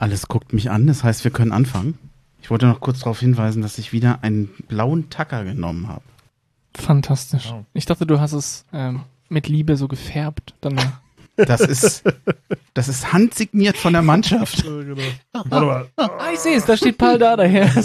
Alles guckt mich an, das heißt, wir können anfangen. Ich wollte noch kurz darauf hinweisen, dass ich wieder einen blauen Tacker genommen habe. Fantastisch. Wow. Ich dachte, du hast es ähm, mit Liebe so gefärbt danach. Das ist, das ist handsigniert von der Mannschaft. genau. Warte mal. ah, ich sehe es, da steht Paul da daher.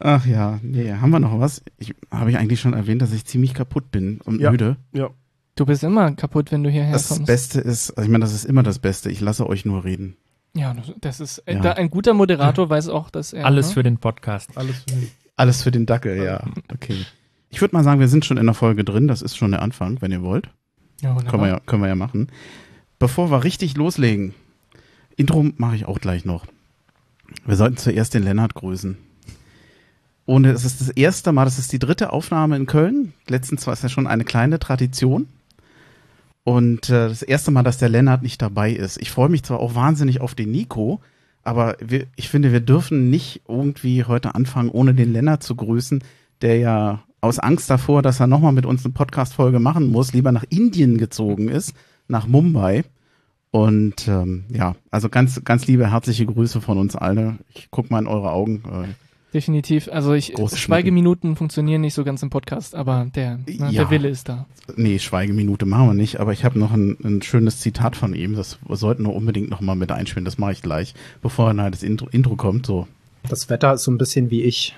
Ach ja, nee, haben wir noch was? Ich, habe ich eigentlich schon erwähnt, dass ich ziemlich kaputt bin und Ja. müde. Ja. Du bist immer kaputt, wenn du hierher Das kommst. Beste ist, also ich meine, das ist immer das Beste. Ich lasse euch nur reden. Ja, das ist äh, Ja. da, ein guter Moderator weiß auch, dass er ne? ne? Alles für den Podcast. Alles für mich. Alles für den Dackel, ja. Okay. Ich würde mal sagen, wir sind schon in der Folge drin. Das ist schon der Anfang, wenn ihr wollt. ja, wunderbar. Können wir ja, können wir ja machen. Bevor wir richtig loslegen, Intro mache ich auch gleich noch. Wir sollten zuerst den Lennart grüßen. Und es ist das erste Mal, das ist die dritte Aufnahme in Köln. Letztens war es ja schon eine kleine Tradition. Und äh, das erste Mal, dass der Lennart nicht dabei ist. Ich freue mich zwar auch wahnsinnig auf den Nico, aber wir, ich finde, wir dürfen nicht irgendwie heute anfangen, ohne den Lennart zu grüßen, der ja aus Angst davor, dass er nochmal mit uns eine Podcast-Folge machen muss, lieber nach Indien gezogen ist, nach Mumbai. Und ähm, ja, also ganz, ganz liebe herzliche Grüße von uns alle. Ich guck mal in eure Augen. Definitiv. Also ich Großes Schweigeminuten funktionieren nicht so ganz im Podcast, aber der, ne, Ja. der Wille ist da. nee, Schweigeminute machen wir nicht, aber ich habe noch ein, ein schönes Zitat von ihm. Das sollten wir unbedingt nochmal mit einspielen. Das mache ich gleich, bevor dann das Intro, Intro kommt. So. Das Wetter ist so ein bisschen wie ich.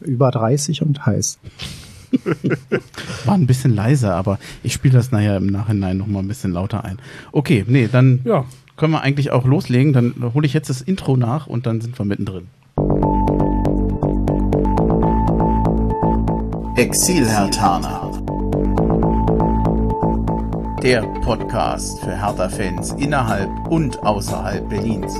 Über 30 und heiß. War ein bisschen leiser, aber ich spiele das nachher im Nachhinein nochmal ein bisschen lauter ein. Okay, nee, dann Ja. können wir eigentlich auch loslegen. Dann hole ich jetzt das Intro nach und dann sind wir mittendrin. Exil-Hertaner. Der Podcast für Hertha-Fans innerhalb und außerhalb Berlins.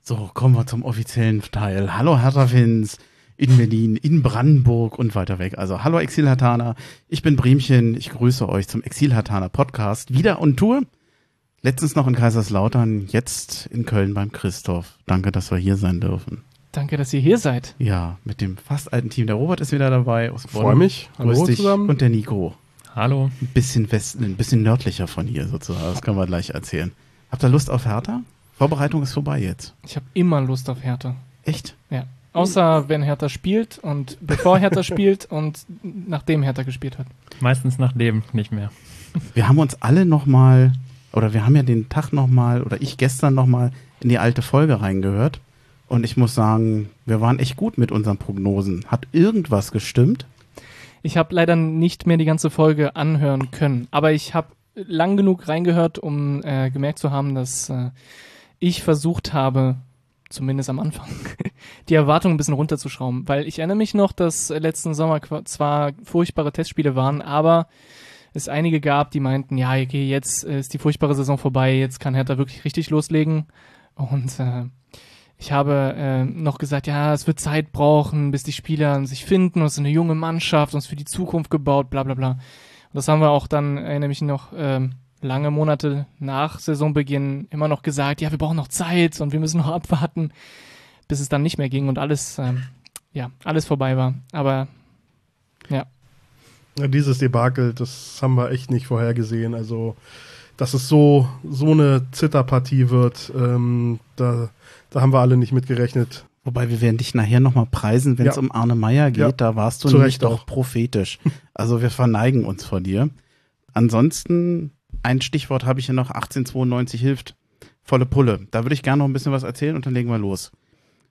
So, kommen wir zum offiziellen Teil. Hallo Hertha-Fans in Berlin, in Brandenburg und weiter weg. Also hallo Exil-Hertaner, ich bin Bremchen, ich grüße euch zum Exil-Hertaner Podcast. Wieder on Tour. Letztens noch in Kaiserslautern, jetzt in Köln beim Christoph. Danke, dass wir hier sein dürfen. Danke, dass ihr hier seid. Ja, mit dem fast alten Team. Der Robert ist wieder dabei aus Bonn. Freue mich. Grüß Hallo dich. zusammen. Und der Nico. Hallo. Ein bisschen Westen, ein bisschen nördlicher von hier sozusagen. Das können wir gleich erzählen. Habt ihr Lust auf Hertha? Vorbereitung ist vorbei jetzt. Ich habe immer Lust auf Hertha. Echt? Ja. Außer wenn Hertha spielt und bevor Hertha spielt und nachdem Hertha gespielt hat. Meistens nach dem nicht mehr. Wir haben uns alle nochmal, oder wir haben ja den Tag nochmal, oder ich gestern nochmal in die alte Folge reingehört. Und ich muss sagen, wir waren echt gut mit unseren Prognosen. Hat irgendwas gestimmt? Ich habe leider nicht mehr die ganze Folge anhören können, aber ich habe lang genug reingehört, um äh, gemerkt zu haben, dass äh, ich versucht habe, zumindest am Anfang, die Erwartungen ein bisschen runterzuschrauben, weil ich erinnere mich noch, dass äh, letzten Sommer zwar furchtbare Testspiele waren, aber es einige gab, die meinten, ja, okay, jetzt äh, ist die furchtbare Saison vorbei, jetzt kann Hertha wirklich richtig loslegen und äh, ich habe äh, noch gesagt, ja, es wird Zeit brauchen, bis die Spieler sich finden und es ist eine junge Mannschaft ist für die Zukunft gebaut, bla bla bla. Und das haben wir auch dann, erinnere mich noch, ähm, lange Monate nach Saisonbeginn immer noch gesagt, ja, wir brauchen noch Zeit und wir müssen noch abwarten, bis es dann nicht mehr ging und alles, ähm, ja, alles vorbei war. Aber Ja, dieses Debakel, das haben wir echt nicht vorhergesehen. Also, dass es so, so eine Zitterpartie wird, ähm, da, da haben wir alle nicht mitgerechnet. Wobei wir werden dich nachher nochmal preisen, wenn es Ja. um Arne Meyer geht. Ja, Da warst du zu nämlich doch prophetisch. Also wir verneigen uns vor dir. Ansonsten, ein Stichwort habe ich hier noch, 1892 hilft. Volle Pulle. Da würde ich gerne noch ein bisschen was erzählen und dann legen wir los.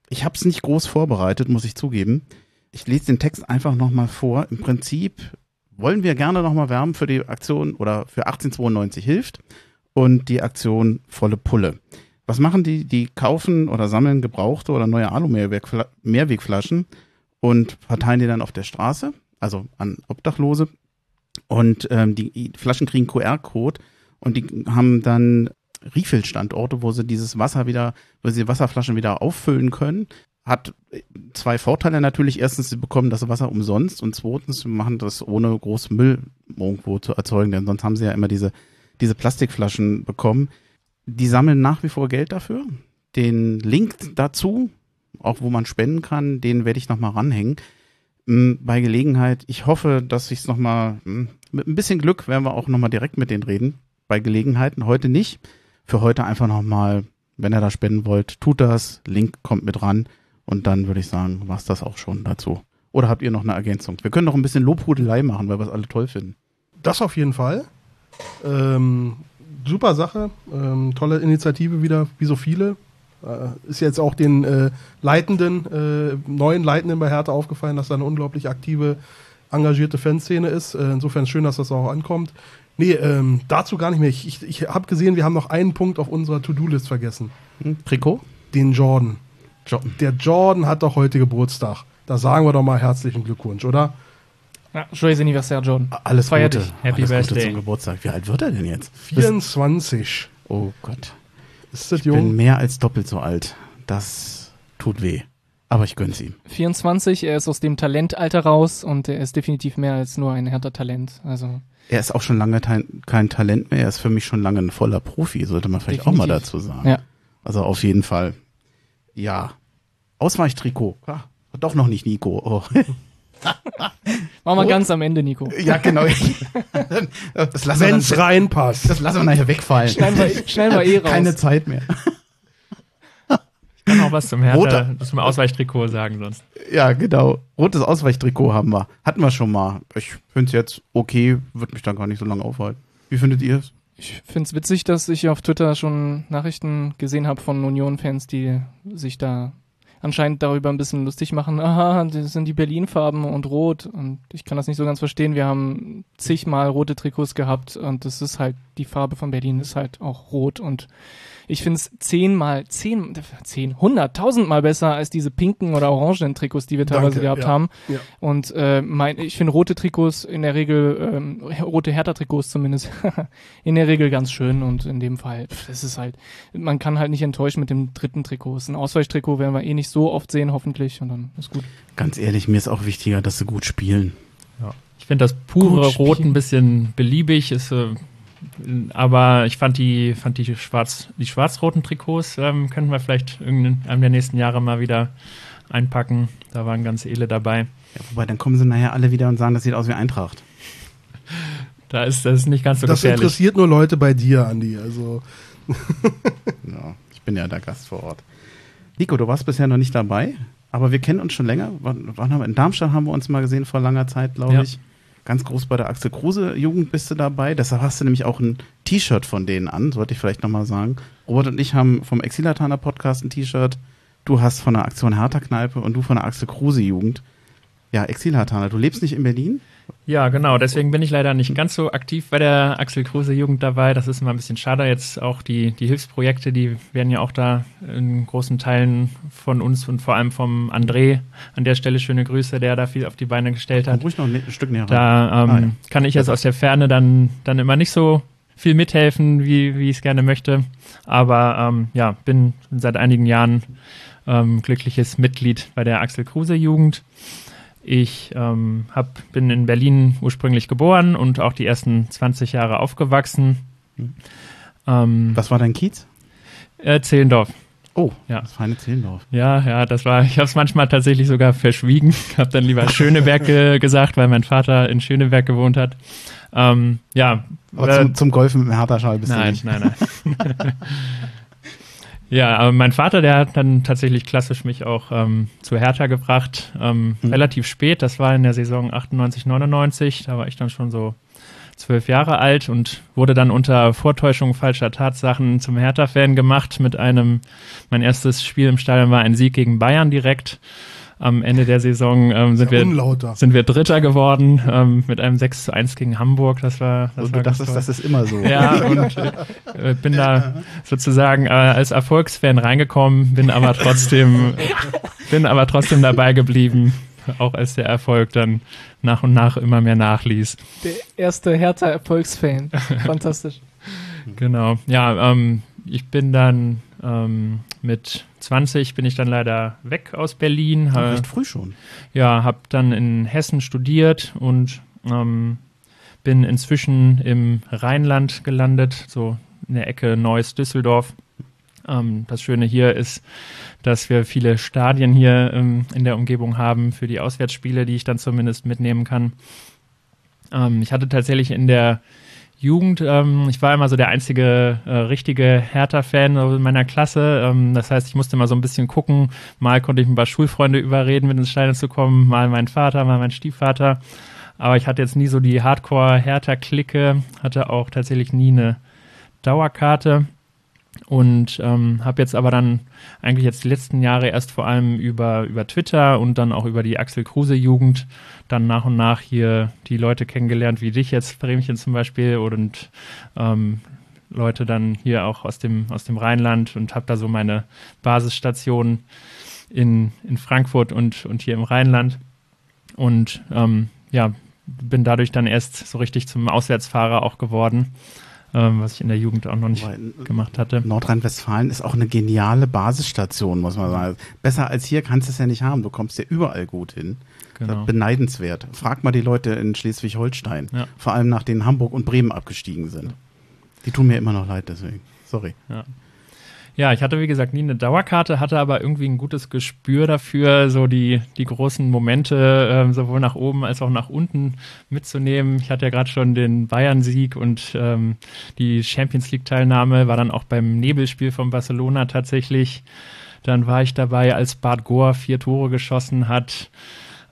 Ich habe es nicht groß vorbereitet, muss ich zugeben. Ich lese den Text einfach nochmal vor. Im Prinzip wollen wir gerne nochmal werben für die Aktion oder für 1892 hilft und die Aktion Volle Pulle. Was machen die? Die kaufen oder sammeln gebrauchte oder neue Alu-Mehrwegflaschen und verteilen die dann auf der Straße, also an Obdachlose. Und ähm, die Flaschen kriegen QR-Code und die haben dann Refill-Standorte, wo sie dieses Wasser wieder, wo sie Wasserflaschen wieder auffüllen können. Hat zwei Vorteile natürlich. Erstens, sie bekommen das Wasser umsonst und zweitens, sie machen das ohne groß Müll irgendwo zu erzeugen, denn sonst haben sie ja immer diese, diese Plastikflaschen bekommen. Die sammeln nach wie vor Geld dafür. Den Link dazu, auch wo man spenden kann, den werde ich nochmal ranhängen. Mm, Bei Gelegenheit, ich hoffe, dass ich es nochmal, Mit ein bisschen Glück werden wir auch nochmal direkt mit denen reden. Bei Gelegenheiten. Heute nicht. Für heute einfach nochmal, wenn ihr da spenden wollt, tut das. Link kommt mit ran. Und dann würde ich sagen, war's das auch schon dazu. Oder habt ihr noch eine Ergänzung? Wir können noch ein bisschen Lobhudelei machen, weil wir es alle toll finden. Das auf jeden Fall. Ähm, super Sache. Ähm, tolle Initiative wieder, wie so viele. Äh, ist jetzt auch den äh, Leitenden, äh, neuen Leitenden bei Hertha aufgefallen, dass da eine unglaublich aktive, engagierte Fanszene ist. Äh, insofern schön, dass das auch ankommt. Nee, ähm, dazu gar nicht mehr. Ich, ich, ich habe gesehen, wir haben noch einen Punkt auf unserer To-Do-List vergessen. Hm? Trikot? Den Jordan. Jo Der Jordan hat doch heute Geburtstag. Da sagen wir doch mal herzlichen Glückwunsch, oder? Ja, joyeux anniversaire, John. Alles Feier Gute. dich. Happy Alles Gute Birthday. zum Geburtstag. Wie alt wird er denn jetzt? 24. Oh Gott. Ist das Ich bin jung? mehr als doppelt so alt. Das tut weh. Aber ich gönn's ihm. 24, er ist aus dem Talentalter raus und er ist definitiv mehr als nur ein härter Talent. Also Er ist auch schon lange kein Talent mehr. Er ist für mich schon lange ein voller Profi, sollte man vielleicht auch mal Definitiv. dazu sagen. Ja. Also auf jeden Fall. Ja. Ausweichtrikot. Ah, doch noch nicht Nico. Oh. machen wir ganz am Ende, Nico. ja, genau. das lassen wir, Wenn's dann, reinpasst. das lassen wir nachher wegfallen. Schneiden wir, schneiden wir eh raus. Keine Zeit mehr. Ich kann auch was zum Hertha, Roter. zum Ausweichtrikot sagen sonst. Ja, genau. Rotes Ausweichtrikot haben wir. Hatten wir schon mal. Ich finde es jetzt okay, wird mich dann gar nicht so lange aufhalten. Wie findet ihr es? Ich finde es witzig, dass ich auf Twitter schon Nachrichten gesehen habe von Union-Fans, die sich da anscheinend darüber ein bisschen lustig machen. Aha, das sind die Berlin-Farben und rot. Und ich kann das nicht so ganz verstehen. Wir haben zigmal rote Trikots gehabt und das ist halt, die Farbe von Berlin ist halt auch rot. Und ich finde es zehnmal, zehn, zehn, hunderttausendmal besser als diese pinken oder orangenen Trikots, die wir teilweise Danke, gehabt ja. haben. Ja. Und äh, mein, ich finde rote Trikots in der Regel, ähm, rote Hertha-Trikots zumindest, in der Regel ganz schön und in dem Fall, pff, das ist halt, man kann halt nicht enttäuschen mit dem dritten Trikot. Ein Ausweichtrikot werden wir eh nicht so oft sehen, hoffentlich, und dann ist gut. Ganz ehrlich, mir ist auch wichtiger, dass sie gut spielen. Ich finde das pure Rot ein bisschen beliebig, ist, äh, aber ich fand die, fand die schwarz, die schwarz-roten Trikots, ähm, könnten wir vielleicht in einem der nächsten Jahre mal wieder einpacken. Da waren ganz edle dabei. Ja, wobei, dann kommen sie nachher alle wieder und sagen, das sieht aus wie Eintracht. Da ist das ist nicht ganz so Das gefährlich. interessiert nur Leute bei dir, Andi. Also Ja, ich bin ja der Gast vor Ort. Nico, du warst bisher noch nicht dabei, aber wir kennen uns schon länger. Wann, wann haben wir, in Darmstadt haben wir uns mal gesehen vor langer Zeit, glaube Ja. ich. Ganz groß bei der Axel Kruse Jugend bist du dabei. Deshalb hast du nämlich auch ein T-Shirt von denen an, sollte ich vielleicht nochmal sagen. Robert und ich haben vom Exilataner Podcast ein T-Shirt. Du hast von der Aktion Hertha Kneipe und du von der Axel Kruse Jugend. Ja, Exilataner, du lebst nicht in Berlin? Ja, genau. Deswegen bin ich leider nicht ganz so aktiv bei der Axel Kruse Jugend dabei. Das ist immer ein bisschen schade. Jetzt auch die, die Hilfsprojekte, die werden ja auch da in großen Teilen von uns und vor allem vom André an der Stelle schöne Grüße, der da viel auf die Beine gestellt hat. ruhig noch ein, Stück näher ran. Da ähm, Ah, ja. kann ich jetzt aus der Ferne dann, dann immer nicht so viel mithelfen, wie, wie ich es gerne möchte. Aber ähm, ja, bin seit einigen Jahren ähm, glückliches Mitglied bei der Axel Kruse Jugend. Ich ähm, hab, bin in Berlin ursprünglich geboren und auch die ersten 20 Jahre aufgewachsen. Mhm. Ähm, Was war dein Kiez? äh, Zehlendorf. Oh, Ja. das feine Zehlendorf. Ja, ja, das war, ich habe es manchmal tatsächlich sogar verschwiegen. habe dann lieber Schöneberg ge gesagt, weil mein Vater in Schöneberg gewohnt hat. Ähm, ja, Aber oder- zum, zum Golfen mit dem Hertha-Schal bist du nein, nicht. nein, nein. ja, aber mein Vater, der hat dann tatsächlich klassisch mich auch ähm, zu Hertha gebracht. Ähm, Mhm. Relativ spät, das war in der Saison 98, 99. Da war ich dann schon so zwölf Jahre alt und wurde dann unter Vortäuschung falscher Tatsachen zum Hertha-Fan gemacht mit einem, mein erstes Spiel im Stadion war ein Sieg gegen Bayern direkt. Am Ende der Saison ähm, sind, wir, unlauter. sind wir Dritter geworden ähm, mit einem 6 zu 1 gegen Hamburg. Das war, das Also war du dachtest, toll. das ist immer so. Ja, und äh, bin da sozusagen äh, als Erfolgsfan reingekommen, bin aber trotzdem, bin aber trotzdem dabei geblieben, auch als der Erfolg dann nach und nach immer mehr nachließ. Der erste Hertha-Erfolgsfan. Fantastisch. Genau. Ja, ähm, ich bin dann ähm, mit 20 bin ich dann leider weg aus Berlin. Oh, Äh, recht früh schon. ja, habe dann in Hessen studiert und ähm, bin inzwischen im Rheinland gelandet, so in der Ecke Neuss-Düsseldorf. Ähm, das Schöne hier ist, dass wir viele Stadien hier ähm, in der Umgebung haben für die Auswärtsspiele, die ich dann zumindest mitnehmen kann. Ähm, ich hatte tatsächlich in der Jugend, ähm, ich war immer so der einzige äh, richtige Hertha-Fan in meiner Klasse. Ähm, das heißt, ich musste immer so ein bisschen gucken. Mal konnte ich ein paar Schulfreunde überreden, mit ins Stadion zu kommen, mal mein Vater, mal mein Stiefvater. Aber ich hatte jetzt nie so die Hardcore-Hertha-Clique, hatte auch tatsächlich nie eine Dauerkarte und ähm, habe jetzt aber dann eigentlich jetzt die letzten Jahre erst vor allem über, über Twitter und dann auch über die Axel Kruse Jugend dann nach und nach hier die Leute kennengelernt, wie dich jetzt, Bremchen zum Beispiel und ähm, Leute dann hier auch aus dem, aus dem Rheinland und habe da so meine Basisstation in, in Frankfurt und, und hier im Rheinland. Und ähm, ja, bin dadurch dann erst so richtig zum Auswärtsfahrer auch geworden ähm, was ich in der Jugend auch noch nicht Weil, gemacht hatte. Nordrhein-Westfalen ist auch eine geniale Basisstation, muss man sagen. Besser als hier kannst du es ja nicht haben. Du kommst ja überall gut hin. Genau. beneidenswert. Frag mal die Leute in Schleswig-Holstein. Ja. Vor allem nachdem Hamburg und Bremen abgestiegen sind. Die tun mir immer noch leid, deswegen. Sorry. Ja. Ja, ich hatte wie gesagt nie eine Dauerkarte, hatte aber irgendwie ein gutes Gespür dafür, so die, die großen Momente ähm, sowohl nach oben als auch nach unten mitzunehmen. Ich hatte ja gerade schon den Bayern-Sieg und ähm, die Champions League-Teilnahme war dann auch beim Nebelspiel von Barcelona tatsächlich. Dann war ich dabei, als Bad Goa vier Tore geschossen hat.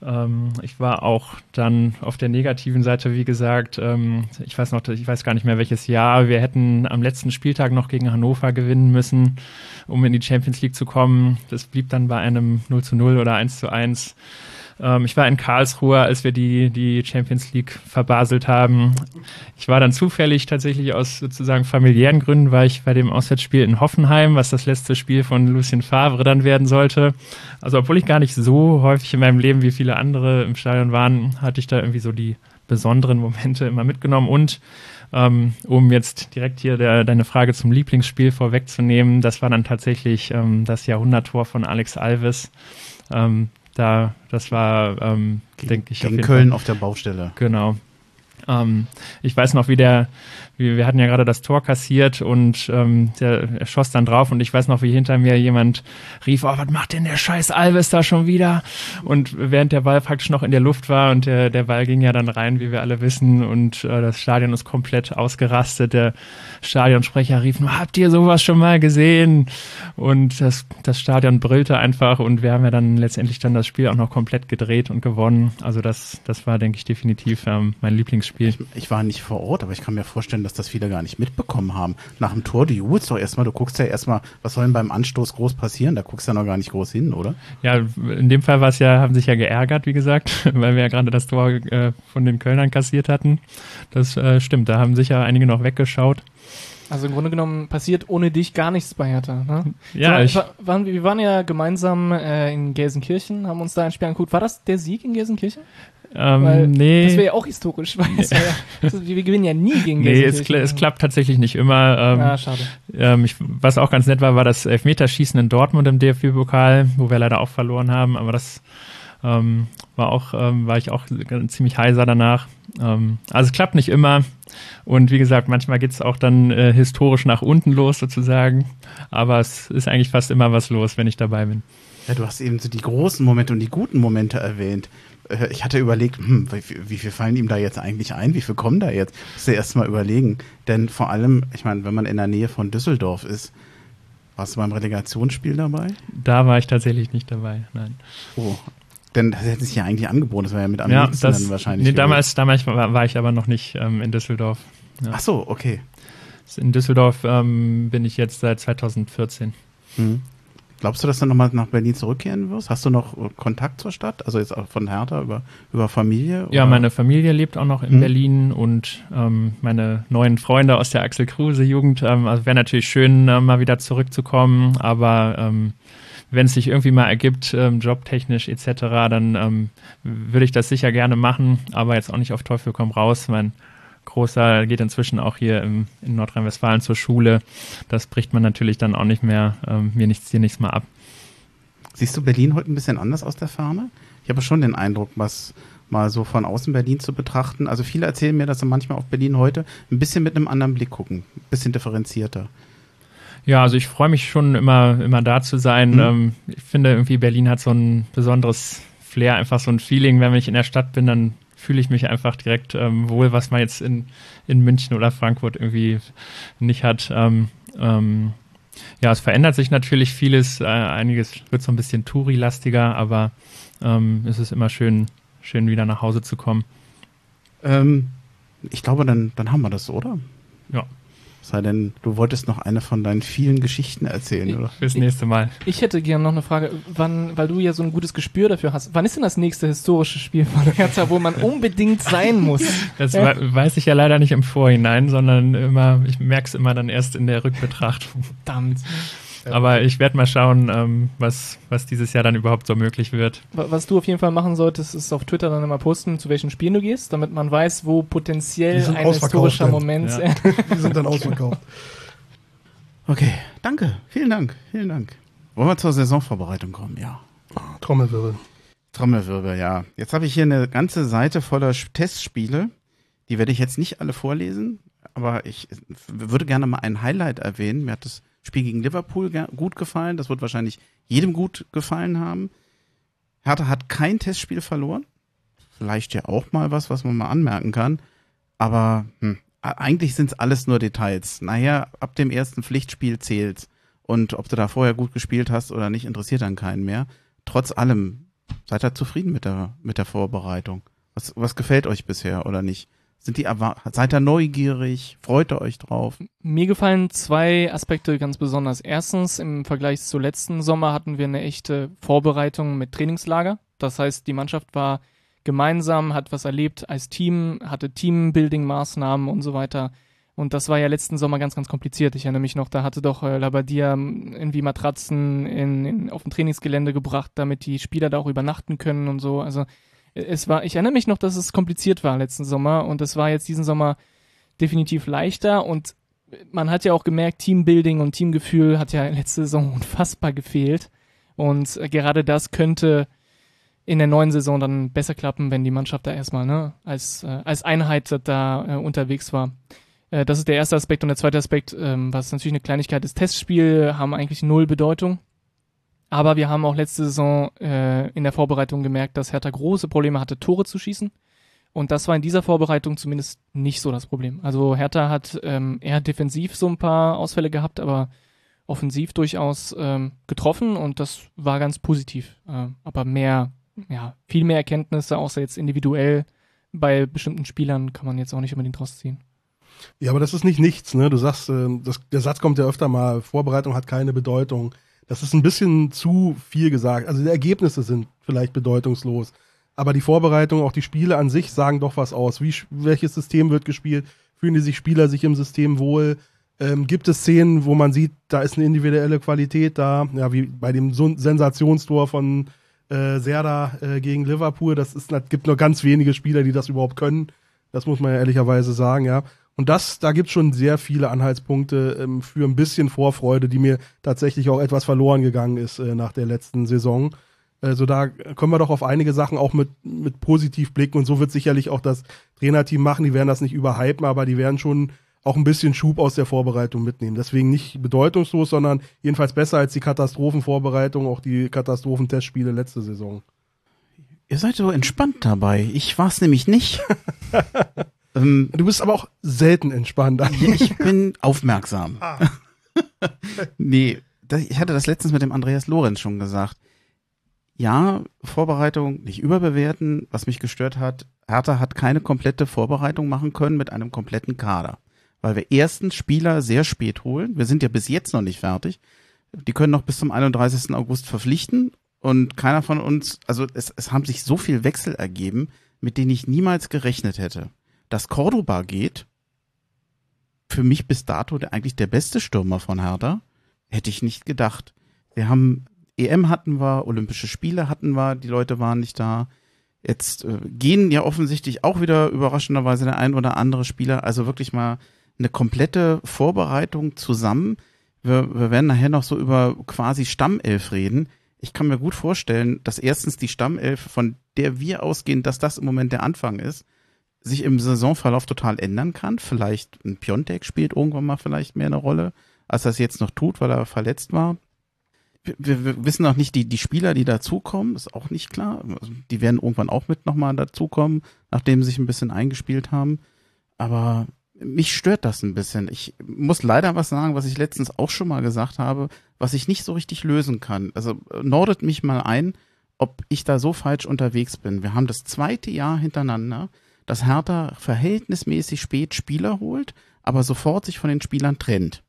Ähm, ich war auch dann auf der negativen Seite, wie gesagt, ähm, ich weiß noch, ich weiß gar nicht mehr welches Jahr. Wir hätten am letzten Spieltag noch gegen Hannover gewinnen müssen, um in die Champions League zu kommen. Das blieb dann bei einem 0 zu 0 oder 1 zu 1. Ähm, ich war in Karlsruhe, als wir die, die Champions League verbaselt haben. Ich war dann zufällig tatsächlich aus sozusagen familiären Gründen, war ich bei dem Auswärtsspiel in Hoffenheim, was das letzte Spiel von Lucien Favre dann werden sollte. Also obwohl ich gar nicht so häufig in meinem Leben wie viele andere im Stadion waren, hatte ich da irgendwie so die besonderen Momente immer mitgenommen und ähm, um jetzt direkt hier der, deine Frage zum Lieblingsspiel vorwegzunehmen, das war dann tatsächlich ähm, das Jahrhunderttor von Alex Alves. Ähm, da, das war, ähm, denke ich. In Köln Fall. auf der Baustelle. Genau. Ähm, ich weiß noch, wie der, wir, hatten ja gerade das Tor kassiert und ähm, der er schoss dann drauf und ich weiß noch, wie hinter mir jemand rief, oh, was macht denn der scheiß Alves da schon wieder? Und während der Ball praktisch noch in der Luft war und der, der Ball ging ja dann rein, wie wir alle wissen, und äh, das Stadion ist komplett ausgerastet. Der Stadionsprecher rief habt ihr sowas schon mal gesehen? Und das, das Stadion brüllte einfach und wir haben ja dann letztendlich dann das Spiel auch noch komplett gedreht und gewonnen. Also das, das war, denke ich, definitiv ähm, mein Lieblingsspiel. Ich, ich war nicht vor Ort, aber ich kann mir vorstellen, dass das viele gar nicht mitbekommen haben. Nach dem Tor, du jubelst doch erstmal, du guckst ja erstmal, was soll denn beim Anstoß groß passieren? Da guckst du ja noch gar nicht groß hin, oder? Ja, in dem Fall war es ja, haben sich ja geärgert, wie gesagt, weil wir ja gerade das Tor äh, von den Kölnern kassiert hatten. Das äh, stimmt, da haben sicher einige noch weggeschaut. Also im Grunde genommen passiert ohne dich gar nichts bei Hertha. Ne? Ja, so, ich waren, wir waren ja gemeinsam äh, in Gelsenkirchen, haben uns da ein Spiel angeguckt. War das der Sieg in Gelsenkirchen? Ähm, weil nee. Das wäre ja auch historisch, weil ja, das, wir gewinnen ja nie gegen Nee, es, kla es, klappt tatsächlich nicht immer. Ähm, ah, schade. Ähm, ich, was auch ganz nett war, war das Elfmeterschießen in Dortmund im DFB-Pokal, wo wir leider auch verloren haben, aber das ähm, war auch, ähm, war ich auch ziemlich heiser danach. Ähm, also es klappt nicht immer. Und wie gesagt, manchmal geht es auch dann äh, historisch nach unten los sozusagen. Aber es ist eigentlich fast immer was los, wenn ich dabei bin. Ja, du hast eben so die großen Momente und die guten Momente erwähnt. Äh, ich hatte überlegt, hm, wie, wie viel fallen ihm da jetzt eigentlich ein? Wie viel kommen da jetzt? Muss er erst mal überlegen. Denn vor allem, ich meine, wenn man in der Nähe von Düsseldorf ist, warst du beim Relegationsspiel dabei? Da war ich tatsächlich nicht dabei, nein. Oh, denn das hätte sich ja eigentlich angeboten, das war ja mit am ja, das, dann wahrscheinlich. Nee, damals, damals war, war, ich aber noch nicht ähm, in Düsseldorf. Ja. Ach so, okay. In Düsseldorf ähm, bin ich jetzt seit 2014. Mhm. Glaubst du, dass du nochmal nach Berlin zurückkehren wirst? Hast du noch Kontakt zur Stadt? Also jetzt auch von Hertha über, über Familie? Oder? Ja, meine Familie lebt auch noch in mhm. Berlin und ähm, meine neuen Freunde aus der Axel Kruse Jugend. Ähm, also wäre natürlich schön, äh, mal wieder zurückzukommen, aber ähm, wenn es sich irgendwie mal ergibt, ähm, jobtechnisch etc., dann ähm, würde ich das sicher gerne machen, aber jetzt auch nicht auf Teufel komm raus. Mein Großer geht inzwischen auch hier im, in Nordrhein-Westfalen zur Schule. Das bricht man natürlich dann auch nicht mehr, ähm, mir nichts, dir nichts mal ab. Siehst du Berlin heute ein bisschen anders aus der Ferne? Ich habe schon den Eindruck, was mal so von außen Berlin zu betrachten. Also viele erzählen mir, dass sie manchmal auf Berlin heute ein bisschen mit einem anderen Blick gucken, ein bisschen differenzierter. Ja, also ich freue mich schon immer, immer da zu sein. Mhm. Ähm, ich finde irgendwie Berlin hat so ein besonderes Flair, einfach so ein Feeling, wenn ich in der Stadt bin, dann fühle ich mich einfach direkt ähm, wohl, was man jetzt in, in München oder Frankfurt irgendwie nicht hat. Ähm, ähm, ja, es verändert sich natürlich vieles, äh, einiges wird so ein bisschen Touri-lastiger, aber ähm, es ist immer schön, schön wieder nach Hause zu kommen. Ähm, ich glaube, dann, dann haben wir das, oder? Ja. Sei denn, du wolltest noch eine von deinen vielen Geschichten erzählen, oder? Fürs nächste Mal. Ich hätte gerne noch eine Frage, wann, weil du ja so ein gutes Gespür dafür hast, wann ist denn das nächste historische Spiel von Hertha, wo man unbedingt sein muss? Das ja. weiß ich ja leider nicht im Vorhinein, sondern immer, ich merke es immer dann erst in der Rückbetrachtung. Verdammt. Aber ich werde mal schauen, ähm, was, was dieses Jahr dann überhaupt so möglich wird. Was du auf jeden Fall machen solltest, ist auf Twitter dann immer posten, zu welchen Spielen du gehst, damit man weiß, wo potenziell ein historischer dann. Moment ja. Die sind dann ausverkauft. Okay, danke. Vielen Dank. Vielen Dank. Wollen wir zur Saisonvorbereitung kommen? Ja. Trommelwirbel. Trommelwirbel, ja. Jetzt habe ich hier eine ganze Seite voller Testspiele. Die werde ich jetzt nicht alle vorlesen, aber ich würde gerne mal ein Highlight erwähnen. Mir hat das Spiel gegen Liverpool gut gefallen. Das wird wahrscheinlich jedem gut gefallen haben. Hertha hat kein Testspiel verloren. Vielleicht ja auch mal was, was man mal anmerken kann. Aber hm, eigentlich sind es alles nur Details. Naja, ab dem ersten Pflichtspiel zählt's. Und ob du da vorher gut gespielt hast oder nicht, interessiert dann keinen mehr. Trotz allem, seid ihr zufrieden mit der, mit der Vorbereitung? Was, was gefällt euch bisher oder nicht? Sind die seid ihr neugierig? Freut ihr euch drauf? Mir gefallen zwei Aspekte ganz besonders. Erstens, im Vergleich zu letzten Sommer hatten wir eine echte Vorbereitung mit Trainingslager. Das heißt, die Mannschaft war gemeinsam, hat was erlebt als Team, hatte Teambuilding-Maßnahmen und so weiter. Und das war ja letzten Sommer ganz, ganz kompliziert. Ich erinnere mich noch, da hatte doch äh, Labadia irgendwie Matratzen in, in, auf dem Trainingsgelände gebracht, damit die Spieler da auch übernachten können und so. Also es war, ich erinnere mich noch, dass es kompliziert war letzten Sommer und es war jetzt diesen Sommer definitiv leichter und man hat ja auch gemerkt, Teambuilding und Teamgefühl hat ja letzte Saison unfassbar gefehlt und äh, gerade das könnte in der neuen Saison dann besser klappen, wenn die Mannschaft da erstmal ne, als, äh, als Einheit da äh, unterwegs war. Äh, das ist der erste Aspekt und der zweite Aspekt, ähm, was natürlich eine Kleinigkeit ist, Testspiel haben eigentlich null Bedeutung. Aber wir haben auch letzte Saison äh, in der Vorbereitung gemerkt, dass Hertha große Probleme hatte, Tore zu schießen. Und das war in dieser Vorbereitung zumindest nicht so das Problem. Also Hertha hat ähm, eher defensiv so ein paar Ausfälle gehabt, aber offensiv durchaus ähm, getroffen und das war ganz positiv. Äh, aber mehr, ja, viel mehr Erkenntnisse, außer jetzt individuell bei bestimmten Spielern, kann man jetzt auch nicht unbedingt rausziehen. Ja, aber das ist nicht nichts, ne? Du sagst, äh, das, der Satz kommt ja öfter mal, Vorbereitung hat keine Bedeutung. Das ist ein bisschen zu viel gesagt. Also die Ergebnisse sind vielleicht bedeutungslos. Aber die Vorbereitung, auch die Spiele an sich sagen doch was aus. Wie, welches System wird gespielt? Fühlen die sich Spieler sich im System wohl? Ähm, gibt es Szenen, wo man sieht, da ist eine individuelle Qualität da? Ja, wie bei dem Sensationstor von äh, Serda äh, gegen Liverpool. Das ist, das gibt nur ganz wenige Spieler, die das überhaupt können. Das muss man ja ehrlicherweise sagen, ja. Und das, da gibt es schon sehr viele Anhaltspunkte ähm, für ein bisschen Vorfreude, die mir tatsächlich auch etwas verloren gegangen ist äh, nach der letzten Saison. Also da können wir doch auf einige Sachen auch mit, mit positiv blicken und so wird sicherlich auch das Trainerteam machen. Die werden das nicht überhypen, aber die werden schon auch ein bisschen Schub aus der Vorbereitung mitnehmen. Deswegen nicht bedeutungslos, sondern jedenfalls besser als die Katastrophenvorbereitung, auch die Katastrophentestspiele letzte Saison. Ihr seid so entspannt dabei. Ich war es nämlich nicht. Ähm, du bist aber auch selten entspannt. ich bin aufmerksam. Ah. nee, das, ich hatte das letztens mit dem Andreas Lorenz schon gesagt. Ja, Vorbereitung nicht überbewerten. Was mich gestört hat, Hertha hat keine komplette Vorbereitung machen können mit einem kompletten Kader. Weil wir erstens Spieler sehr spät holen. Wir sind ja bis jetzt noch nicht fertig. Die können noch bis zum 31. August verpflichten. Und keiner von uns, also es, es haben sich so viel Wechsel ergeben, mit denen ich niemals gerechnet hätte dass Cordoba geht, für mich bis dato eigentlich der beste Stürmer von Hertha, hätte ich nicht gedacht. Wir haben EM hatten wir, Olympische Spiele hatten wir, die Leute waren nicht da. Jetzt äh, gehen ja offensichtlich auch wieder überraschenderweise der ein oder andere Spieler, also wirklich mal eine komplette Vorbereitung zusammen. Wir, wir werden nachher noch so über quasi Stammelf reden. Ich kann mir gut vorstellen, dass erstens die Stammelf, von der wir ausgehen, dass das im Moment der Anfang ist, sich im Saisonverlauf total ändern kann. Vielleicht ein Piontek spielt irgendwann mal vielleicht mehr eine Rolle, als er es jetzt noch tut, weil er verletzt war. wir, wir wissen noch nicht, die, die Spieler, die dazukommen, ist auch nicht klar. Also die werden irgendwann auch mit nochmal dazukommen, nachdem sie sich ein bisschen eingespielt haben. Aber mich stört das ein bisschen. Ich muss leider was sagen, was ich letztens auch schon mal gesagt habe, was ich nicht so richtig lösen kann. Also nordet mich mal ein, ob ich da so falsch unterwegs bin. Wir haben das zweite Jahr hintereinander, dass Hertha verhältnismäßig spät Spieler holt, aber sofort sich von den Spielern trennt.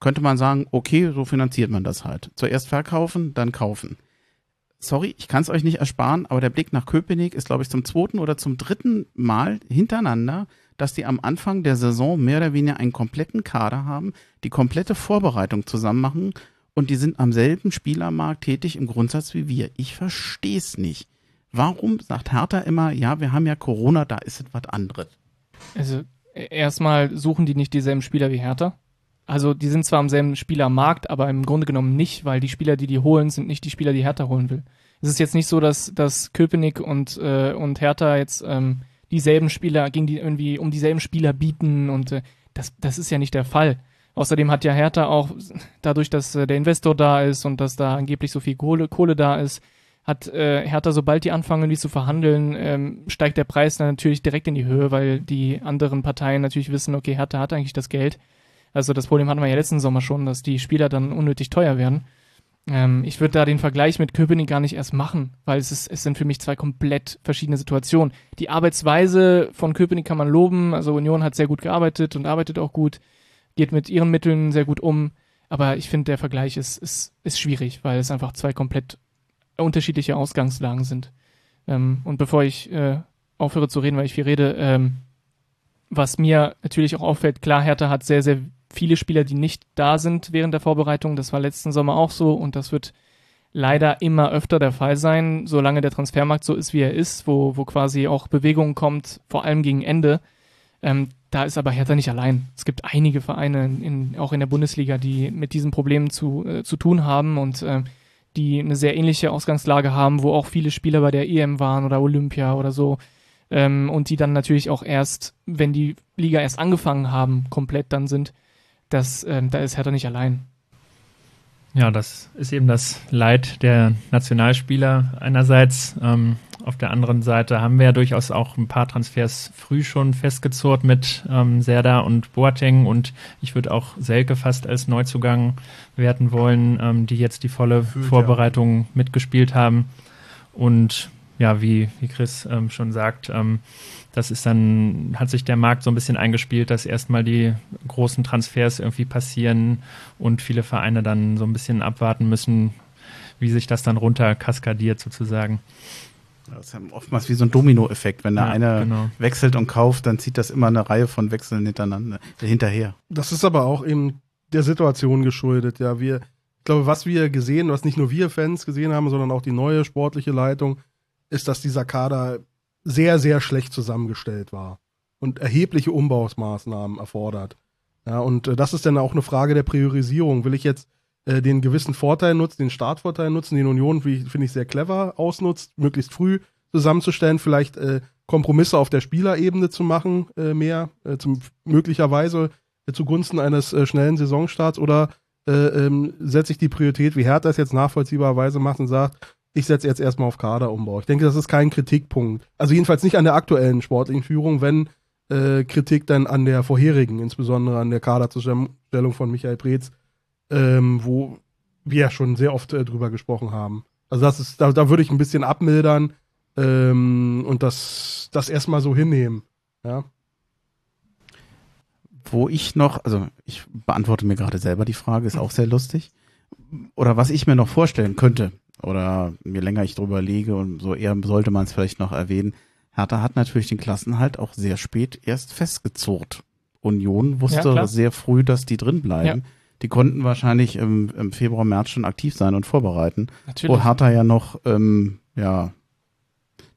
Könnte man sagen, okay, so finanziert man das halt. Zuerst verkaufen, dann kaufen. Sorry, ich kann es euch nicht ersparen, aber der Blick nach Köpenick ist, glaube ich, zum zweiten oder zum dritten Mal hintereinander dass die am Anfang der Saison mehr oder weniger einen kompletten Kader haben, die komplette Vorbereitung zusammen machen und die sind am selben Spielermarkt tätig im Grundsatz wie wir. Ich verstehe es nicht. Warum sagt Hertha immer, ja, wir haben ja Corona, da ist es was anderes? Also e, erstmal suchen die nicht dieselben Spieler wie Hertha. Also die sind zwar am selben Spielermarkt, aber im Grunde genommen nicht, weil die Spieler, die die holen, sind nicht die Spieler, die Hertha holen will. Es ist jetzt nicht so, dass, dass Köpenick und, äh, und Hertha jetzt ähm, dieselben Spieler, gegen die irgendwie um dieselben Spieler bieten und äh, das, das ist ja nicht der Fall. Außerdem hat ja Hertha auch, dadurch, dass äh, der Investor da ist und dass da angeblich so viel Kohle, Kohle da ist, hat äh, Hertha, sobald die anfangen, irgendwie zu verhandeln, ähm, steigt der Preis dann natürlich direkt in die Höhe, weil die anderen Parteien natürlich wissen, okay, Hertha hat eigentlich das Geld. Also das Problem hatten wir ja letzten Sommer schon, dass die Spieler dann unnötig teuer werden. Ähm, ich würde da den Vergleich mit Köpenick gar nicht erst machen, weil es, ist, es sind für mich zwei komplett verschiedene Situationen. Die Arbeitsweise von Köpenick kann man loben. Also Union hat sehr gut gearbeitet und arbeitet auch gut, geht mit ihren Mitteln sehr gut um. Aber ich finde, der Vergleich ist, ist, ist schwierig, weil es einfach zwei komplett unterschiedliche Ausgangslagen sind. Ähm, und bevor ich äh, aufhöre zu reden, weil ich viel rede, ähm, was mir natürlich auch auffällt, klar, Hertha hat sehr, sehr viele Spieler, die nicht da sind während der Vorbereitung. Das war letzten Sommer auch so und das wird leider immer öfter der Fall sein, solange der Transfermarkt so ist, wie er ist, wo, wo quasi auch Bewegung kommt, vor allem gegen Ende. Ähm, da ist aber Hertha nicht allein. Es gibt einige Vereine, in, auch in der Bundesliga, die mit diesen Problemen zu, äh, zu tun haben und äh, die eine sehr ähnliche Ausgangslage haben, wo auch viele Spieler bei der EM waren oder Olympia oder so. Ähm, und die dann natürlich auch erst, wenn die Liga erst angefangen haben, komplett dann sind das, ähm, da ist Hertha nicht allein. Ja, das ist eben das Leid der Nationalspieler einerseits. Ähm, auf der anderen Seite haben wir ja durchaus auch ein paar Transfers früh schon festgezurrt mit ähm, Serda und Boateng und ich würde auch Selke fast als Neuzugang werten wollen, ähm, die jetzt die volle Fühlt, Vorbereitung ja. mitgespielt haben. Und ja, wie, wie Chris ähm, schon sagt, ähm, das ist dann, hat sich der Markt so ein bisschen eingespielt, dass erstmal die großen Transfers irgendwie passieren und viele Vereine dann so ein bisschen abwarten müssen, wie sich das dann runter kaskadiert sozusagen. Das ist ja oftmals wie so ein Dominoeffekt. Wenn der ja, eine genau. wechselt und kauft, dann zieht das immer eine Reihe von Wechseln hintereinander, hinterher. Das ist aber auch eben der Situation geschuldet. Ja, wir, ich glaube, was wir gesehen, was nicht nur wir Fans gesehen haben, sondern auch die neue sportliche Leitung, ist, dass dieser Kader sehr, sehr schlecht zusammengestellt war und erhebliche Umbausmaßnahmen erfordert. Ja, und äh, das ist dann auch eine Frage der Priorisierung. Will ich jetzt äh, den gewissen Vorteil nutzen, den Startvorteil nutzen, den Union, finde ich, sehr clever ausnutzt, möglichst früh zusammenzustellen, vielleicht äh, Kompromisse auf der Spielerebene zu machen, äh, mehr, äh, zum, möglicherweise äh, zugunsten eines äh, schnellen Saisonstarts oder äh, ähm, setze ich die Priorität, wie Hertha es jetzt nachvollziehbarweise macht und sagt, ich setze jetzt erstmal auf Kaderumbau. Ich denke, das ist kein Kritikpunkt. Also jedenfalls nicht an der aktuellen sportlichen Führung, wenn äh, Kritik dann an der vorherigen, insbesondere an der Kaderzustellung von Michael Preetz, ähm, wo wir ja schon sehr oft äh, drüber gesprochen haben. Also das ist, da, da würde ich ein bisschen abmildern ähm, und das, das erstmal so hinnehmen. Ja. Wo ich noch, also ich beantworte mir gerade selber die Frage, ist auch sehr lustig. Oder was ich mir noch vorstellen könnte, oder je länger ich drüber liege und so eher sollte man es vielleicht noch erwähnen, Hertha hat natürlich den Klassenhalt auch sehr spät erst festgezurrt. Union wusste ja, sehr früh, dass die drin bleiben. Ja. Die konnten wahrscheinlich im, im, Februar, März schon aktiv sein und vorbereiten. Natürlich. Wo Hertha ja noch, ähm, ja,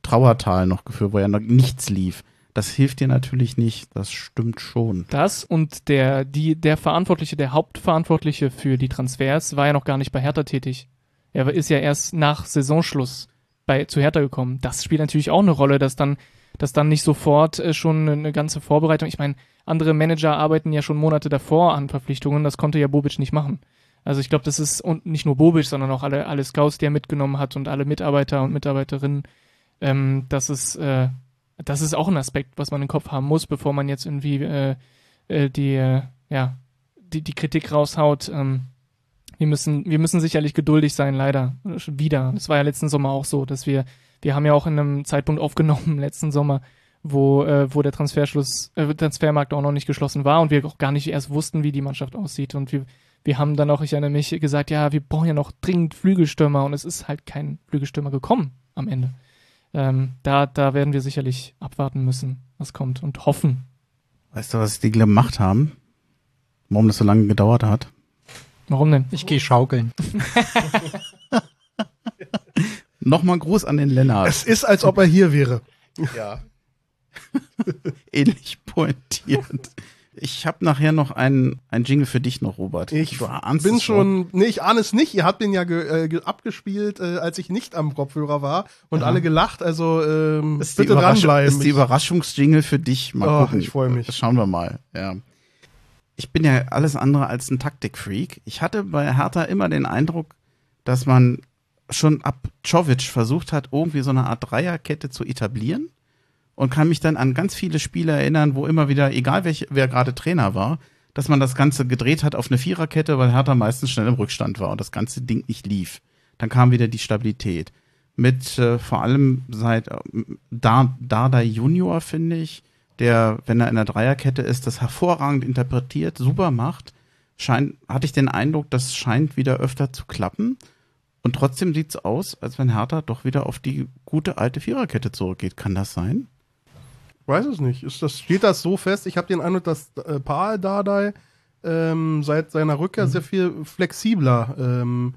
Trauertal noch geführt, wo ja noch nichts lief. Das hilft dir natürlich nicht, das stimmt schon. Das und der, die, der Verantwortliche, der Hauptverantwortliche für die Transfers war ja noch gar nicht bei Hertha tätig. Er ist ja erst nach Saisonschluss bei, zu Hertha gekommen. Das spielt natürlich auch eine Rolle, dass dann, dass dann nicht sofort äh, schon eine ganze Vorbereitung, ich meine, andere Manager arbeiten ja schon Monate davor an Verpflichtungen, das konnte ja Bobic nicht machen. Also ich glaube, das ist und nicht nur Bobic, sondern auch alle, alle Scouts, die er mitgenommen hat und alle Mitarbeiter und Mitarbeiterinnen. Ähm, das ist, äh, das ist auch ein Aspekt, was man im Kopf haben muss, bevor man jetzt irgendwie äh, äh, die, äh, ja, die, die Kritik raushaut. Ähm, wir müssen, wir müssen sicherlich geduldig sein, leider. Wieder. Das war ja letzten Sommer auch so, dass wir, wir haben ja auch in einem Zeitpunkt aufgenommen, letzten Sommer, wo, äh, wo der Transferschluss, äh, Transfermarkt auch noch nicht geschlossen war und wir auch gar nicht erst wussten, wie die Mannschaft aussieht. Und wir, wir haben dann auch, ich erinnere mich, gesagt, ja, wir brauchen ja noch dringend Flügelstürmer und es ist halt kein Flügelstürmer gekommen am Ende. Ähm, da, da werden wir sicherlich abwarten müssen, was kommt und hoffen. Weißt du, was die gemacht haben? Warum das so lange gedauert hat? Warum denn? Ich gehe schaukeln. Nochmal Gruß an den Lennart. Es ist, als ob er hier wäre. Ja. Ähnlich pointiert. Ich habe nachher noch einen, einen Jingle für dich noch, Robert. Ich bin schon, nee, ich ahne es nicht. Ihr habt den ja ge, äh, ge, abgespielt, äh, als ich nicht am Kopfhörer war und Ja. alle gelacht. Also ähm, Ist die, bitte Überraschung, dranbleiben. ist die Überraschungsjingle für dich. Mal Oh, gucken. ich freu mich. Das Schauen wir mal. Ja. Ich bin ja alles andere als ein Taktikfreak. Ich hatte bei Hertha immer den Eindruck, dass man schon ab Czovic versucht hat, irgendwie so eine Art Dreierkette zu etablieren und kann mich dann an ganz viele Spiele erinnern, wo immer wieder, egal welch, wer gerade Trainer war, dass man das Ganze gedreht hat auf eine Viererkette, weil Hertha meistens schnell im Rückstand war und das ganze Ding nicht lief. Dann kam wieder die Stabilität. Mit äh, vor allem seit äh, da, Dada Junior, finde ich, der, wenn er in der Dreierkette ist, das hervorragend interpretiert, super macht, scheint, hatte ich den Eindruck, das scheint wieder öfter zu klappen. Und trotzdem sieht's aus, als wenn Hertha doch wieder auf die gute alte Viererkette zurückgeht. Kann das sein? weiß es nicht. Ist das, steht das so fest? Ich habe den Eindruck, dass äh, Paul Dardai ähm, seit seiner Rückkehr sehr viel flexibler ähm,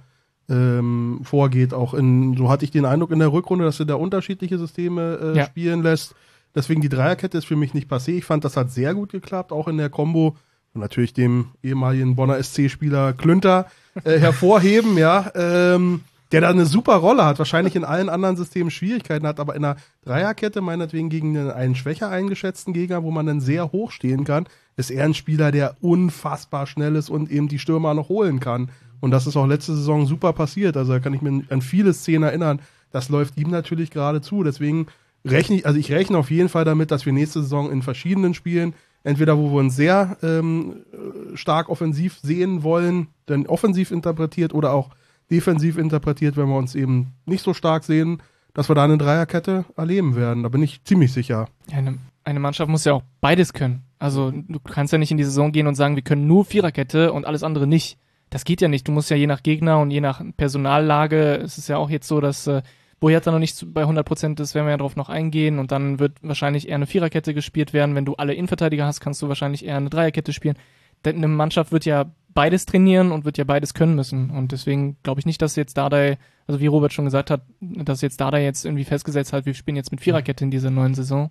ähm, vorgeht. Auch in, so hatte ich den Eindruck in der Rückrunde, dass er da unterschiedliche Systeme äh, Ja. spielen lässt. Deswegen die Dreierkette ist für mich nicht passé. Ich fand, das hat sehr gut geklappt, auch in der Combo. Und natürlich dem ehemaligen Bonner SC-Spieler Klünter äh, hervorheben, ja. Ähm, der da eine super Rolle hat, wahrscheinlich in allen anderen Systemen Schwierigkeiten hat, aber in einer Dreierkette, meinetwegen gegen einen, schwächer eingeschätzten Gegner, wo man dann sehr hoch stehen kann, ist er ein Spieler, der unfassbar schnell ist und eben die Stürmer noch holen kann. Und das ist auch letzte Saison super passiert. Also da kann ich mir an viele Szenen erinnern. Das läuft ihm natürlich gerade zu. Deswegen rechne ich, also ich rechne auf jeden Fall damit, dass wir nächste Saison in verschiedenen Spielen, entweder wo wir uns sehr ähm, äh, stark offensiv sehen wollen, dann offensiv interpretiert oder auch defensiv interpretiert, wenn wir uns eben nicht so stark sehen, dass wir da eine Dreierkette erleben werden. Da bin ich ziemlich sicher. Eine, eine Mannschaft muss ja auch beides können. Also du kannst ja nicht in die Saison gehen und sagen, wir können nur Viererkette und alles andere nicht. Das geht ja nicht. Du musst ja je nach Gegner und je nach Personallage, es ist ja auch jetzt so, dass äh, Boyata noch nicht bei 100 Prozent ist, werden wir ja darauf noch eingehen und dann wird wahrscheinlich eher eine Viererkette gespielt werden. Wenn du alle Innenverteidiger hast, kannst du wahrscheinlich eher eine Dreierkette spielen. Denn eine Mannschaft wird ja beides trainieren und wird ja beides können müssen. Und deswegen glaube ich nicht, dass jetzt Dardai, also wie Robert schon gesagt hat, dass jetzt Dardai jetzt irgendwie festgesetzt hat, wir spielen jetzt mit Viererkette in dieser neuen Saison,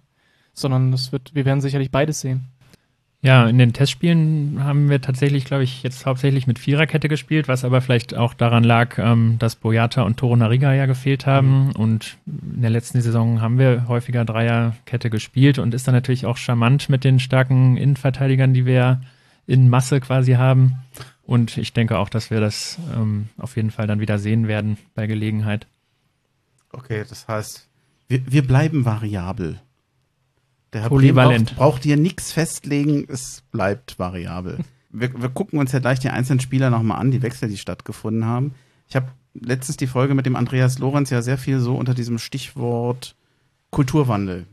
sondern das wird, wir werden sicherlich beides sehen. Ja, in den Testspielen haben wir tatsächlich, glaube ich, jetzt hauptsächlich mit Viererkette gespielt, was aber vielleicht auch daran lag, ähm, dass Boyata und Toro Nariga ja gefehlt haben. Und in der letzten Saison haben wir häufiger Dreierkette gespielt und ist dann natürlich auch charmant mit den starken Innenverteidigern, die wir in Masse quasi haben. Und ich denke auch, dass wir das ähm, auf jeden Fall dann wieder sehen werden bei Gelegenheit. Okay, das heißt, wir, wir bleiben variabel. Der Herr braucht, braucht hier nichts festlegen, es bleibt variabel. Wir, wir gucken uns ja gleich die einzelnen Spieler nochmal an, die Wechsel, die stattgefunden haben. Ich habe letztens die Folge mit dem Andreas Lorenz ja sehr viel so unter diesem Stichwort Kulturwandel.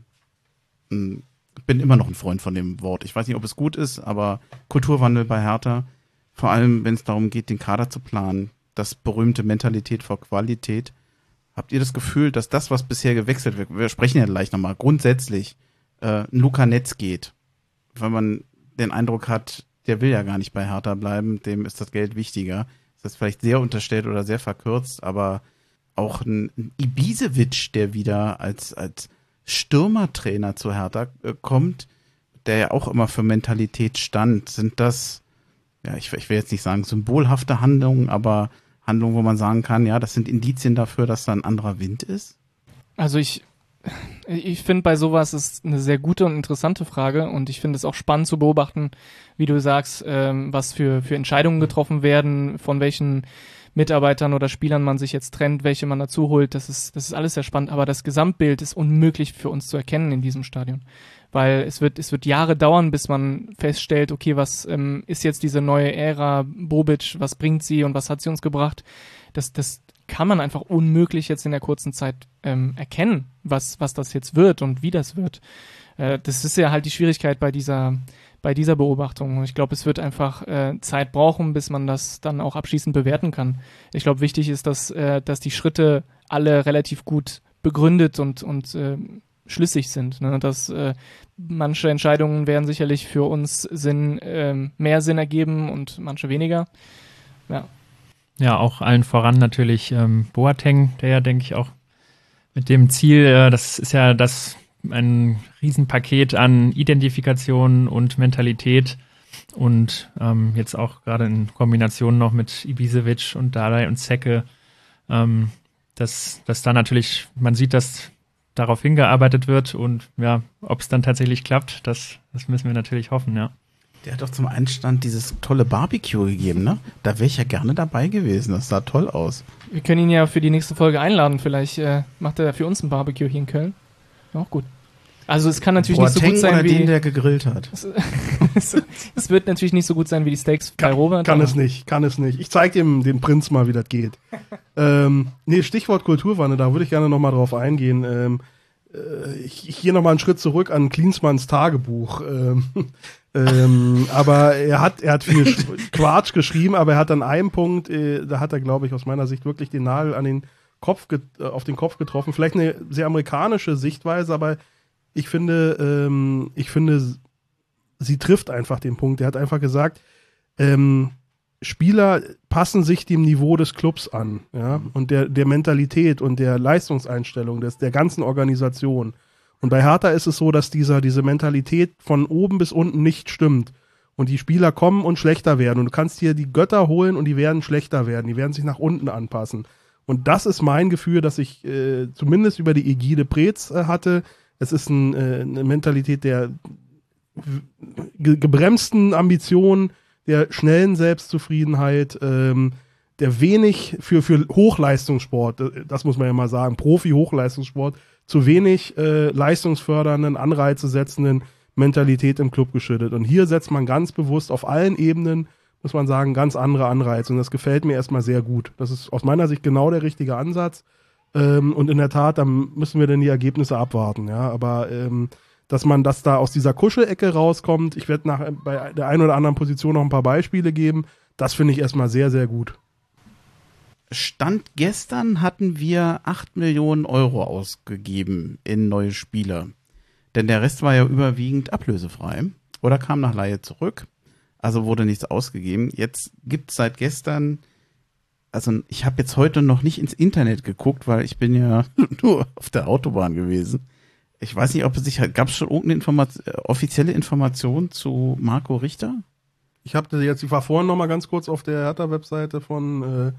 Hm, Bin immer noch ein Freund von dem Wort. Ich weiß nicht, ob es gut ist, aber Kulturwandel bei Hertha, vor allem wenn es darum geht, den Kader zu planen, das berühmte Mentalität vor Qualität. Habt ihr das Gefühl, dass das, was bisher gewechselt wird, wir sprechen ja gleich nochmal, grundsätzlich äh, Luca Netz geht, wenn man den Eindruck hat, der will ja gar nicht bei Hertha bleiben, dem ist das Geld wichtiger. Das ist vielleicht sehr unterstellt oder sehr verkürzt, aber auch ein, ein Ibisevic, der wieder als, als Stürmertrainer zu Hertha äh, kommt, der ja auch immer für Mentalität stand, sind das, ja, ich, ich will jetzt nicht sagen symbolhafte Handlungen, aber Handlungen, wo man sagen kann, ja, das sind Indizien dafür, dass da ein anderer Wind ist? Also ich, ich finde bei sowas ist eine sehr gute und interessante Frage und ich finde es auch spannend zu beobachten, wie du sagst, ähm, was für, für Entscheidungen getroffen werden, von welchen Mitarbeitern oder Spielern man sich jetzt trennt, welche man dazu holt. Das ist, das ist alles sehr spannend, aber das Gesamtbild ist unmöglich für uns zu erkennen in diesem Stadion. Weil es wird, es wird Jahre dauern, bis man feststellt, okay, was ähm, ist jetzt diese neue Ära Bobic, was bringt sie und was hat sie uns gebracht? Das, das kann man einfach unmöglich jetzt in der kurzen Zeit ähm, erkennen, was, was das jetzt wird und wie das wird. Äh, das ist ja halt die Schwierigkeit bei dieser, bei dieser Beobachtung. Ich glaube, es wird einfach äh, Zeit brauchen, bis man das dann auch abschließend bewerten kann. Ich glaube, wichtig ist, dass, äh, dass die Schritte alle relativ gut begründet und, und äh, schlüssig sind. Ne? Dass äh, manche Entscheidungen werden sicherlich für uns Sinn, äh, mehr Sinn ergeben und manche weniger. Ja. Ja, auch allen voran natürlich ähm, Boateng, der ja, denke ich, auch mit dem Ziel, äh, das ist ja das ein Riesenpaket an Identifikation und Mentalität und ähm, jetzt auch gerade in Kombination noch mit Ibisevic und Dalai und Zecke, ähm, dass, dass da natürlich, man sieht, dass darauf hingearbeitet wird und ja, ob es dann tatsächlich klappt, das, das müssen wir natürlich hoffen, ja. Der hat doch zum Einstand dieses tolle Barbecue gegeben, ne? Da wäre ich ja gerne dabei gewesen. Das sah toll aus. Wir können ihn ja für die nächste Folge einladen. Vielleicht äh, macht er für uns ein Barbecue hier in Köln. Auch gut. Also es kann natürlich Boateng nicht so gut sein oder wie den, der gegrillt hat. es, es wird natürlich nicht so gut sein wie die Steaks bei Kann, Robert. kann es nicht, kann es nicht. Ich zeige dem den Prinz mal, wie das geht. ähm, nee, Stichwort Kulturwanne, da würde ich gerne nochmal drauf eingehen. Ähm, äh, ich gehe nochmal einen Schritt zurück an Klinsmanns Tagebuch. Ähm, ähm, aber er hat, er hat viel Sch- Quatsch geschrieben, aber er hat an einem Punkt, äh, da hat er, glaube ich, aus meiner Sicht wirklich den Nagel an den Kopf äh, auf den Kopf getroffen. Vielleicht eine sehr amerikanische Sichtweise, aber ich finde, ähm, ich finde, sie trifft einfach den Punkt. Er hat einfach gesagt, ähm, Spieler passen sich dem Niveau des Clubs an, ja, und der, der Mentalität und der Leistungseinstellung des, der ganzen Organisation. Und bei Hertha ist es so, dass dieser, diese Mentalität von oben bis unten nicht stimmt. Und die Spieler kommen und schlechter werden. Und du kannst hier die Götter holen und die werden schlechter werden. Die werden sich nach unten anpassen. Und das ist mein Gefühl, dass ich äh, zumindest über die Ägide Preetz äh, hatte. Es ist ein, äh, eine Mentalität der ge gebremsten Ambitionen, der schnellen Selbstzufriedenheit, ähm, der wenig für, für Hochleistungssport, äh, das muss man ja mal sagen, Profi-Hochleistungssport, zu wenig äh, leistungsfördernden, Anreize setzenden Mentalität im Club geschüttet. Und hier setzt man ganz bewusst auf allen Ebenen, muss man sagen, ganz andere Anreize. Und das gefällt mir erstmal sehr gut. Das ist aus meiner Sicht genau der richtige Ansatz. Ähm, und in der Tat, dann müssen wir dann die Ergebnisse abwarten. Ja, aber ähm, dass man das da aus dieser Kuschelecke rauskommt, ich werde bei der einen oder anderen Position noch ein paar Beispiele geben. Das finde ich erstmal sehr, sehr gut. Stand gestern hatten wir 8 Millionen Euro ausgegeben in neue Spieler. Denn der Rest war ja überwiegend ablösefrei oder kam nach Laie zurück. Also wurde nichts ausgegeben. Jetzt gibt es seit gestern, also ich habe jetzt heute noch nicht ins Internet geguckt, weil ich bin ja nur auf der Autobahn gewesen. Ich weiß nicht, ob es sich, gab es schon irgendeine Informat äh, offizielle Information zu Marco Richter? Ich habe jetzt, ich war vorhin noch mal ganz kurz auf der Hertha-Webseite von äh,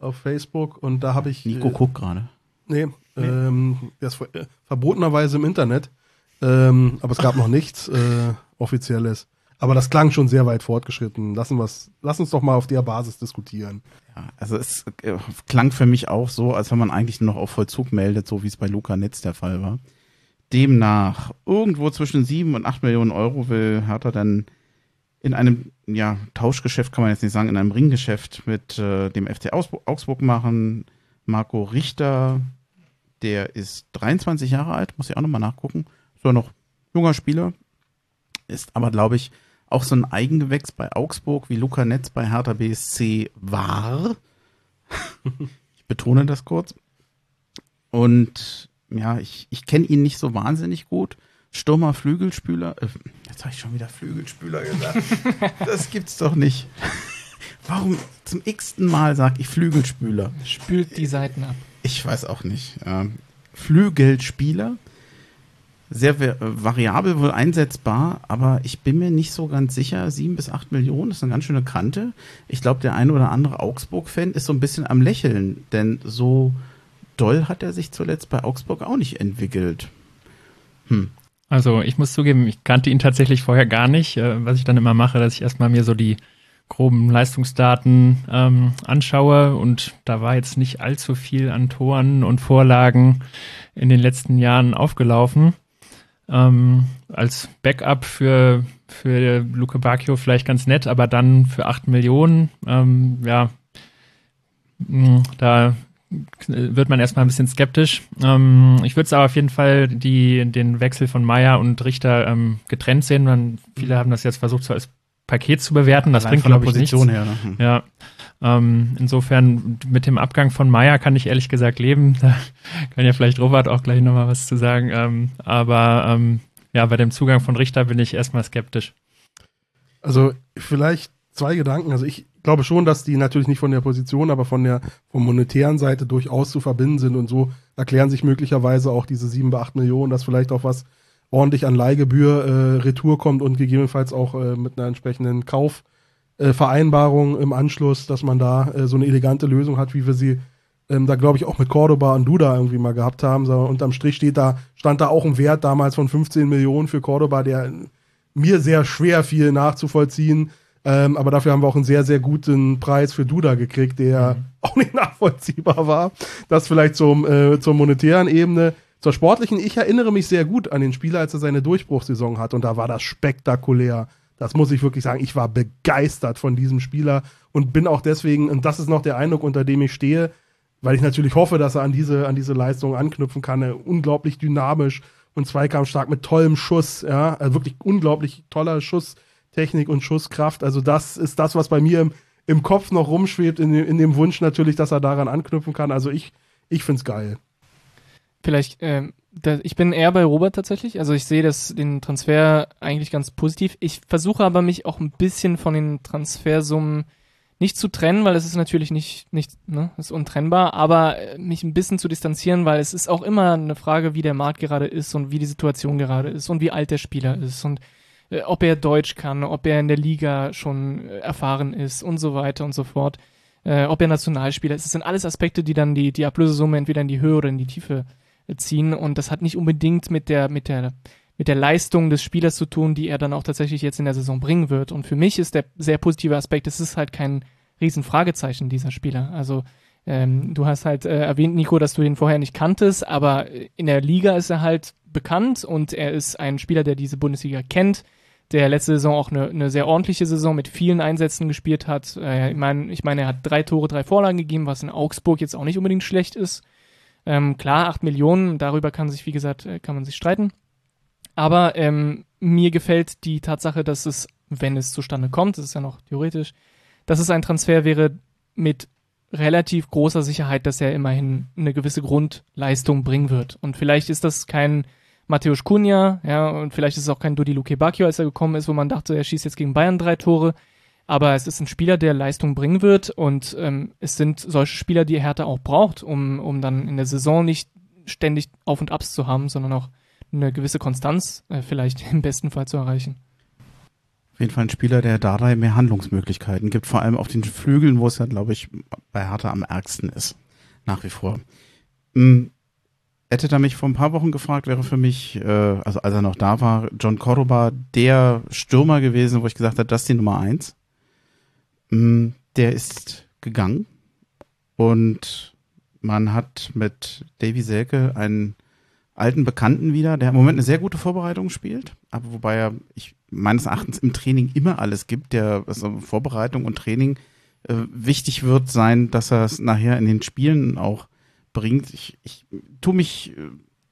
auf Facebook und da habe ich Nico äh, guckt gerade. Nee, Ähm, der ist ver äh, verbotenerweise im Internet. Ähm, aber es gab noch nichts äh, Offizielles. Aber das klang schon sehr weit fortgeschritten. Lassen, wir's, lass uns doch mal auf der Basis diskutieren. Ja, also es äh, klang für mich auch so, als wenn man eigentlich nur noch auf Vollzug meldet, so wie es bei Luca Netz der Fall war. Demnach, irgendwo zwischen sieben und acht Millionen Euro will Hertha dann in einem ja, Tauschgeschäft, kann man jetzt nicht sagen, in einem Ringgeschäft mit äh, dem FC Augsburg, machen. Marco Richter, der ist 23 Jahre alt, muss ich auch nochmal nachgucken. Ja noch junger Spieler. Ist aber, glaube ich, auch so ein Eigengewächs bei Augsburg, wie Luca Netz bei Hertha BSC war. ich betone das kurz. Und ja, ich, ich kenne ihn nicht so wahnsinnig gut. Stürmer, Flügelspüler. Äh, jetzt habe ich schon wieder Flügelspüler gesagt. das gibt's doch nicht. Warum zum x-ten Mal sage ich Flügelspüler? Spült die Seiten ab. Ich weiß auch nicht. Ähm, Flügelspieler. Sehr va- variabel wohl einsetzbar, aber ich bin mir nicht so ganz sicher. Sieben bis acht Millionen ist eine ganz schöne Kante. Ich glaube, der eine oder andere Augsburg-Fan ist so ein bisschen am Lächeln, denn so doll hat er sich zuletzt bei Augsburg auch nicht entwickelt. Hm. Also ich muss zugeben, ich kannte ihn tatsächlich vorher gar nicht. Äh, was ich dann immer mache, dass ich erstmal mir so die groben Leistungsdaten ähm, anschaue und da war jetzt nicht allzu viel an Toren und Vorlagen in den letzten Jahren aufgelaufen. Ähm, als Backup für, für Luke Bacchio vielleicht ganz nett, aber dann für 8 Millionen, ähm, ja, mh, da wird man erstmal ein bisschen skeptisch. Ähm, ich würde es aber auf jeden Fall die, den Wechsel von Meier und Richter ähm, getrennt sehen. Man, viele haben das jetzt versucht, so als Paket zu bewerten. Das bringt, glaube ich, Position nichts. Her, ne? Ja. Ähm, insofern mit dem Abgang von Meier kann ich ehrlich gesagt leben. Da kann ja vielleicht Robert auch gleich nochmal was zu sagen. Ähm, aber ähm, ja, bei dem Zugang von Richter bin ich erstmal skeptisch. Also vielleicht zwei Gedanken. Also ich glaube schon, dass die natürlich nicht von der Position, aber von der vom monetären Seite durchaus zu verbinden sind und so erklären sich möglicherweise auch diese sieben bis acht Millionen, dass vielleicht auch was ordentlich an Leihgebühr äh, Retour kommt und gegebenenfalls auch äh, mit einer entsprechenden Kaufvereinbarung äh, im Anschluss, dass man da äh, so eine elegante Lösung hat, wie wir sie ähm, da glaube ich auch mit Cordoba und Duda irgendwie mal gehabt haben. So, unterm Strich steht da, stand da auch ein Wert damals von 15 Millionen für Cordoba, der mir sehr schwer fiel nachzuvollziehen. Ähm, aber dafür haben wir auch einen sehr, sehr guten Preis für Duda gekriegt, der mhm. auch nicht nachvollziehbar war. Das vielleicht zum, äh, zur monetären Ebene. Zur sportlichen, ich erinnere mich sehr gut an den Spieler, als er seine Durchbruchssaison hat und da war das spektakulär. Das muss ich wirklich sagen. Ich war begeistert von diesem Spieler und bin auch deswegen, und das ist noch der Eindruck, unter dem ich stehe, weil ich natürlich hoffe, dass er an diese, an diese Leistung anknüpfen kann. unglaublich dynamisch und zweikampfstark mit tollem Schuss, ja, also wirklich unglaublich toller Schusstechnik und Schusskraft. Also das ist das, was bei mir im, im Kopf noch rumschwebt, in, in dem Wunsch natürlich, dass er daran anknüpfen kann. Also ich, ich find's geil. Vielleicht, ähm, da, ich bin eher bei Robert tatsächlich. Also ich sehe das, den Transfer eigentlich ganz positiv. Ich versuche aber mich auch ein bisschen von den Transfersummen nicht zu trennen, weil es ist natürlich nicht, nicht, ne, ist untrennbar, aber äh, mich ein bisschen zu distanzieren, weil es ist auch immer eine Frage, wie der Markt gerade ist und wie die Situation gerade ist und wie alt der Spieler ist und ob er Deutsch kann, ob er in der Liga schon äh, erfahren ist und so weiter und so fort, äh, ob er Nationalspieler ist. Das sind alles Aspekte, die dann die, die Ablösesumme entweder in die Höhe oder in die Tiefe ziehen und das hat nicht unbedingt mit der, mit der, mit der Leistung des Spielers zu tun, die er dann auch tatsächlich jetzt in der Saison bringen wird. Und für mich ist der sehr positive Aspekt, es ist halt kein Riesenfragezeichen, dieser Spieler. Also ähm, du hast halt äh, erwähnt, Nico, dass du ihn vorher nicht kanntest, aber in der Liga ist er halt bekannt und er ist ein Spieler, der diese Bundesliga kennt, der letzte Saison auch eine, eine sehr ordentliche Saison mit vielen Einsätzen gespielt hat. Äh, ich meine, ich mein, er hat drei Tore, drei Vorlagen gegeben, was in Augsburg jetzt auch nicht unbedingt schlecht ist. Ähm, klar, 8 Millionen, darüber kann sich, wie gesagt, äh, kann man sich streiten. Aber ähm, mir gefällt die Tatsache, dass es, wenn es zustande kommt, das ist ja noch theoretisch, dass es ein Transfer wäre mit relativ großer Sicherheit, dass er immerhin eine gewisse Grundleistung bringen wird. Und vielleicht ist das kein Matthäus Cunha, ja, und vielleicht ist es auch kein Dodi Luke Bacchio, als er gekommen ist, wo man dachte, er schießt jetzt gegen Bayern drei Tore. Aber es ist ein Spieler, der Leistung bringen wird und ähm, es sind solche Spieler, die Hertha auch braucht, um, um dann in der Saison nicht ständig Auf und Abs zu haben, sondern auch eine gewisse Konstanz äh, vielleicht im besten Fall zu erreichen. Auf jeden Fall ein Spieler, der dabei mehr Handlungsmöglichkeiten gibt, vor allem auf den Flügeln, wo es ja, glaube ich, bei Hertha am ärgsten ist. Nach wie vor. Hm, hätte er mich vor ein paar Wochen gefragt, wäre für mich, äh, also als er noch da war, John Cordoba der Stürmer gewesen, wo ich gesagt habe, das ist die Nummer eins. Mm, der ist gegangen und man hat mit Davy Selke einen alten Bekannten wieder, der im Moment eine sehr gute Vorbereitung spielt, aber wobei er ich meines Erachtens im Training immer alles gibt, der also Vorbereitung und Training äh, wichtig wird sein, dass er es nachher in den Spielen auch bringt. Ich, ich tue mich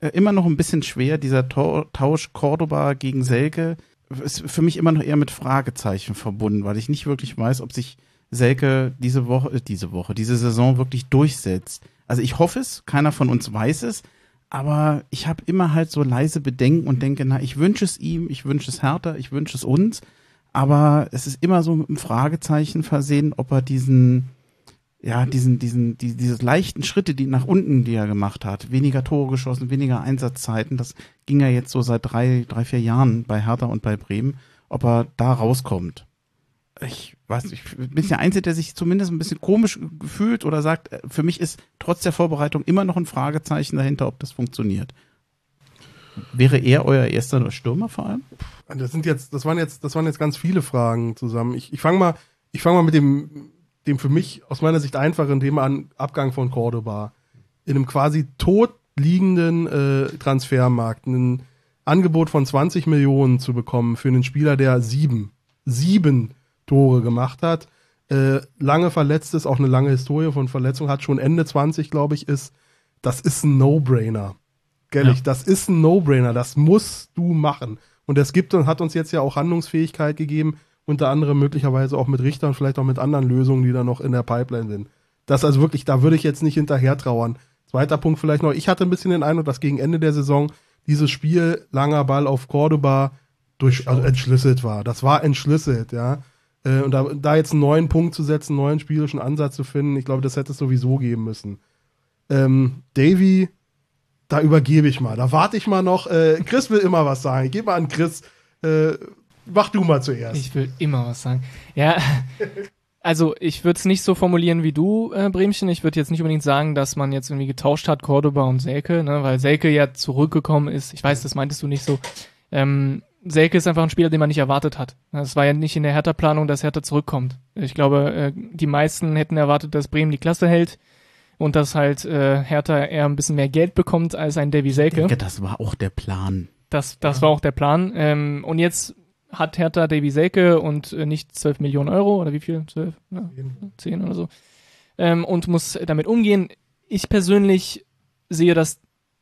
äh, immer noch ein bisschen schwer, dieser Tausch Cordoba gegen Selke ist für mich immer noch eher mit Fragezeichen verbunden, weil ich nicht wirklich weiß, ob sich Selke diese Woche, äh, diese Woche, diese Saison wirklich durchsetzt. Also ich hoffe es, keiner von uns weiß es, aber ich habe immer halt so leise Bedenken und denke, na, ich wünsche es ihm, ich wünsche es Hertha, ich wünsche es uns, aber es ist immer so mit einem Fragezeichen versehen, ob er diesen, ja, diesen, diesen, die, diese leichten Schritte, die nach unten, die er gemacht hat, weniger Tore geschossen, weniger Einsatzzeiten, das ging ja jetzt so seit drei, drei, vier Jahren bei Hertha und bei Bremen, ob er da rauskommt. ich weiß, ich bin der Einzige, der sich zumindest ein bisschen komisch gefühlt oder sagt, äh, für mich ist trotz der Vorbereitung immer noch ein Fragezeichen dahinter, ob das funktioniert. Wäre er euer erster Stürmer vor allem? Das sind jetzt, das waren jetzt, das waren jetzt ganz viele Fragen zusammen. Ich, ich fange mal, ich fange mal mit dem, dem für mich aus meiner Sicht einfachen Thema an, Abgang von Cordoba. In einem quasi tot liegenden äh, Transfermarkt ein Angebot von 20 Millionen zu bekommen für einen Spieler, der sieben, sieben Tore gemacht hat, äh, lange verletzt ist, auch eine lange Historie von Verletzungen hat, schon Ende 20, glaube ich, ist, das ist ein No-Brainer. Gellig, ja. das ist ein No-Brainer, das musst du machen. Und es gibt und hat uns jetzt ja auch Handlungsfähigkeit gegeben, unter anderem möglicherweise auch mit Richtern, vielleicht auch mit anderen Lösungen, die da noch in der Pipeline sind. Das also wirklich, da würde ich jetzt nicht hinterher trauern. Zweiter Punkt vielleicht noch, ich hatte ein bisschen den Eindruck, dass gegen Ende der Saison dieses Spiel, langer Ball auf Cordoba, durch, also entschlüsselt war. Das war entschlüsselt, ja. Äh, und da, da jetzt einen neuen Punkt zu setzen, einen neuen spielerischen Ansatz zu finden, ich glaube, das hätte es sowieso geben müssen. Ähm, Davy, da übergebe ich mal. Da warte ich mal noch. Äh, Chris will immer was sagen. Ich gebe mal an Chris. Äh, mach du mal zuerst. Ich will immer was sagen. Ja, also ich würde es nicht so formulieren wie du, äh, Bremchen. Ich würde jetzt nicht unbedingt sagen, dass man jetzt irgendwie getauscht hat, Cordoba und Selke, ne? weil Selke ja zurückgekommen ist. Ich weiß, das meintest du nicht so. Ähm, Selke ist einfach ein Spieler, den man nicht erwartet hat. Es war ja nicht in der Hertha-Planung, dass Hertha zurückkommt. Ich glaube, äh, die meisten hätten erwartet, dass Bremen die Klasse hält und dass halt äh, Hertha eher ein bisschen mehr Geld bekommt als ein Davy Selke. Ich denke, das war auch der Plan. Das, das ja. war auch der Plan. Ähm, und jetzt hat Hertha Davy Selke und äh, nicht 12 Millionen Euro oder wie viel? 12? Ja, 10 oder so. Ähm, und muss damit umgehen. Ich persönlich sehe das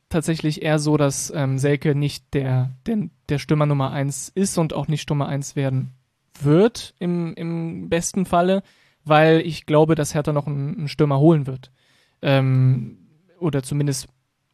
tatsächlich eher so, dass ähm, Selke nicht der, der, der Stürmer Nummer 1 ist und auch nicht Stürmer 1 werden wird im, im besten Falle, weil ich glaube, dass Hertha noch einen, einen Stürmer holen wird ähm, oder zumindest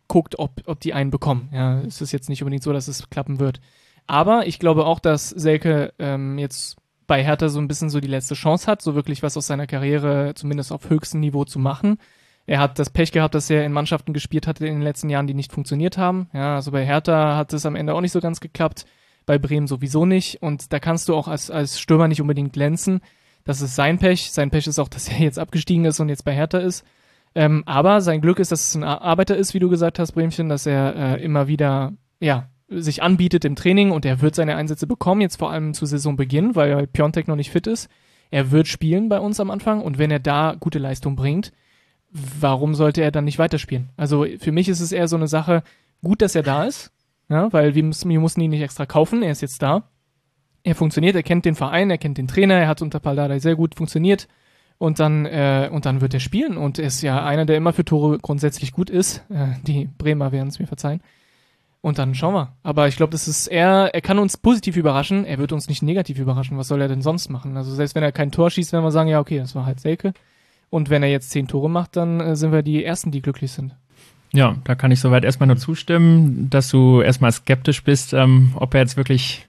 guckt, ob, ob die einen bekommen. Ja, es ist jetzt nicht unbedingt so, dass es klappen wird. Aber ich glaube auch, dass Selke ähm, jetzt bei Hertha so ein bisschen so die letzte Chance hat, so wirklich was aus seiner Karriere zumindest auf höchstem Niveau zu machen. Er hat das Pech gehabt, dass er in Mannschaften gespielt hatte in den letzten Jahren, die nicht funktioniert haben. Ja, also bei Hertha hat es am Ende auch nicht so ganz geklappt, bei Bremen sowieso nicht. Und da kannst du auch als, als Stürmer nicht unbedingt glänzen. Das ist sein Pech. Sein Pech ist auch, dass er jetzt abgestiegen ist und jetzt bei Hertha ist. Ähm, aber sein Glück ist, dass es ein Arbeiter ist, wie du gesagt hast, Bremchen, dass er äh, immer wieder, ja, sich anbietet im Training und er wird seine Einsätze bekommen, jetzt vor allem zu Saisonbeginn, weil Piontek noch nicht fit ist. Er wird spielen bei uns am Anfang und wenn er da gute Leistung bringt, warum sollte er dann nicht weiterspielen? Also für mich ist es eher so eine Sache, gut, dass er da ist, ja, weil wir, wir mussten ihn nicht extra kaufen, er ist jetzt da. Er funktioniert, er kennt den Verein, er kennt den Trainer, er hat unter Paldadei sehr gut funktioniert und dann, äh, und dann wird er spielen und ist ja einer, der immer für Tore grundsätzlich gut ist. Äh, die Bremer werden es mir verzeihen. Und dann schauen wir. Aber ich glaube, das ist eher, er kann uns positiv überraschen, er wird uns nicht negativ überraschen. Was soll er denn sonst machen? Also selbst wenn er kein Tor schießt, werden wir sagen, ja, okay, das war halt Selke. Und wenn er jetzt zehn Tore macht, dann äh, sind wir die Ersten, die glücklich sind. Ja, da kann ich soweit erstmal nur zustimmen, dass du erstmal skeptisch bist, ähm, ob er jetzt wirklich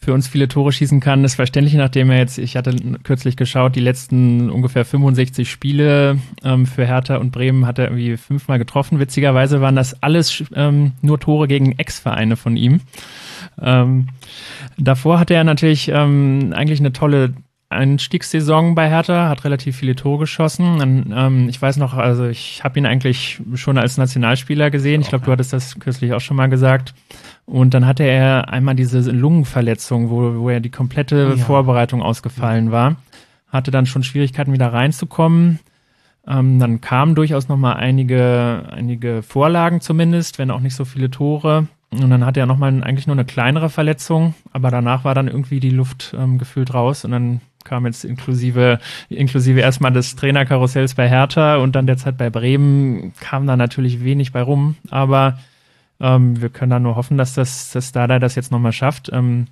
für uns viele Tore schießen kann, ist verständlich, nachdem er jetzt, ich hatte kürzlich geschaut, die letzten ungefähr 65 Spiele ähm, für Hertha und Bremen hat er irgendwie fünfmal getroffen. Witzigerweise waren das alles ähm, nur Tore gegen Ex-Vereine von ihm. Ähm, davor hatte er natürlich ähm, eigentlich eine tolle Einstiegssaison bei Hertha, hat relativ viele Tore geschossen. Und, ähm, ich weiß noch, also ich habe ihn eigentlich schon als Nationalspieler gesehen. Ich glaube, du hattest das kürzlich auch schon mal gesagt. Und dann hatte er einmal diese Lungenverletzung, wo, wo er die komplette ja. Vorbereitung ausgefallen war. Hatte dann schon Schwierigkeiten, wieder reinzukommen. Ähm, dann kamen durchaus nochmal einige, einige Vorlagen zumindest, wenn auch nicht so viele Tore. Und dann hatte er nochmal eigentlich nur eine kleinere Verletzung, aber danach war dann irgendwie die Luft ähm, gefühlt raus und dann kam jetzt inklusive, inklusive erstmal des Trainerkarussells bei Hertha und dann derzeit bei Bremen kam da natürlich wenig bei rum, aber ähm, wir können da nur hoffen, dass das, dass Dada das jetzt nochmal schafft. Ähm,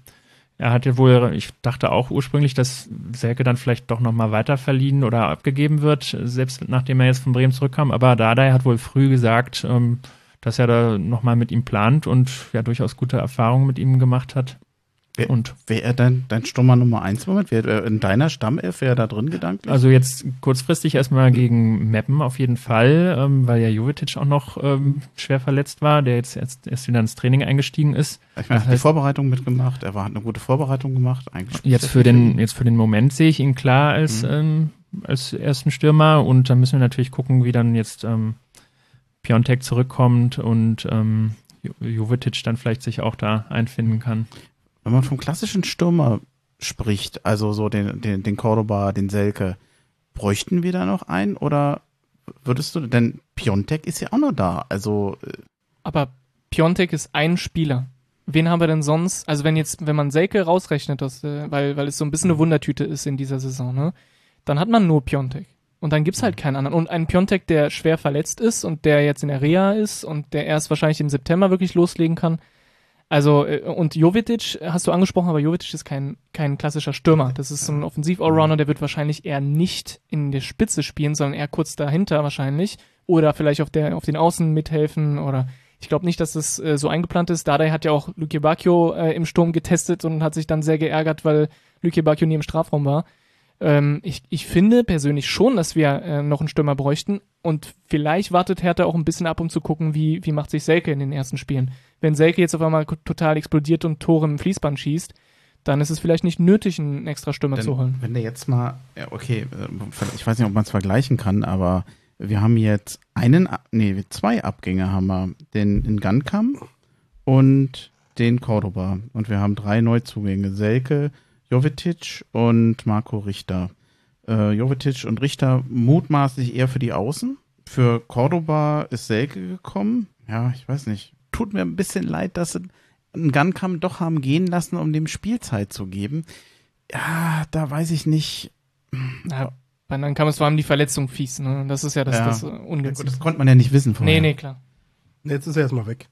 er hatte wohl, ich dachte auch ursprünglich, dass Selke dann vielleicht doch nochmal weiter verliehen oder abgegeben wird, selbst nachdem er jetzt von Bremen zurückkam. Aber Dada hat wohl früh gesagt, ähm, dass er da nochmal mit ihm plant und ja durchaus gute Erfahrungen mit ihm gemacht hat. Wer, Und Wäre er dein, dein Stürmer Nummer 1 Moment? Wäre er in deiner Stammelf, wäre er da drin gedanklich? also jetzt kurzfristig erstmal gegen Meppen auf jeden Fall, ähm, weil ja Jovetic auch noch ähm, schwer verletzt war, der jetzt erst, erst wieder ins Training eingestiegen ist. ich meine, er hat die heißt- Vorbereitung mitgemacht, er war, hat eine gute Vorbereitung gemacht. Eigentlich Jetzt für den, jetzt für den Moment sehe ich ihn klar als, Mhm. ähm, als ersten Stürmer und da müssen wir natürlich gucken, wie dann jetzt ähm, Piontek zurückkommt und ähm, Jo- Jovetic dann vielleicht sich auch da einfinden kann. Wenn man vom klassischen Stürmer spricht, also so den, den, den Cordoba, den Selke, bräuchten wir da noch einen oder würdest du, denn Piontek ist ja auch noch da, also äh, Aber Piontek ist ein Spieler. Wen haben wir denn sonst? Also wenn jetzt, wenn man Selke rausrechnet, das, äh, weil, weil es so ein bisschen eine Wundertüte ist in dieser Saison, ne? Dann hat man nur Piontek. Und dann gibt's halt keinen anderen. Und ein Piontek, der schwer verletzt ist und der jetzt in der Reha ist und der erst wahrscheinlich im September wirklich loslegen kann. Also, äh, und Jovetic hast du angesprochen, aber Jovetic ist kein, kein klassischer Stürmer. Das ist so ein Offensiv-Allrounder, der wird wahrscheinlich eher nicht in der Spitze spielen, sondern eher kurz dahinter wahrscheinlich. Oder vielleicht auf der, auf den Außen mithelfen oder ich glaube nicht, dass das äh, so eingeplant ist. Dardai hat ja auch Luke Bacchio äh, im Sturm getestet und hat sich dann sehr geärgert, weil Luke Bacchio nie im Strafraum war. Ähm, ich, ich finde persönlich schon, dass wir äh, noch einen Stürmer bräuchten und vielleicht wartet Hertha auch ein bisschen ab, um zu gucken, wie, wie macht sich Selke in den ersten Spielen. Wenn Selke jetzt auf einmal total explodiert und Tore im Fließband schießt, dann ist es vielleicht nicht nötig, einen extra Stürmer zu holen. Denn, wenn der jetzt mal, ja, okay, äh, ich weiß nicht, ob man es vergleichen kann, aber wir haben jetzt einen, nee, zwei Abgänge haben wir. Den in Gankam und den Cordoba. Und wir haben drei Neuzugänge. Selke, Jovetic und Marco Richter. Äh, Jovetic und Richter mutmaßlich eher für die Außen. Für Cordoba ist Selke gekommen. Ja, ich weiß nicht. Tut mir ein bisschen leid, dass sie einen Gankam doch haben gehen lassen, um dem Spielzeit zu geben. Ja, da weiß ich nicht. Ja, bei dann kam es vor allem die Verletzung fies, ne? Das ist ja das, Ja. das äh, Ungünstige. das konnte man ja nicht wissen vorher. Nee, nee, klar. Jetzt ist er erstmal weg.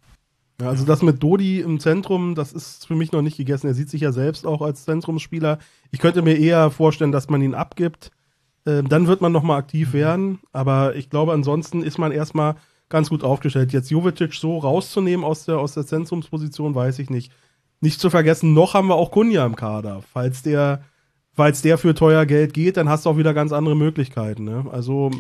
Ja, also das mit Dodi im Zentrum, das ist für mich noch nicht gegessen. Er sieht sich ja selbst auch als Zentrumsspieler. Ich könnte mir eher vorstellen, dass man ihn abgibt. Ähm, dann wird man nochmal aktiv werden. Aber ich glaube, ansonsten ist man erstmal ganz gut aufgestellt. Jetzt Jovetic so rauszunehmen aus der, aus der Zentrumsposition, weiß ich nicht. Nicht zu vergessen, noch haben wir auch Kunja im Kader. Falls der, falls der für teuer Geld geht, dann hast du auch wieder ganz andere Möglichkeiten. Ne? Also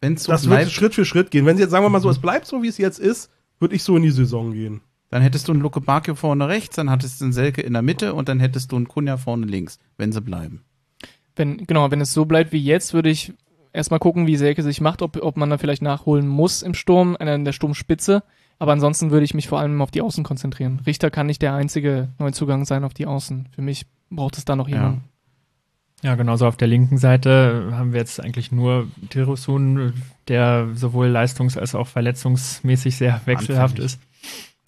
Wenn es so das wird bleibt, Schritt für Schritt gehen. Wenn sie jetzt, sagen wir mal so, es bleibt so, wie es jetzt ist, würde ich so in die Saison gehen. dann hättest du einen Luke Bakio vorne rechts, dann hattest du einen Selke in der Mitte und dann hättest du einen Kunja vorne links, wenn sie bleiben. Wenn, genau, wenn es so bleibt wie jetzt, würde ich erstmal gucken, wie Selke sich macht, ob, ob man da vielleicht nachholen muss im Sturm, in der Sturmspitze. Aber ansonsten würde ich mich vor allem auf die Außen konzentrieren. Richter kann nicht der einzige Neuzugang sein auf die Außen. Für mich braucht es da noch jemanden. Ja, genauso auf der linken Seite haben wir jetzt eigentlich nur Tirosun, der sowohl leistungs- als auch verletzungsmäßig sehr wechselhaft Anfällig. ist.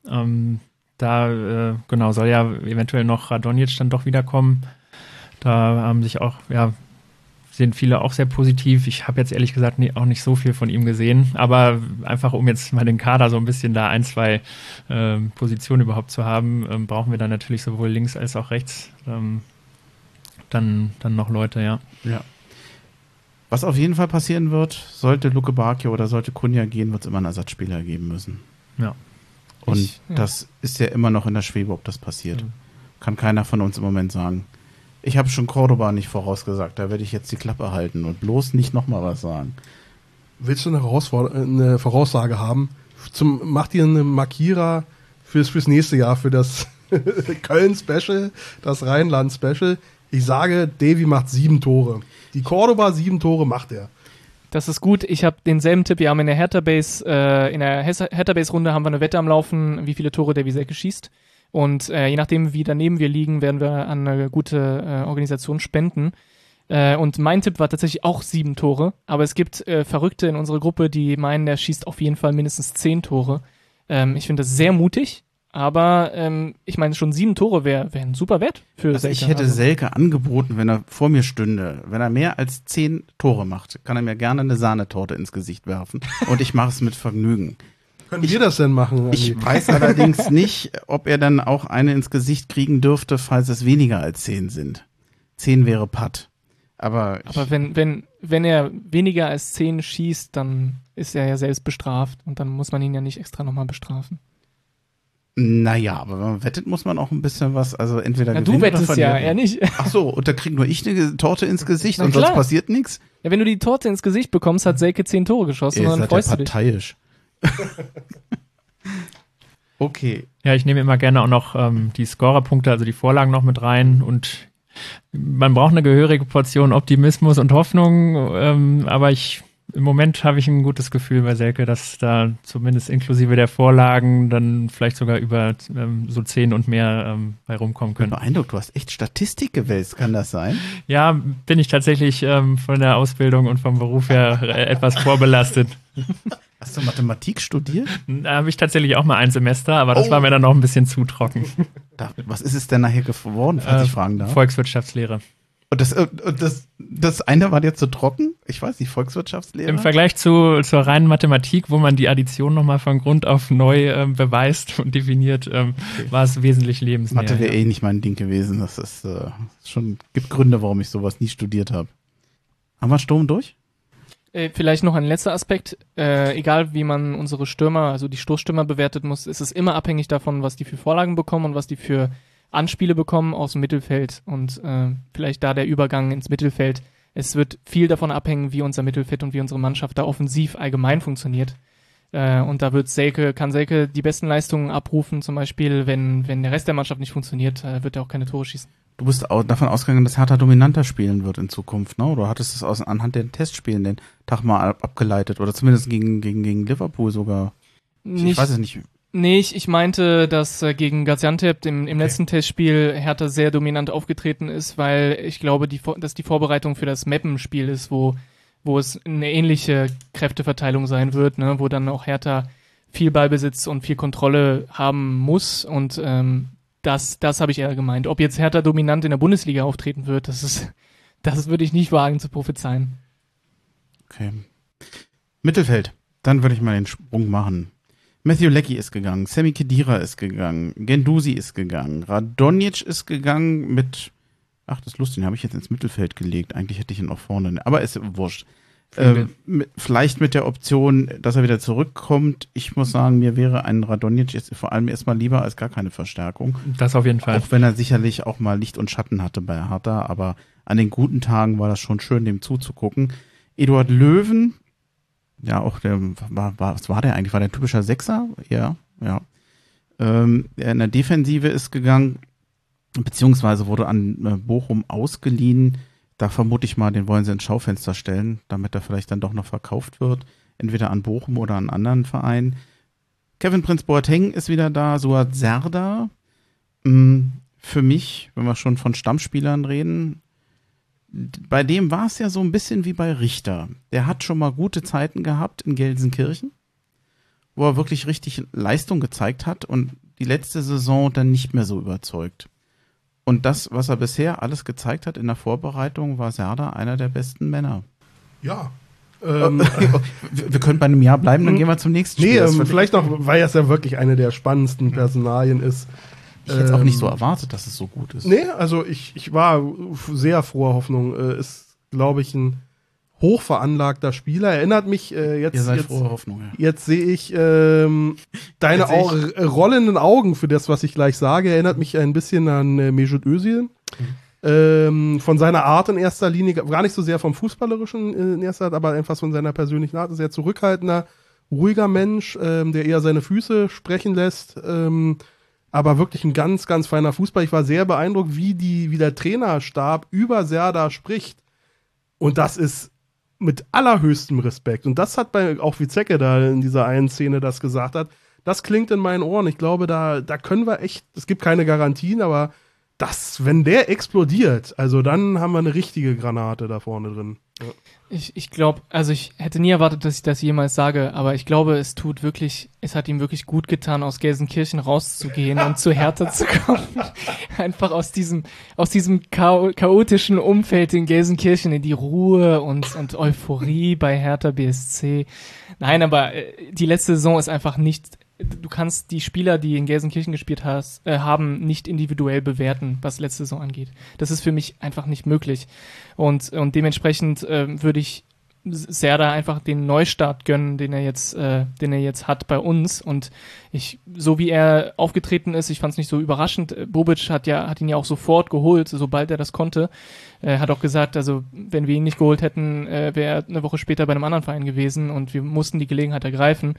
Ähm, da, äh, genau, soll ja eventuell noch Radonjic dann doch wiederkommen. Da haben sich auch, ja, sind viele auch sehr positiv. Ich habe jetzt ehrlich gesagt nie, auch nicht so viel von ihm gesehen, aber einfach um jetzt mal den Kader so ein bisschen da ein, zwei ähm, Positionen überhaupt zu haben, ähm, brauchen wir dann natürlich sowohl links als auch rechts ähm, dann, dann noch Leute, ja. Ja. Was auf jeden Fall passieren wird, sollte Luke Bakio oder sollte Kunja gehen, wird es immer einen Ersatzspieler geben müssen. Ja. Und Ich- ja. das ist ja immer noch in der Schwebe, ob das passiert. Mhm. Kann keiner von uns im Moment sagen. Ich habe schon Cordoba nicht vorausgesagt, da werde ich jetzt die Klappe halten und bloß nicht nochmal was sagen. Willst du eine, Herausforder eine Voraussage haben? Zum, mach dir eine Markierer fürs, fürs nächste Jahr, für das Köln-Special, das Rheinland-Special. Ich sage, Davy macht sieben Tore. Die Cordoba sieben Tore macht er. Das ist gut. Ich habe denselben Tipp. Wir haben in der Hertha Base, äh, in der Hertha Base Runde haben wir eine Wette am Laufen, wie viele Tore der Wiesecke schießt. Und äh, je nachdem, wie daneben wir liegen, werden wir an eine gute äh, Organisation spenden. Äh, und mein Tipp war tatsächlich auch sieben Tore. Aber es gibt äh, Verrückte in unserer Gruppe, die meinen, der schießt auf jeden Fall mindestens zehn Tore. Ähm, ich finde das sehr mutig. Aber ähm, ich meine, schon sieben Tore wäre wär ein super Wert für Also ich Selke. hätte Also- Selke angeboten, wenn er vor mir stünde. Wenn er mehr als zehn Tore macht, kann er mir gerne eine Sahnetorte ins Gesicht werfen. Und ich mache es mit Vergnügen. Können wir das denn machen? Ich Andi? weiß allerdings nicht, ob er dann auch eine ins Gesicht kriegen dürfte, falls es weniger als zehn sind. Zehn wäre Patt. Aber, Aber ich, wenn, wenn, wenn er weniger als 10 schießt, dann ist er ja selbst bestraft und dann muss man ihn ja nicht extra nochmal bestrafen. Naja, aber wenn man wettet, muss man auch ein bisschen was, also entweder Ja, gewinnen du oder wettest ja, er nicht. Ach so, und da kriegt nur ich eine Torte ins Gesicht Na und sonst klar. passiert nichts? Ja, wenn du die Torte ins Gesicht bekommst, hat Selke zehn Tore geschossen Ihr und dann seid ja freust du dich. parteiisch. okay. Ja, ich nehme immer gerne auch noch ähm, die Scorerpunkte, also die Vorlagen noch mit rein und man braucht eine gehörige Portion Optimismus und Hoffnung, ähm, aber ich im Moment habe ich ein gutes Gefühl bei Selke, dass da zumindest inklusive der Vorlagen dann vielleicht sogar über ähm, so zehn und mehr ähm, bei rumkommen Ich bin können. beeindruckt, du hast echt Statistik gewälzt, kann das sein? Ja, bin ich tatsächlich ähm, von der Ausbildung und vom Beruf her äh, etwas vorbelastet. Hast du Mathematik studiert? Da habe ich tatsächlich auch mal ein Semester, aber das Oh. war mir dann noch ein bisschen zu trocken. Was ist es denn nachher geworden, falls Äh, ich fragen darf? Volkswirtschaftslehre. Und das, äh, und das, das eine war dir zu trocken? Ich weiß nicht, Volkswirtschaftslehre? Im Vergleich zu, zur reinen Mathematik, wo man die Addition nochmal von Grund auf neu ähm, beweist und definiert, ähm, war es wesentlich lebensnäher. Mathe wäre ja. eh nicht mein Ding gewesen. Das ist äh, schon, gibt Gründe, warum ich sowas nie studiert habe. Haben wir Sturm durch? Äh, vielleicht noch ein letzter Aspekt. Äh, egal wie man unsere Stürmer, also die Stoßstürmer bewertet muss, ist es immer abhängig davon, was die für Vorlagen bekommen und was die für Anspiele bekommen aus dem Mittelfeld und äh, vielleicht da der Übergang ins Mittelfeld. Es wird viel davon abhängen, wie unser Mittelfeld und wie unsere Mannschaft da offensiv allgemein funktioniert. Äh, und da wird Selke, kann Selke die besten Leistungen abrufen, zum Beispiel, wenn, wenn der Rest der Mannschaft nicht funktioniert, äh, wird er auch keine Tore schießen. Du bist auch davon ausgegangen, dass Hertha dominanter spielen wird in Zukunft, ne? Oder hattest es aus, anhand der Testspielen den Tag mal ab, abgeleitet? Oder zumindest gegen, gegen, gegen Liverpool sogar? Ich, ich weiß es nicht. Nee, ich, ich meinte, dass äh, gegen Gaziantep im, im letzten Testspiel Hertha sehr dominant aufgetreten ist, weil ich glaube, die, dass die Vorbereitung für das Mappenspiel ist, wo, wo es eine ähnliche Kräfteverteilung sein wird, ne, wo dann auch Hertha viel Ballbesitz und viel Kontrolle haben muss und ähm, das, das habe ich eher gemeint. Ob jetzt Hertha dominant in der Bundesliga auftreten wird, das ist, das würde ich nicht wagen zu prophezeien. Okay. Mittelfeld. Dann würde ich mal den Sprung machen. Matthew Leckie ist gegangen, Sammy Kedira ist gegangen, Gendusi ist gegangen, Radonjic ist gegangen mit, ach, das ist lustig, den habe ich jetzt ins Mittelfeld gelegt. Eigentlich hätte ich ihn auch vorne, aber ist wurscht. Mit, vielleicht mit der Option, dass er wieder zurückkommt. Ich muss sagen, mir wäre ein Radonjic jetzt vor allem erstmal lieber als gar keine Verstärkung. Das auf jeden Fall. Auch wenn er sicherlich auch mal Licht und Schatten hatte bei Hertha, aber an den guten Tagen war das schon schön, dem zuzugucken. Eduard Löwen, ja, auch der war, war, was war der eigentlich? War der typischer Sechser? Ja, ja. Ähm, in der Defensive ist gegangen, beziehungsweise wurde an äh, Bochum ausgeliehen. Da vermute ich mal, den wollen sie ins Schaufenster stellen, damit er vielleicht dann doch noch verkauft wird. Entweder an Bochum oder an anderen Verein. Kevin Prinz Boateng ist wieder da, Suat Serdar. Mm, Für mich, wenn wir schon von Stammspielern reden, bei dem war es ja so ein bisschen wie bei Richter. Der hat schon mal gute Zeiten gehabt in Gelsenkirchen, wo er wirklich richtig Leistung gezeigt hat und die letzte Saison dann nicht mehr so überzeugt. Und das, was er bisher alles gezeigt hat in der Vorbereitung, war Serda einer der besten Männer. Ja. Ähm, wir, wir können bei einem Jahr bleiben, dann gehen wir zum nächsten nee, Spiel. Ähm, wird- vielleicht noch, weil es ja wirklich eine der spannendsten Personalien ist. Ich hätte auch nicht so ähm, erwartet, dass es so gut ist. Nee, also ich, ich war sehr froher Hoffnung. Äh, ist, glaube ich, ein hochveranlagter Spieler. Erinnert mich äh, jetzt. Ihr seid jetzt, frohe Hoffnung, ja. Jetzt sehe ich ähm, deine sehe ich- rollenden Augen für das, was ich gleich sage. Erinnert mich ein bisschen an äh, Mesut Özil. Ähm, von seiner Art in erster Linie, gar nicht so sehr vom Fußballerischen äh, in erster Art, aber einfach von seiner persönlichen Art. Sehr zurückhaltender, ruhiger Mensch, ähm, der eher seine Füße sprechen lässt. Ähm, aber wirklich ein ganz, ganz feiner Fußball. Ich war sehr beeindruckt, wie, die, wie der Trainerstab über Serda spricht. Und das ist mit allerhöchstem Respekt. Und das hat bei, auch wie Zecke da in dieser einen Szene das gesagt hat, das klingt in meinen Ohren. Ich glaube, da, da können wir echt, es gibt keine Garantien, aber das, wenn der explodiert, also dann haben wir eine richtige Granate da vorne drin. Ich, ich glaube, also ich hätte nie erwartet, dass ich das jemals sage, aber ich glaube, es tut wirklich, es hat ihm wirklich gut getan, aus Gelsenkirchen rauszugehen und zu Hertha zu kommen. Einfach aus diesem, aus diesem chao chaotischen Umfeld in Gelsenkirchen in die Ruhe und, und Euphorie bei Hertha BSC. Nein, aber äh, die letzte Saison ist einfach nicht, du kannst die Spieler, die in Gelsenkirchen gespielt hast, äh, haben, nicht individuell bewerten, was letzte Saison angeht. Das ist für mich einfach nicht möglich. Und, und dementsprechend ähm, würde ich Serda einfach den Neustart gönnen, den er jetzt, äh, den er jetzt hat bei uns. Und ich, so wie er aufgetreten ist, ich fand es nicht so überraschend. Äh, Bobic hat ja, hat ihn ja auch sofort geholt, sobald er das konnte. Er hat auch gesagt, also wenn wir ihn nicht geholt hätten, äh, wäre er eine Woche später bei einem anderen Verein gewesen und wir mussten die Gelegenheit ergreifen.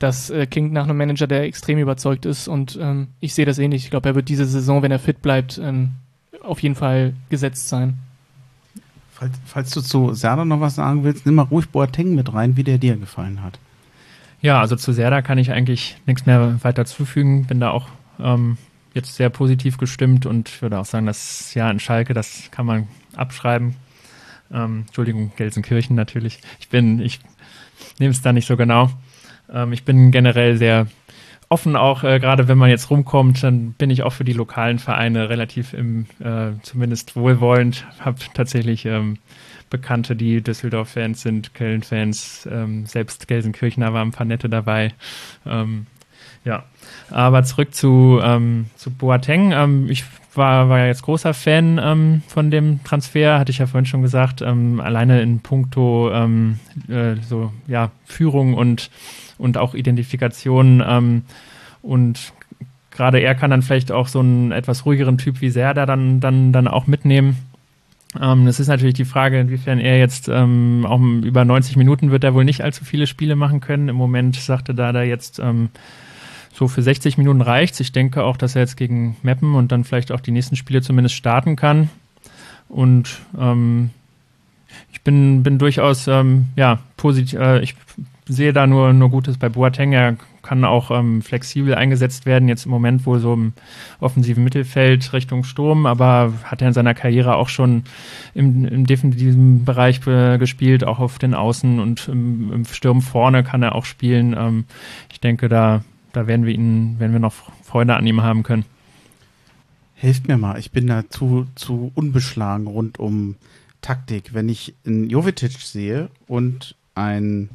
Das äh, klingt nach einem Manager, der extrem überzeugt ist und ähm, ich sehe das ähnlich. Ich glaube, er wird diese Saison, wenn er fit bleibt, ähm, auf jeden Fall gesetzt sein. Falls, falls du zu Serda noch was sagen willst, nimm mal ruhig Boateng mit rein, wie der dir gefallen hat. Ja, also zu Serda kann ich eigentlich nichts mehr weiter zufügen. Bin da auch ähm, jetzt sehr positiv gestimmt und würde auch sagen, das Jahr in Schalke, das kann man abschreiben. Ähm, Entschuldigung, Gelsenkirchen natürlich. Ich bin, ich nehme es da nicht so genau. Ähm, ich bin generell sehr offen auch, äh, gerade wenn man jetzt rumkommt, dann bin ich auch für die lokalen Vereine relativ im, äh, zumindest wohlwollend. Habe tatsächlich ähm, Bekannte, die Düsseldorf-Fans sind, Köln-Fans, ähm, selbst Gelsenkirchener waren ein paar nette dabei. Ähm, ja, aber zurück zu, ähm, zu Boateng. Ähm, ich war, war ja jetzt großer Fan ähm, von dem Transfer, hatte ich ja vorhin schon gesagt. Ähm, alleine in puncto ähm, äh, so, ja, Führung und und auch Identifikation. Ähm, und gerade er kann dann vielleicht auch so einen etwas ruhigeren Typ wie Serda dann, dann, dann auch mitnehmen. Ähm, das ist natürlich die Frage, inwiefern er jetzt ähm, auch über 90 Minuten wird er wohl nicht allzu viele Spiele machen können. Im Moment sagte da da jetzt ähm, so für 60 Minuten reicht's. Ich denke auch, dass er jetzt gegen Meppen und dann vielleicht auch die nächsten Spiele zumindest starten kann. Und ähm, ich bin, bin durchaus ähm, ja positiv. Äh, ich sehe da nur, nur Gutes bei Boateng. Er kann auch ähm, flexibel eingesetzt werden, jetzt im Moment wohl so im offensiven Mittelfeld Richtung Sturm, aber hat er in seiner Karriere auch schon im, im defensiven Bereich äh, gespielt, auch auf den Außen und im, im Sturm vorne kann er auch spielen. Ähm, ich denke, da, da werden wir ihn, werden wir noch Freude an ihm haben können. Hilft mir mal, ich bin da zu, zu unbeschlagen rund um Taktik. Wenn ich einen Jovetic sehe und ein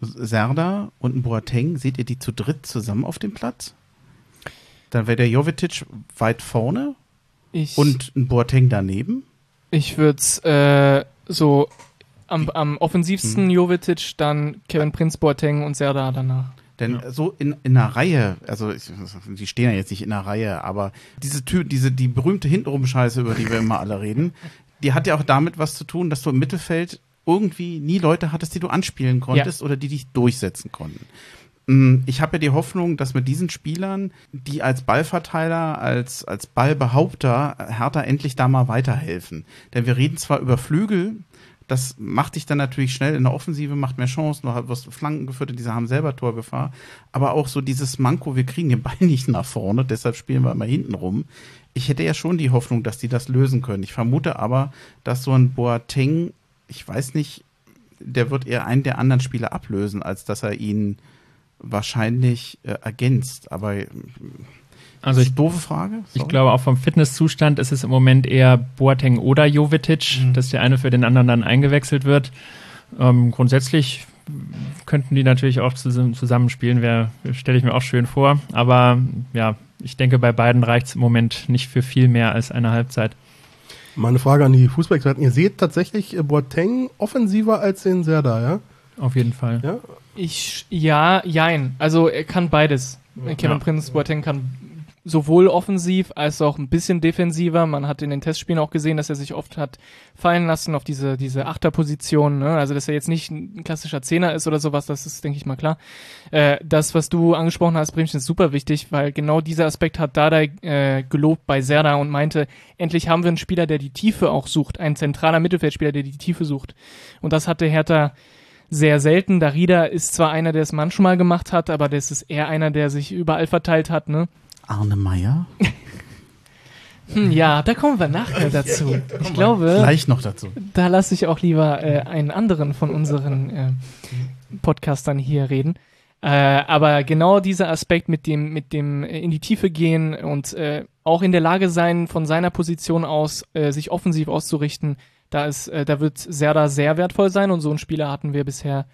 Serda und ein Boateng, seht ihr die zu dritt zusammen auf dem Platz? Dann wäre der Jovetic weit vorne ich, und ein Boateng daneben. Ich würde es äh, so am, am offensivsten hm. Jovetic, dann Kevin Prinz, Boateng und Serda danach. Denn ja. so in, in einer Reihe, also ich, die stehen ja jetzt nicht in einer Reihe, aber diese Tür, diese die berühmte Hintenrum-Scheiße, über die wir immer alle reden, die hat ja auch damit was zu tun, dass du im Mittelfeld irgendwie nie Leute hattest, die du anspielen konntest ja. oder die dich durchsetzen konnten. Mm, ich habe ja die Hoffnung, dass mit diesen Spielern, die als Ballverteiler, als, als Ballbehaupter Hertha endlich da mal weiterhelfen. Denn wir reden zwar über Flügel, das macht dich dann natürlich schnell in der Offensive, macht mehr Chancen, du wirst Flanken geführt, diese haben selber Torgefahr. Aber auch so dieses Manko, wir kriegen den Ball nicht nach vorne, deshalb spielen wir immer hinten rum. Ich hätte ja schon die Hoffnung, dass die das lösen können. Ich vermute aber, dass so ein Boateng ich weiß nicht, der wird eher einen der anderen Spieler ablösen, als dass er ihn wahrscheinlich äh, ergänzt. Aber äh, also ich, doofe Frage. Sorry. Ich glaube, auch vom Fitnesszustand ist es im Moment eher Boateng oder Jovetic, mhm. dass der eine für den anderen dann eingewechselt wird. Ähm, grundsätzlich könnten die natürlich auch zusammenspielen, stelle ich mir auch schön vor. Aber ja, ich denke, bei beiden reicht es im Moment nicht für viel mehr als eine Halbzeit. Meine Frage an die Fußballexperten. Ihr seht tatsächlich äh, Boateng offensiver als den Serda, ja? Auf jeden Fall. Ja? Ich, ja, jein. Also er kann beides. Ja. Kevin ja. Prince Boateng kann sowohl offensiv als auch ein bisschen defensiver. Man hat in den Testspielen auch gesehen, dass er sich oft hat fallen lassen auf diese, diese Achterposition. Ne? Also, dass er jetzt nicht ein klassischer Zehner ist oder sowas, das ist, denke ich mal, klar. Äh, das, was du angesprochen hast, Bremchen, ist super wichtig, weil genau dieser Aspekt hat Dada äh, gelobt bei Serda und meinte, endlich haben wir einen Spieler, der die Tiefe auch sucht. Ein zentraler Mittelfeldspieler, der die Tiefe sucht. Und das hatte Hertha sehr selten. Darida ist zwar einer, der es manchmal gemacht hat, aber das ist eher einer, der sich überall verteilt hat, ne? Arne Meyer? hm, ja, da kommen wir nachher dazu. Ich glaube. Gleich noch dazu. Da lasse ich auch lieber äh, einen anderen von unseren äh, Podcastern hier reden. Äh, aber genau dieser Aspekt mit dem, mit dem äh, in die Tiefe gehen und äh, auch in der Lage sein, von seiner Position aus äh, sich offensiv auszurichten, da ist, äh, da wird Serda sehr wertvoll sein und so einen Spieler hatten wir bisher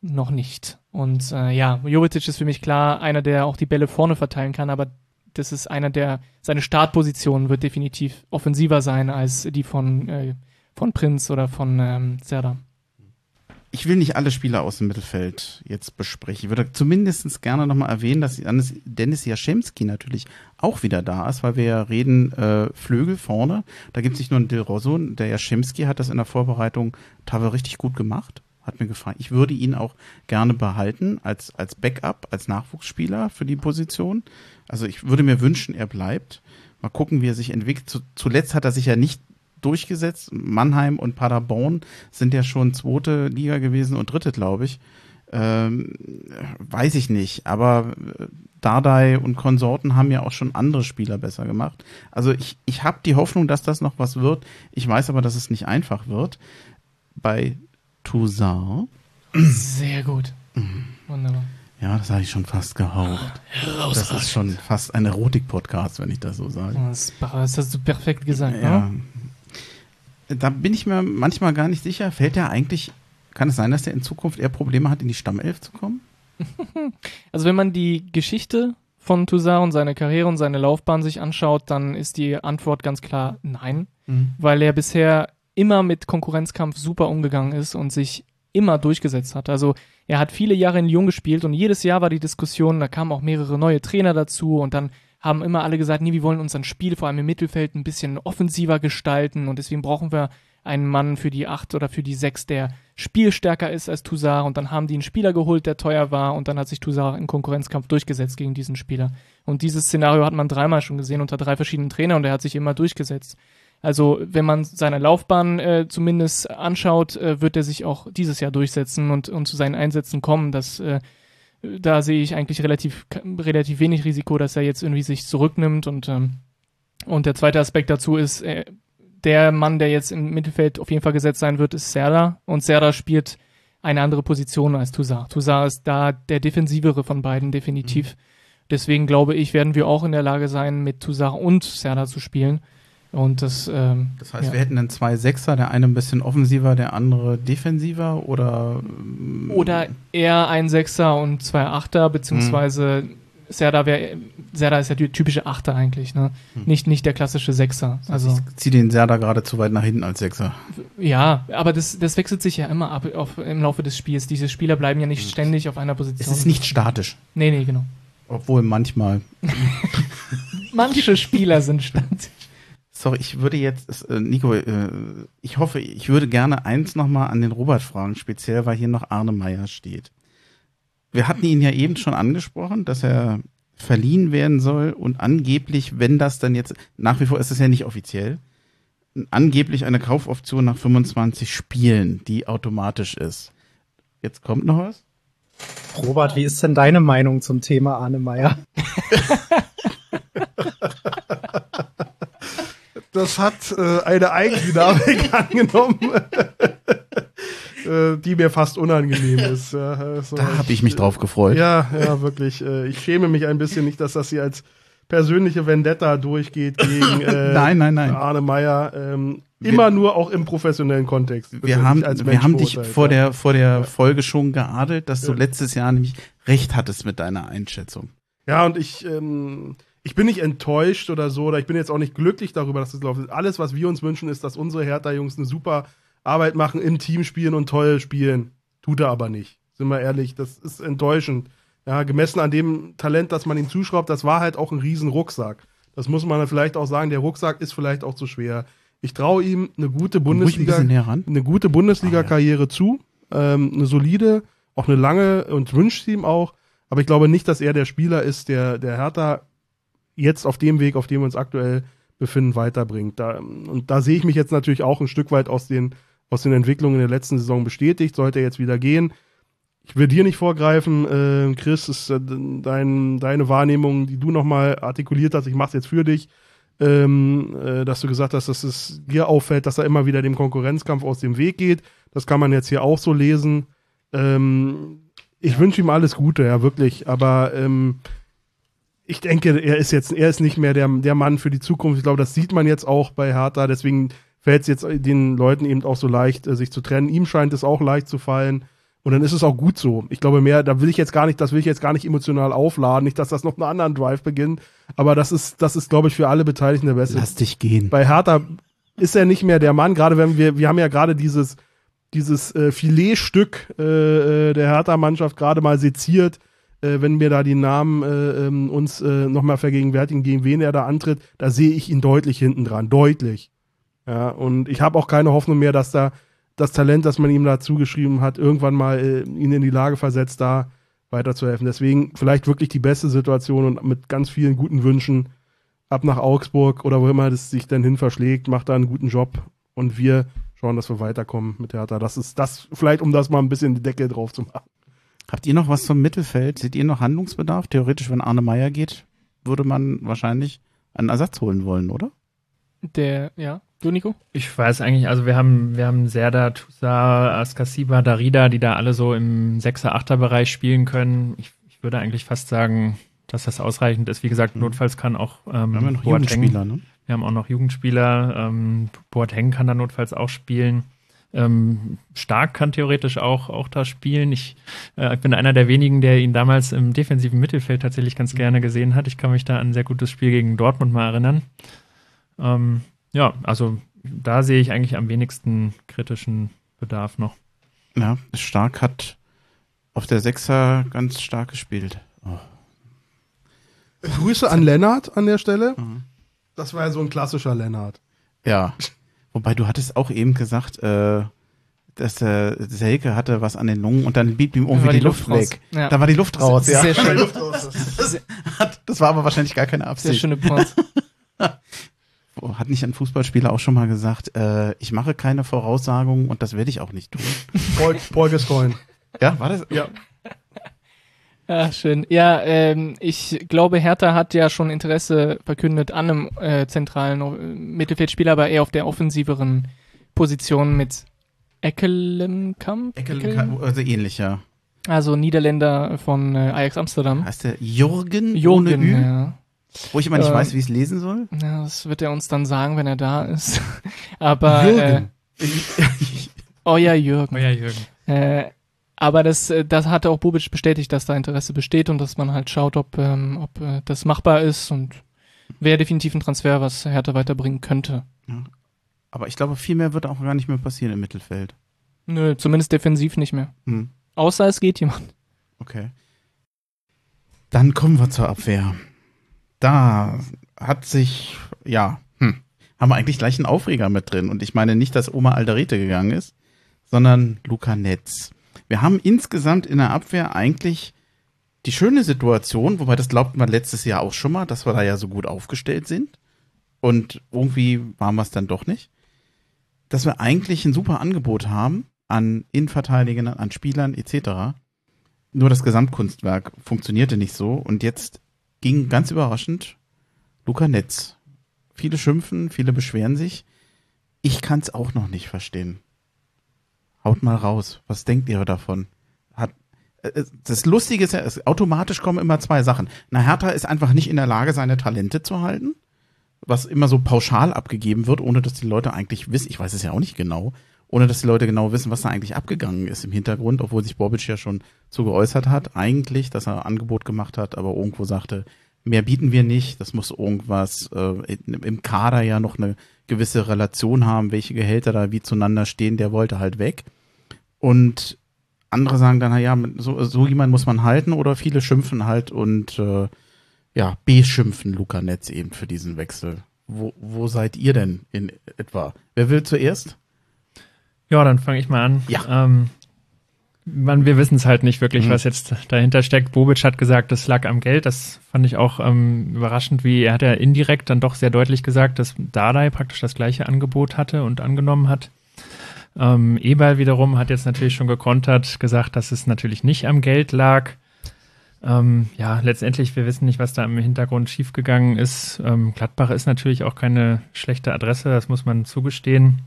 noch nicht. Und äh, ja, Jovetic ist für mich klar einer, der auch die Bälle vorne verteilen kann, aber das ist einer der, seine Startposition wird definitiv offensiver sein als die von, äh, von Prinz oder von ähm, Serda. ich will nicht alle Spieler aus dem Mittelfeld jetzt besprechen. Ich würde zumindest gerne nochmal erwähnen, dass Dennis Jaschemski natürlich auch wieder da ist, weil wir ja reden äh, Flügel vorne. Da gibt es nicht nur einen Del Rosso, der Jaschemski hat das in der Vorbereitung teilweise richtig gut gemacht. Hat mir gefallen. Ich würde ihn auch gerne behalten als, als Backup, als Nachwuchsspieler für die Position. Also ich würde mir wünschen, er bleibt. Mal gucken, wie er sich entwickelt. Zuletzt hat er sich ja nicht durchgesetzt. Mannheim und Paderborn sind ja schon zweite Liga gewesen und dritte, glaube ich. Ähm, weiß ich nicht, aber äh, Dardai und Konsorten haben ja auch schon andere Spieler besser gemacht. Also ich, ich habe die Hoffnung, dass das noch was wird. Ich weiß aber, dass es nicht einfach wird. Bei Toussaint. Sehr gut. Wunderbar. Ja, das habe ich schon fast gehaucht. Das ist schon fast ein Erotik-Podcast, wenn ich das so sage. Das, das hast du perfekt gesagt. Ja, Ne? da bin ich mir manchmal gar nicht sicher. Fällt der eigentlich, kann es sein, dass der in Zukunft eher Probleme hat, in die Stammelf zu kommen? Also wenn man die Geschichte von Toussaint und seine Karriere und seine Laufbahn sich anschaut, dann ist die Antwort ganz klar nein, weil er bisher immer mit Konkurrenzkampf super umgegangen ist und sich immer durchgesetzt hat. Also er hat viele Jahre in Lyon gespielt und jedes Jahr war die Diskussion, da kamen auch mehrere neue Trainer dazu und dann haben immer alle gesagt, nee, wir wollen unser Spiel vor allem im Mittelfeld ein bisschen offensiver gestalten und deswegen brauchen wir einen Mann für die acht oder für die sechs, der spielstärker ist als Toussaint und dann haben die einen Spieler geholt, der teuer war und dann hat sich Toussaint im Konkurrenzkampf durchgesetzt gegen diesen Spieler. Und dieses Szenario hat man dreimal schon gesehen unter drei verschiedenen Trainern und er hat sich immer durchgesetzt. Also wenn man seine Laufbahn äh, zumindest anschaut, äh, wird er sich auch dieses Jahr durchsetzen und, und zu seinen Einsätzen kommen. Das, äh, da sehe ich eigentlich relativ, relativ wenig Risiko, dass er jetzt irgendwie sich zurücknimmt. Und, ähm, und der zweite Aspekt dazu ist, äh, der Mann, der jetzt im Mittelfeld auf jeden Fall gesetzt sein wird, ist Serda. Und Serda spielt eine andere Position als Toussaint. Toussaint ist da der defensivere von beiden, definitiv. Deswegen glaube ich, werden wir auch in der Lage sein, mit Toussaint und Serda zu spielen. Und das, ähm, Das heißt, ja. wir hätten dann zwei Sechser, der eine ein bisschen offensiver, der andere defensiver oder ähm, Oder eher ein Sechser und zwei Achter, beziehungsweise Serda wäre, Serda ist ja die typische Achter eigentlich, ne? Nicht, nicht der klassische Sechser. also Also, ich ziehe den Serda gerade zu weit nach hinten als Sechser. ja, aber das, das wechselt sich ja immer ab auf, im Laufe des Spiels. Diese Spieler bleiben ja nicht ständig auf einer Es Position. ist nicht statisch, Nee, nee, genau. obwohl manchmal. Manche Spieler sind stand. Sorry, ich würde jetzt, äh, Nico, äh, ich hoffe, ich würde gerne eins nochmal an den Robert fragen, speziell weil hier noch Arne Meyer steht. Wir hatten ihn ja eben schon angesprochen, dass er verliehen werden soll und angeblich, wenn das dann jetzt, nach wie vor ist es ja nicht offiziell, angeblich eine Kaufoption nach 25 Spielen, die automatisch ist. Jetzt kommt noch was? Robert, wie ist denn deine Meinung zum Thema Arne Meyer? Das hat äh, eine Eigendynamik angenommen, äh, die mir fast unangenehm ist. Ja, also Da habe ich mich drauf gefreut. Ja, ja, wirklich. Äh, ich schäme mich ein bisschen nicht, dass das hier als persönliche Vendetta durchgeht gegen äh, Nein, nein, nein. Arne Meyer. Ähm, immer nur auch im professionellen Kontext. Wir haben, wir haben dich vor ja. der, vor der Folge schon geadelt, dass du Ja. letztes Jahr nämlich recht hattest mit deiner Einschätzung. Ja, und ich, ähm, ich bin nicht enttäuscht oder so, oder ich bin jetzt auch nicht glücklich darüber, dass es gelaufen ist. Alles, was wir uns wünschen, ist, dass unsere Hertha-Jungs eine super Arbeit machen, im Team spielen und toll spielen. Tut er aber nicht. Sind wir ehrlich, das ist enttäuschend. Ja, gemessen an dem Talent, das man ihm zuschraubt, das war halt auch ein riesen Rucksack. Das muss man vielleicht auch sagen, der Rucksack ist vielleicht auch zu schwer. Ich traue ihm eine gute ein Bundesliga, ran. eine gute Bundesliga-Karriere zu, ähm, eine solide, auch eine lange und wünscht ihm auch. Aber ich glaube nicht, dass er der Spieler ist, der, der Hertha jetzt auf dem Weg, auf dem wir uns aktuell befinden, weiterbringt. Da, und da sehe ich mich jetzt natürlich auch ein Stück weit aus den, aus den Entwicklungen in der letzten Saison bestätigt. Sollte er jetzt wieder gehen. Ich will dir nicht vorgreifen, äh, Chris, ist äh, dein, deine Wahrnehmung, die du nochmal artikuliert hast, ich mache es jetzt für dich, ähm, äh, dass du gesagt hast, dass es dir auffällt, dass er immer wieder dem Konkurrenzkampf aus dem Weg geht. Das kann man jetzt hier auch so lesen. Ähm, ich wünsche ihm alles Gute, ja, wirklich. Aber ähm, ich denke, er ist jetzt, er ist nicht mehr der, der Mann für die Zukunft. Ich glaube, das sieht man jetzt auch bei Hertha. Deswegen fällt es jetzt den Leuten eben auch so leicht, äh, sich zu trennen. Ihm scheint es auch leicht zu fallen. Und dann ist es auch gut so. Ich glaube mehr, da will ich jetzt gar nicht, das will ich jetzt gar nicht emotional aufladen. Nicht, dass das noch einen anderen Drive beginnt. Aber das ist, das ist, glaube ich, für alle Beteiligten der beste. Lass dich gehen. Bei Hertha ist er nicht mehr der Mann, gerade wenn wir, wir haben ja gerade dieses, dieses äh, Filetstück äh, äh, der Hertha-Mannschaft gerade mal seziert, äh, wenn wir da die Namen äh, ähm, uns äh, nochmal vergegenwärtigen, gegen wen er da antritt, da sehe ich ihn deutlich hinten dran, deutlich. Ja, und ich habe auch keine Hoffnung mehr, dass da das Talent, das man ihm da zugeschrieben hat, irgendwann mal äh, ihn in die Lage versetzt, da weiterzuhelfen. Deswegen vielleicht wirklich die beste Situation und mit ganz vielen guten Wünschen ab nach Augsburg oder wo immer das sich dann hin verschlägt, macht da einen guten Job und wir schauen, dass wir weiterkommen mit Hertha. Das ist das, vielleicht um das mal ein bisschen die Decke drauf zu machen. Habt ihr noch was zum Mittelfeld? Seht ihr noch Handlungsbedarf? Theoretisch, wenn Arne Meyer geht, würde man wahrscheinlich einen Ersatz holen wollen, oder? Der, ja. Du, Nico? Ich weiß eigentlich, also wir haben, wir haben Serda, Tusa, Askasiba, Darida, die da alle so im 6er, 8er Bereich spielen können. Ich, ich würde eigentlich fast sagen, dass das ausreichend ist. Wie gesagt, Mhm. notfalls kann auch ähm, Wir haben ja noch Boateng- Jugendspieler, ne? Wir haben auch noch Jugendspieler. Ähm, Boateng kann da notfalls auch spielen. Ähm, Stark kann theoretisch auch, auch da spielen. Ich, äh, bin einer der wenigen, der ihn damals im defensiven Mittelfeld tatsächlich ganz gerne gesehen hat. Ich kann mich da an ein sehr gutes Spiel gegen Dortmund mal erinnern. Ähm, ja, also da sehe ich eigentlich am wenigsten kritischen Bedarf noch. Ja, Stark hat auf der Sechser ganz stark gespielt. Oh. Grüße an Lennart an der Stelle. Mhm. Das war ja so ein klassischer Lennart. Ja. Wobei du hattest auch eben gesagt, äh, dass der Selke hatte was an den Lungen und dann blieb ihm irgendwie die, die Luft, Luft raus. weg. Ja. Da war die Luft raus. Sehr, ja. sehr schön. Das, war aber wahrscheinlich gar keine Sehr Absicht. schöne Points. Oh, Hat nicht ein Fußballspieler auch schon mal gesagt, äh, ich mache keine Voraussagungen und das werde ich auch nicht tun. Paul, Paul Gascoigne. Ja, war das? Ja. Ja, schön. Ja, ähm, ich glaube, Hertha hat ja schon Interesse verkündet an einem äh, zentralen äh, Mittelfeldspieler, aber eher auf der offensiveren Position mit Eckelenkamp. Eckel, also ähnlich, ja. Also Niederländer von äh, Ajax Amsterdam. Heißt der Jürgen, Jürgen, ohne Ü? ja. Wo ich immer nicht Ähm, weiß, wie ich es lesen soll. ja. Das wird er uns dann sagen, wenn er da ist. aber Jürgen. Äh, oh ja, Jürgen. Oh ja, Jürgen. Äh, aber das, äh, das hatte auch Bubic bestätigt, dass da Interesse besteht und dass man halt schaut, ob, ähm, ob äh, das machbar ist und wäre definitiv ein Transfer, was Hertha weiterbringen könnte. Aber ich glaube, viel mehr wird auch gar nicht mehr passieren im Mittelfeld. Nö, zumindest defensiv nicht mehr. Hm. Außer es geht jemand. Okay. Dann kommen wir zur Abwehr. Da hat sich, ja, hm, haben wir eigentlich gleich einen Aufreger mit drin. Und ich meine nicht, dass Oma Alderete gegangen ist, sondern Luca Netz. Wir haben insgesamt in der Abwehr eigentlich die schöne Situation, wobei das glaubt man letztes Jahr auch schon mal, dass wir da ja so gut aufgestellt sind. Und irgendwie waren wir es dann doch nicht. Dass wir eigentlich ein super Angebot haben an Innenverteidigern, an Spielern etc. Nur das Gesamtkunstwerk funktionierte nicht so und jetzt ging ganz überraschend Luca Netz. Viele schimpfen, viele beschweren sich. Ich kann es auch noch nicht verstehen. Haut mal raus. Was denkt ihr davon? Hat, äh, das Lustige ist ja, es, automatisch kommen immer zwei Sachen. Na, Hertha ist einfach nicht in der Lage, seine Talente zu halten, was immer so pauschal abgegeben wird, ohne dass die Leute eigentlich wissen, ich weiß es ja auch nicht genau, ohne dass die Leute genau wissen, was da eigentlich abgegangen ist im Hintergrund, obwohl sich Bobic ja schon zu geäußert hat, eigentlich, dass er Angebot gemacht hat, aber irgendwo sagte, mehr bieten wir nicht, das muss irgendwas äh, im Kader ja noch eine gewisse Relation haben, welche Gehälter da wie zueinander stehen, der wollte halt weg. Und andere sagen dann, naja, so, so jemand muss man halten oder viele schimpfen halt und äh, ja, beschimpfen Luca Netz eben für diesen Wechsel. Wo, wo seid ihr denn in etwa? Wer will zuerst? Ja, dann fange ich mal an. Ja. Ähm, man, wir wissen es halt nicht wirklich, Mhm. was jetzt dahinter steckt. Bobic hat gesagt, das lag am Geld. Das fand ich auch ähm, überraschend, wie er hat ja indirekt dann doch sehr deutlich gesagt, dass Dardai praktisch das gleiche Angebot hatte und angenommen hat. Ähm, Eberl wiederum hat jetzt natürlich schon gekontert, gesagt, dass es natürlich nicht am Geld lag. Ähm, ja, letztendlich, wir wissen nicht, was da im Hintergrund schiefgegangen ist. Ähm, Gladbach ist natürlich auch keine schlechte Adresse, das muss man zugestehen.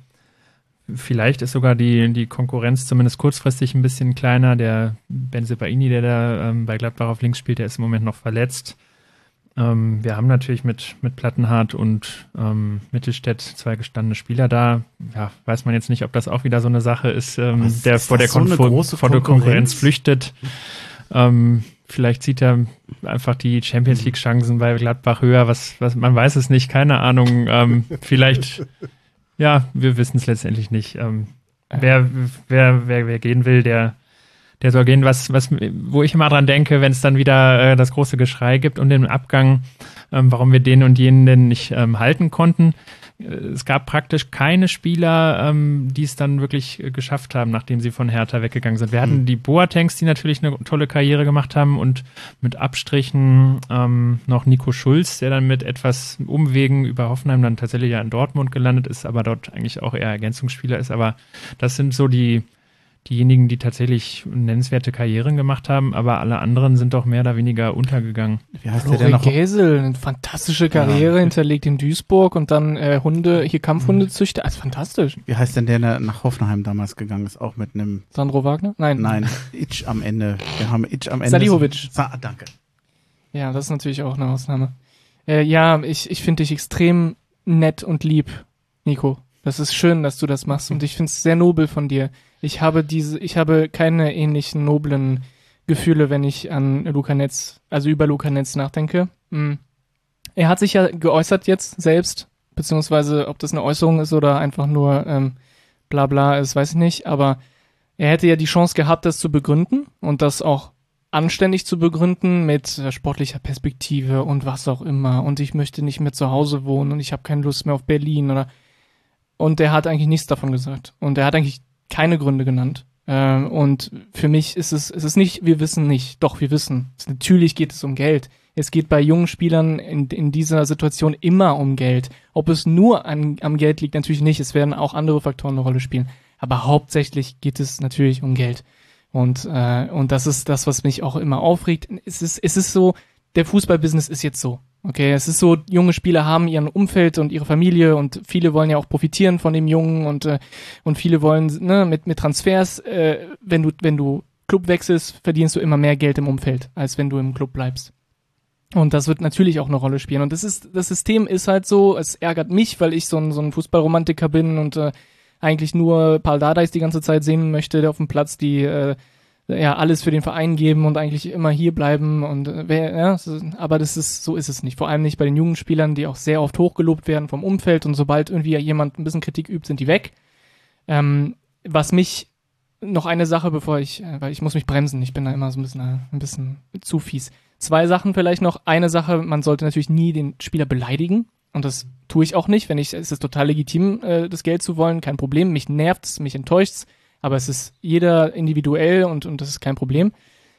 Vielleicht ist sogar die, die Konkurrenz zumindest kurzfristig ein bisschen kleiner. Der Benzebaini, der da ähm, bei Gladbach auf links spielt, der ist im Moment noch verletzt. Ähm, wir haben natürlich mit, mit Plattenhardt und ähm, Mittelstädt zwei gestandene Spieler da. Ja, weiß man jetzt nicht, ob das auch wieder so eine Sache ist, ähm, Was der ist vor der, so große vor der Konkurrenz? Konkurrenz flüchtet. Ähm, vielleicht sieht er einfach die Champions League Chancen bei Gladbach höher. Was, was, man weiß es nicht, keine Ahnung. Ähm, vielleicht, ja, wir wissen es letztendlich nicht. Ähm, wer, wer, wer, wer gehen will, der, der soll gehen. Was, was, wo ich immer dran denke, wenn es dann wieder äh, das große Geschrei gibt und den Abgang, ähm, warum wir den und jenen denn nicht ähm, halten konnten. Es gab praktisch keine Spieler, ähm, die es dann wirklich äh, geschafft haben, nachdem sie von Hertha weggegangen sind. Wir hatten Hm. die Boatengs, die natürlich eine tolle Karriere gemacht haben und mit Abstrichen ähm, noch Nico Schulz, der dann mit etwas Umwegen über Hoffenheim dann tatsächlich ja in Dortmund gelandet ist, aber dort eigentlich auch eher Ergänzungsspieler ist. Aber das sind so die diejenigen, die tatsächlich nennenswerte Karrieren gemacht haben, aber alle anderen sind doch mehr oder weniger untergegangen. Wie heißt der denn Florian noch? Gesel, eine fantastische Karriere, Ja. hinterlegt in Duisburg und dann äh, Hunde, hier Kampfhundezüchter. Also fantastisch. Wie heißt denn der, der nach Hoffenheim damals gegangen ist? Auch mit einem, Sandro Wagner? Nein. nein, Itch am Ende. Wir haben Itch am Ende. Salihovic. Sa danke. Ja, das ist natürlich auch eine Ausnahme. Äh, ja, ich, ich finde dich extrem nett und lieb, Nico. Das ist schön, dass du das machst und ich finde es sehr nobel von dir. Ich habe diese, ich habe keine ähnlichen noblen Gefühle, wenn ich an Luca Netz, also über Luca Netz nachdenke. Hm. Er hat sich ja geäußert jetzt selbst, beziehungsweise ob das eine Äußerung ist oder einfach nur ähm, bla bla ist, weiß ich nicht, aber er hätte ja die Chance gehabt, das zu begründen und das auch anständig zu begründen mit äh, sportlicher Perspektive und was auch immer und ich möchte nicht mehr zu Hause wohnen und ich habe keine Lust mehr auf Berlin oder und er hat eigentlich nichts davon gesagt und er hat eigentlich keine Gründe genannt. Ähm, und für mich ist es es ist nicht wir wissen nicht. Doch wir wissen. Es, natürlich geht es um Geld. Es geht bei jungen Spielern in, in dieser Situation immer um Geld. Ob es nur an, am Geld liegt natürlich nicht. Es werden auch andere Faktoren eine Rolle spielen. Aber hauptsächlich geht es natürlich um Geld. Und, äh, und das ist das, was mich auch immer aufregt. Es ist, es ist so, der Fußballbusiness ist jetzt so. Okay, es ist so, junge Spieler haben ihren Umfeld und ihre Familie und viele wollen ja auch profitieren von dem Jungen und, äh, und viele wollen, ne, mit, mit Transfers, äh, wenn du, wenn du Club wechselst, verdienst du immer mehr Geld im Umfeld, als wenn du im Club bleibst. Und das wird natürlich auch eine Rolle spielen. Und das ist, das System ist halt so, es ärgert mich, weil ich so ein, so ein Fußballromantiker bin und äh, eigentlich nur Paul Dardais die ganze Zeit sehen möchte, der auf dem Platz, die äh, ja alles für den Verein geben und eigentlich immer hier bleiben und äh, wer, ja, aber das ist so ist es nicht. Vor allem nicht bei den jungen Spielern, die auch sehr oft hochgelobt werden vom Umfeld und sobald irgendwie jemand ein bisschen Kritik übt, sind die weg. Ähm, was mich noch eine Sache, bevor ich, äh, weil ich muss mich bremsen, ich bin da immer so ein bisschen, äh, ein bisschen zu fies. Zwei Sachen vielleicht noch. Eine Sache, man sollte natürlich nie den Spieler beleidigen. Und das tue ich auch nicht. Wenn ich, es ist total legitim, das Geld zu wollen, kein Problem. Mich nervt's, mich enttäuscht's, aber es ist jeder individuell und, und das ist kein Problem.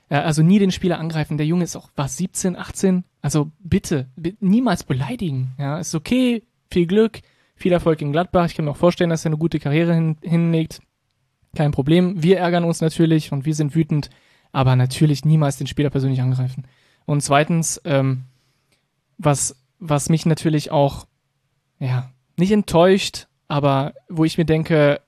Äh, also nie den Spieler angreifen. Der Junge ist auch, was, 17, 18? Also bitte, bi- niemals beleidigen. Ja, ist okay, viel Glück, viel Erfolg in Gladbach. Ich kann mir auch vorstellen, dass er eine gute Karriere hin, hinlegt. Kein Problem. Wir ärgern uns natürlich und wir sind wütend, aber natürlich niemals den Spieler persönlich angreifen. Und zweitens, ähm, was, was mich natürlich auch, ja, nicht enttäuscht, aber wo ich mir denke,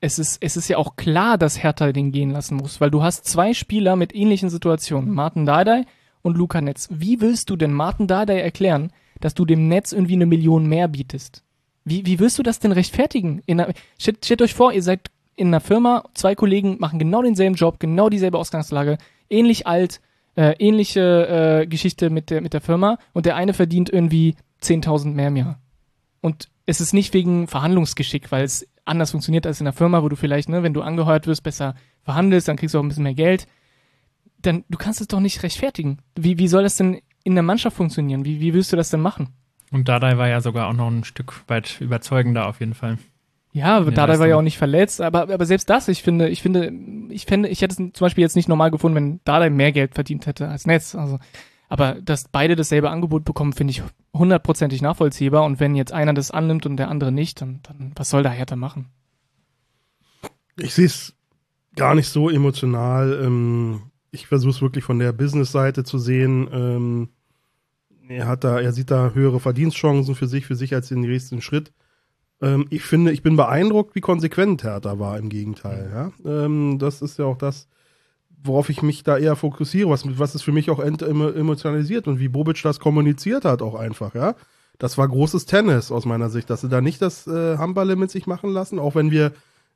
es ist, es ist ja auch klar, dass Hertha den gehen lassen muss, weil du hast zwei Spieler mit ähnlichen Situationen, Martin Dardai und Luca Netz. Wie willst du denn Martin Dardai erklären, dass du dem Netz irgendwie eine Million mehr bietest? Wie, wie willst du das denn rechtfertigen? In einer, stellt, stellt euch vor, ihr seid in einer Firma, zwei Kollegen machen genau denselben Job, genau dieselbe Ausgangslage, ähnlich alt, äh, ähnliche äh, Geschichte mit der, mit der Firma und der eine verdient irgendwie 10.000 mehr im Jahr. Und es ist nicht wegen Verhandlungsgeschick, weil es anders funktioniert als in der Firma, wo du vielleicht, ne, wenn du angeheuert wirst, besser verhandelst, dann kriegst du auch ein bisschen mehr Geld. Dann, du kannst es doch nicht rechtfertigen. Wie, wie soll das denn in der Mannschaft funktionieren? Wie, wie willst du das denn machen? Und Dardai war ja sogar auch noch ein Stück weit überzeugender auf jeden Fall. Ja, ist war ja auch nicht verletzt, aber, aber selbst das, ich finde, ich finde, ich fände, ich hätte es zum Beispiel jetzt nicht normal gefunden, wenn Dardai mehr Geld verdient hätte als Netz. Also, aber dass beide dasselbe Angebot bekommen, finde ich hundertprozentig nachvollziehbar. Und wenn jetzt einer das annimmt und der andere nicht, dann, dann was soll da Hertha machen? Ich sehe es gar nicht so emotional. Ähm, ich versuche es wirklich von der Business-Seite zu sehen. Ähm, er hat da, er sieht da höhere Verdienstchancen für sich, für sich als den nächsten Schritt. Ähm, ich finde, ich bin beeindruckt, wie konsequent Hertha war im Gegenteil. Ja? Ähm, das ist ja auch das, worauf ich mich da eher fokussiere, was, was es für mich auch emotionalisiert und wie Bobic das kommuniziert hat auch einfach, ja. Das war großes Tennis aus meiner Sicht, dass sie da nicht das äh, Hamballe mit sich machen lassen, auch wenn wir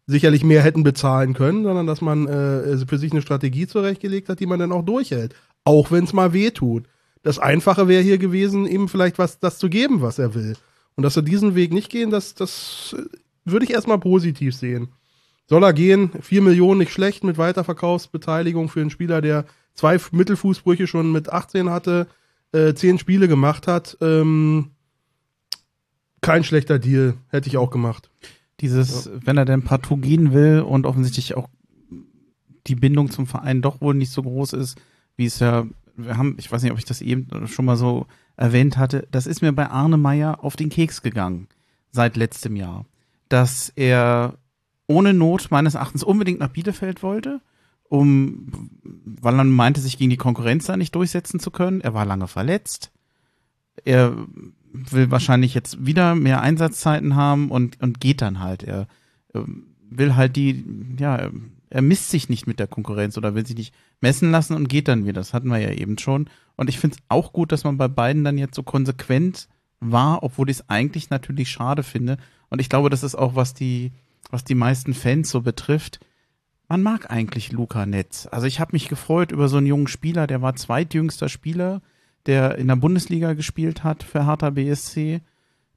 sicherlich mehr hätten bezahlen können, sondern dass man äh, für sich eine Strategie zurechtgelegt hat, die man dann auch durchhält. Auch wenn es mal weh tut. Das Einfache wäre hier gewesen, ihm vielleicht was das zu geben, was er will. Und dass wir diesen Weg nicht gehen, das, das äh, würde ich erstmal positiv sehen. Soll er gehen? Vier Millionen nicht schlecht mit Weiterverkaufsbeteiligung für einen Spieler, der zwei Mittelfußbrüche schon mit 18 hatte, äh, zehn Spiele gemacht hat. Ähm, kein schlechter Deal, hätte ich auch gemacht. Dieses, wenn er denn partout gehen will und offensichtlich auch die Bindung zum Verein doch wohl nicht so groß ist, wie es ja, wir haben, ich weiß nicht, ob ich das eben schon mal so erwähnt hatte, das ist mir bei Arne Meyer auf den Keks gegangen seit letztem Jahr, dass er ohne Not meines Erachtens unbedingt nach Bielefeld wollte, um, weil er meinte, sich gegen die Konkurrenz da nicht durchsetzen zu können. Er war lange verletzt. Er will wahrscheinlich jetzt wieder mehr Einsatzzeiten haben und, und geht dann halt. Er ähm, will halt die, ja, er misst sich nicht mit der Konkurrenz oder will sich nicht messen lassen und geht dann wieder. Das hatten wir ja eben schon. Und ich finde es auch gut, dass man bei beiden dann jetzt so konsequent war, obwohl ich es eigentlich natürlich schade finde. Und ich glaube, das ist auch, was die, was die meisten Fans so betrifft. Man mag eigentlich Luca Netz. Also ich habe mich gefreut über so einen jungen Spieler, der war zweitjüngster Spieler, der in der Bundesliga gespielt hat für Hertha BSC.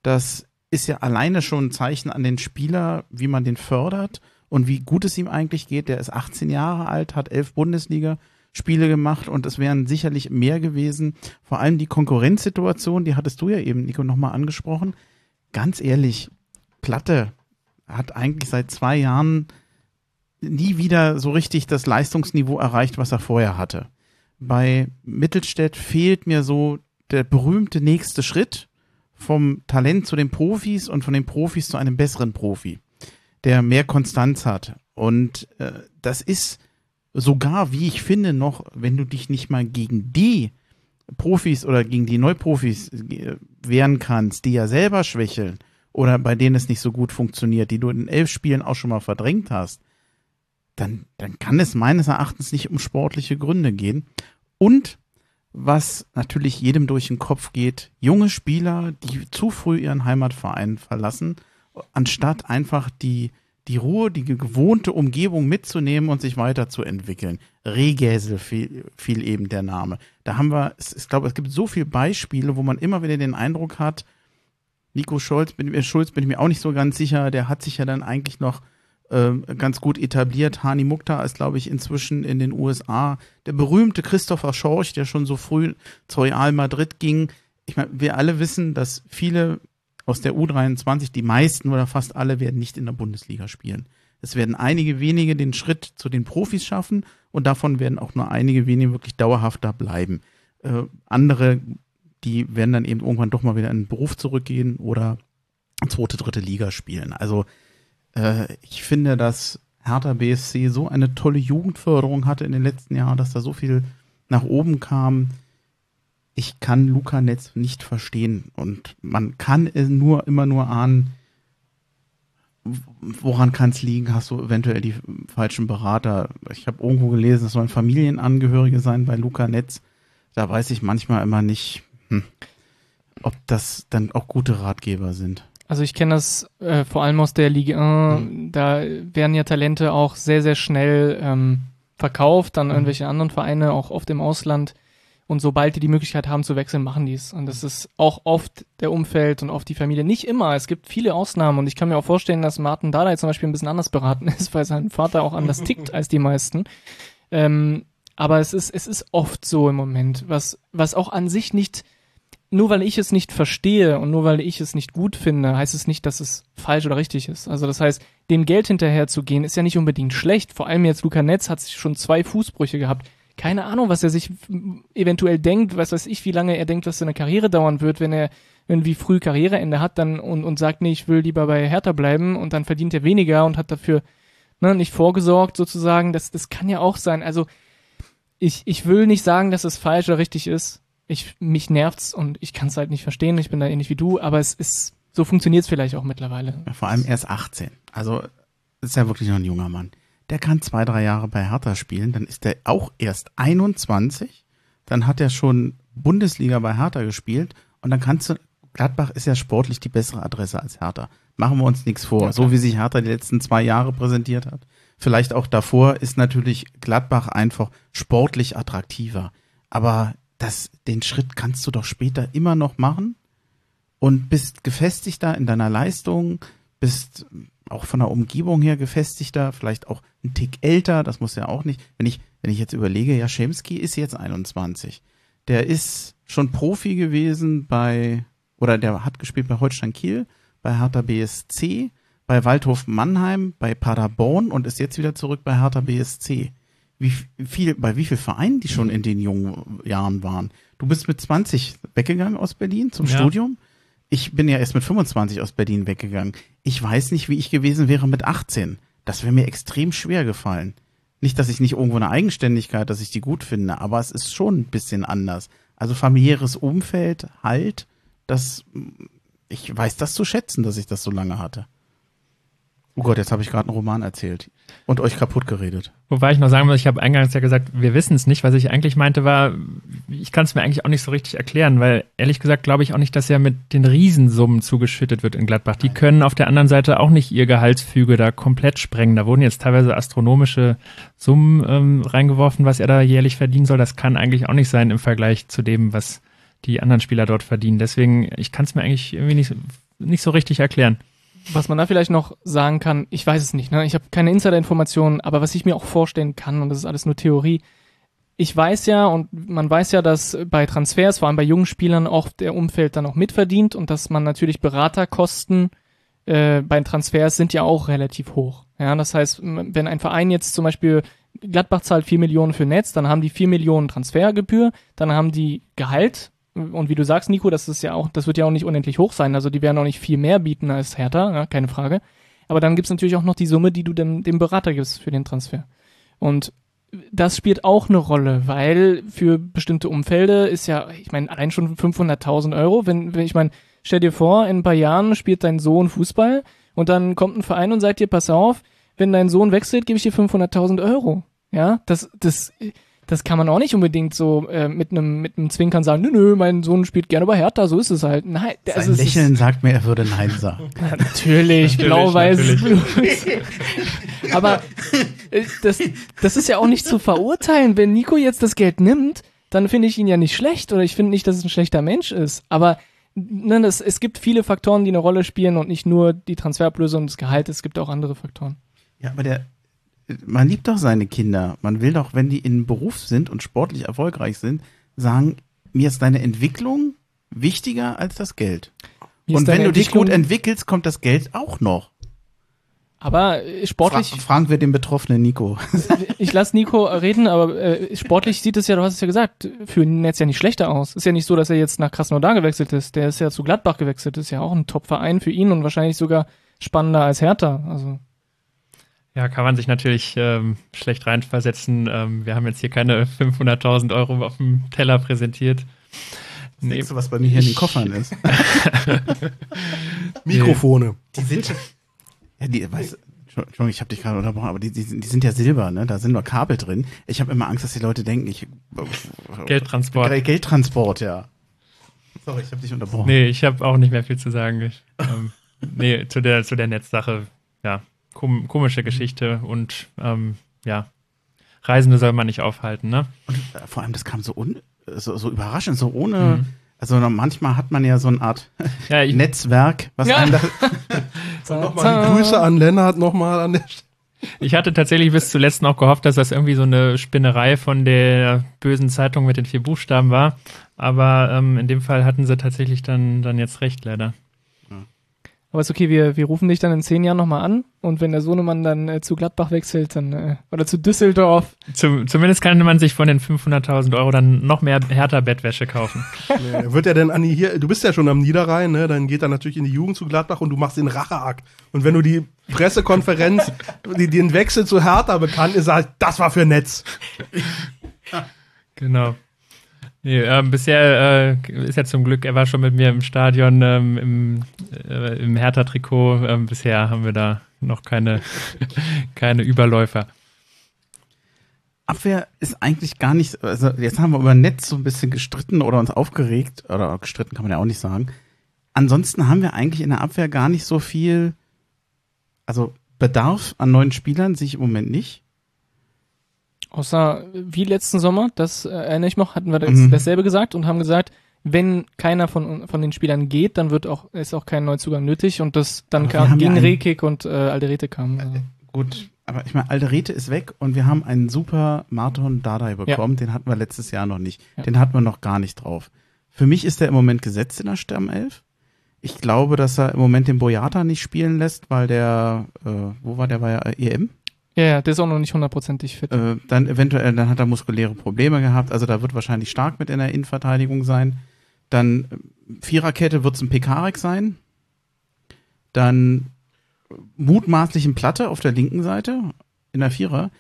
Das ist ja alleine schon ein Zeichen an den Spieler, wie man den fördert und wie gut es ihm eigentlich geht. Der ist 18 Jahre alt, hat elf Bundesliga-Spiele gemacht und es wären sicherlich mehr gewesen. Vor allem die Konkurrenzsituation, die hattest du ja eben, Nico, nochmal angesprochen. Ganz ehrlich, Platte hat eigentlich seit zwei Jahren nie wieder so richtig das Leistungsniveau erreicht, was er vorher hatte. Bei Mittelstädt fehlt mir so der berühmte nächste Schritt vom Talent zu den Profis und von den Profis zu einem besseren Profi, der mehr Konstanz hat. Und äh, das ist sogar, wie ich finde, noch, wenn du dich nicht mal gegen die Profis oder gegen die Neuprofis äh, wehren kannst, die ja selber schwächeln oder bei denen es nicht so gut funktioniert, die du in elf Spielen auch schon mal verdrängt hast, dann, dann kann es meines Erachtens nicht um sportliche Gründe gehen. Und was natürlich jedem durch den Kopf geht, junge Spieler, die zu früh ihren Heimatverein verlassen, anstatt einfach die, die Ruhe, die gewohnte Umgebung mitzunehmen und sich weiterzuentwickeln. Rehgäsel fiel, fiel eben der Name. Da haben wir, ich glaube, es gibt so viele Beispiele, wo man immer wieder den Eindruck hat, Nico Scholz, bin, äh, Schulz bin ich mir auch nicht so ganz sicher, der hat sich ja dann eigentlich noch äh, ganz gut etabliert. Hani Mukta ist, glaube ich, inzwischen in den USA. Der berühmte Christopher Schorch, der schon so früh zu Real Madrid ging. Ich meine, wir alle wissen, dass viele aus der U23, die meisten oder fast alle, werden nicht in der Bundesliga spielen. Es werden einige wenige den Schritt zu den Profis schaffen und davon werden auch nur einige wenige wirklich dauerhaft da bleiben. Äh, andere die werden dann eben irgendwann doch mal wieder in den Beruf zurückgehen oder zweite, dritte Liga spielen. Also äh, ich finde, dass Hertha BSC so eine tolle Jugendförderung hatte in den letzten Jahren, dass da so viel nach oben kam. Ich kann Luca Netz nicht verstehen und man kann nur immer nur ahnen, woran kann es liegen? Hast du eventuell die falschen Berater? Ich habe irgendwo gelesen, es sollen Familienangehörige sein bei Luca Netz. Da weiß ich manchmal immer nicht, hm. Ob das dann auch gute Ratgeber sind. Also ich kenne das äh, vor allem aus der Liga 1, mhm. da werden ja Talente auch sehr, sehr schnell ähm, verkauft an mhm. irgendwelche anderen Vereine, auch oft im Ausland. Und sobald die die Möglichkeit haben zu wechseln, machen die es. Und das ist auch oft der Umfeld und oft die Familie. Nicht immer. Es gibt viele Ausnahmen. Und ich kann mir auch vorstellen, dass Martin Dardai zum Beispiel ein bisschen anders beraten ist, weil sein Vater auch anders tickt als die meisten. Ähm, aber es ist, es ist oft so im Moment, was, was auch an sich nicht nur weil ich es nicht verstehe und nur weil ich es nicht gut finde, heißt es nicht, dass es falsch oder richtig ist. Also das heißt, dem Geld hinterher zu gehen, ist ja nicht unbedingt schlecht. Vor allem jetzt Luca Netz hat schon zwei Fußbrüche gehabt. Keine Ahnung, was er sich eventuell denkt, was weiß ich, wie lange er denkt, was seine Karriere dauern wird, wenn er irgendwie früh Karriereende hat dann und, und sagt, nee, ich will lieber bei Hertha bleiben und dann verdient er weniger und hat dafür ne, nicht vorgesorgt sozusagen. Das, das kann ja auch sein. Also ich, ich will nicht sagen, dass es falsch oder richtig ist ich, mich nervt's und ich kann es halt nicht verstehen. Ich bin da ähnlich wie du, aber es ist, so funktioniert es vielleicht auch mittlerweile. Ja, vor allem erst 18. Also, ist ja wirklich noch ein junger Mann. Der kann zwei, drei Jahre bei Hertha spielen, dann ist er auch erst 21. Dann hat er schon Bundesliga bei Hertha gespielt und dann kannst du, Gladbach ist ja sportlich die bessere Adresse als Hertha. Machen wir uns nichts vor. Ja, so wie sich Hertha die letzten zwei Jahre präsentiert hat. Vielleicht auch davor ist natürlich Gladbach einfach sportlich attraktiver. Aber das, den Schritt kannst du doch später immer noch machen und bist gefestigter in deiner Leistung, bist auch von der Umgebung her gefestigter, vielleicht auch ein Tick älter, das muss ja auch nicht. Wenn ich, wenn ich jetzt überlege, ja, Schemski ist jetzt 21. Der ist schon Profi gewesen bei, oder der hat gespielt bei Holstein Kiel, bei Hertha BSC, bei Waldhof Mannheim, bei Paderborn und ist jetzt wieder zurück bei Hertha BSC. Wie viel, bei wie vielen Vereinen die schon in den jungen Jahren waren? Du bist mit 20 weggegangen aus Berlin zum Ja. Studium. Ich bin ja erst mit 25 aus Berlin weggegangen. Ich weiß nicht, wie ich gewesen wäre mit 18. Das wäre mir extrem schwer gefallen. Nicht, dass ich nicht irgendwo eine Eigenständigkeit, dass ich die gut finde, aber es ist schon ein bisschen anders. Also familiäres Umfeld, Halt, das, ich weiß das zu schätzen, dass ich das so lange hatte. Oh Gott, jetzt habe ich gerade einen Roman erzählt und euch kaputt geredet. Wobei ich noch sagen muss, ich habe eingangs ja gesagt, wir wissen es nicht. Was ich eigentlich meinte war, ich kann es mir eigentlich auch nicht so richtig erklären, weil ehrlich gesagt glaube ich auch nicht, dass er mit den Riesensummen zugeschüttet wird in Gladbach. Die können auf der anderen Seite auch nicht ihr Gehaltsfüge da komplett sprengen. Da wurden jetzt teilweise astronomische Summen ähm, reingeworfen, was er da jährlich verdienen soll. Das kann eigentlich auch nicht sein im Vergleich zu dem, was die anderen Spieler dort verdienen. Deswegen, ich kann es mir eigentlich irgendwie nicht, nicht so richtig erklären. Was man da vielleicht noch sagen kann, ich weiß es nicht, ne? ich habe keine Insider-Informationen, aber was ich mir auch vorstellen kann, und das ist alles nur Theorie, ich weiß ja und man weiß ja, dass bei Transfers, vor allem bei jungen Spielern, auch der Umfeld dann auch mitverdient und dass man natürlich Beraterkosten äh, bei Transfers sind ja auch relativ hoch. Ja, das heißt, wenn ein Verein jetzt zum Beispiel Gladbach zahlt 4 Millionen für Netz, dann haben die 4 Millionen Transfergebühr, dann haben die Gehalt. Und wie du sagst, Nico, das ist ja auch, das wird ja auch nicht unendlich hoch sein. Also die werden auch nicht viel mehr bieten als Hertha, ja, keine Frage. Aber dann gibt's natürlich auch noch die Summe, die du dem, dem Berater gibst für den Transfer. Und das spielt auch eine Rolle, weil für bestimmte Umfelde ist ja, ich meine, allein schon 500.000 Euro, wenn, wenn ich meine, stell dir vor, in ein paar Jahren spielt dein Sohn Fußball und dann kommt ein Verein und sagt dir, pass auf, wenn dein Sohn wechselt, gebe ich dir 500.000 Euro. Ja, das, das, das kann man auch nicht unbedingt so äh, mit einem mit einem Zwinkern sagen, nö, nö, mein Sohn spielt gerne bei Hertha, so ist es halt. Nein, Sein also es ist- Lächeln sagt mir, er würde Nein sagen. Natürlich, blau-weiß. Aber äh, das, das ist ja auch nicht zu verurteilen. Wenn Nico jetzt das Geld nimmt, dann finde ich ihn ja nicht schlecht oder ich finde nicht, dass es ein schlechter Mensch ist. Aber ne, das, es gibt viele Faktoren, die eine Rolle spielen und nicht nur die Transferblöße und das Gehalt, es gibt auch andere Faktoren. Ja, aber der, man liebt doch seine Kinder. Man will doch, wenn die in Beruf sind und sportlich erfolgreich sind, sagen, mir ist deine Entwicklung wichtiger als das Geld. Und wenn du dich gut entwickelst, kommt das Geld auch noch. Aber äh, sportlich, Fra fragen wir den betroffenen Nico. ich lasse Nico reden, aber äh, sportlich sieht es ja, du hast es ja gesagt, für ihn jetzt ja nicht schlechter aus. Ist ja nicht so, dass er jetzt nach Krasnodar gewechselt ist. Der ist ja zu Gladbach gewechselt. Ist ja auch ein Top-Verein für ihn und wahrscheinlich sogar spannender als Hertha. Also Ja, kann man sich natürlich ähm, schlecht reinversetzen. Ähm, wir haben jetzt hier keine 500.000 Euro auf dem Teller präsentiert. Nee, Nächste, was bei mir hier in den Koffern ist. Mikrofone. Die sind ja, die, weißt, Entschuldigung, ich habe dich gerade unterbrochen, aber die, die, sind- die sind ja silber, ne? Da sind nur Kabel drin. Ich habe immer Angst, dass die Leute denken, ich Geldtransport. Geld- Geldtransport, ja. Sorry, ich habe dich unterbrochen. Nee, ich habe auch nicht mehr viel zu sagen. Ich, ähm, nee, zu der, zu der Netzsache, ja, kom komische Geschichte und ähm, ja, Reisende soll man nicht aufhalten, ne? Und äh, vor allem, das kam so, un, so, so überraschend, so ohne. Mhm. Also noch- manchmal hat man ja so eine Art Ja, ich, Netzwerk, was Ja. einem da, Nochmal die Grüße an Lennart nochmal an der Stelle. ich hatte tatsächlich bis zuletzt noch gehofft, dass das irgendwie so eine Spinnerei von der bösen Zeitung mit den vier Buchstaben war. Aber ähm, in dem Fall hatten sie tatsächlich dann, dann jetzt recht, leider. Aber ist okay, wir, wir rufen dich dann in zehn Jahren nochmal an und wenn der Sohnemann dann äh, zu Gladbach wechselt, dann äh, oder zu Düsseldorf, Zum, zumindest kann man sich von den 500.000 Euro dann noch mehr härter Bettwäsche kaufen. Nee, wird er denn an die hier, du bist ja schon am Niederrhein, ne? Dann geht er natürlich in die Jugend zu Gladbach und du machst den Racheakt. Und wenn du die Pressekonferenz, die, den Wechsel zu Hertha bekannt ist, sagst, das war für Netz. Genau. Nee, ähm, bisher äh, ist ja zum Glück, er war schon mit mir im Stadion ähm, im, äh, im Hertha-Trikot. Ähm, bisher haben wir da noch keine, keine Überläufer. Abwehr ist eigentlich gar nicht, also jetzt haben wir über Netz so ein bisschen gestritten oder uns aufgeregt, oder gestritten kann man ja auch nicht sagen. Ansonsten haben wir eigentlich in der Abwehr gar nicht so viel, also Bedarf an neuen Spielern sehe ich im Moment nicht. Außer wie letzten Sommer, das äh, erinnere ich noch, hatten wir das, Mhm. dasselbe gesagt und haben gesagt, wenn keiner von, von den Spielern geht, dann wird auch, ist auch kein Neuzugang nötig und das dann kam, ja gegen einen- Rekik und äh, Alderete kam. Also. Gut, aber ich meine, Alderete ist weg und wir haben einen super Marton Dardai bekommen. Den hatten wir letztes Jahr noch nicht. Ja. Den hatten wir noch gar nicht drauf. Für mich ist er im Moment gesetzt in der Stammelf. Ich glaube, dass er im Moment den Boyata nicht spielen lässt, weil der, äh, wo war der, war ja EM? Ja, ja, der ist auch noch nicht hundertprozentig fit. Äh, dann eventuell, dann hat er muskuläre Probleme gehabt. Also da wird wahrscheinlich stark mit in der Innenverteidigung sein. Dann äh, Viererkette wird es ein Pekarek sein. Dann äh, mutmaßlich ein Platte auf der linken Seite in der Vierer.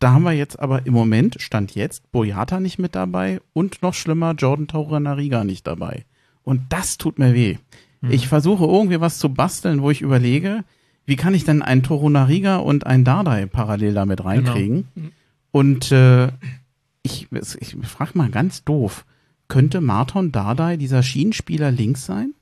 Da haben wir jetzt aber im Moment, Stand jetzt, Boyata nicht mit dabei und noch schlimmer, Jordan Tauranariga nicht dabei. Und das tut mir weh. Ich versuche irgendwie was zu basteln, wo ich überlege, wie kann ich denn einen Torunariga und einen Dardai parallel damit reinkriegen? Und äh, ich, ich frage mal ganz doof, könnte Marton Dardai dieser Schienenspieler links sein?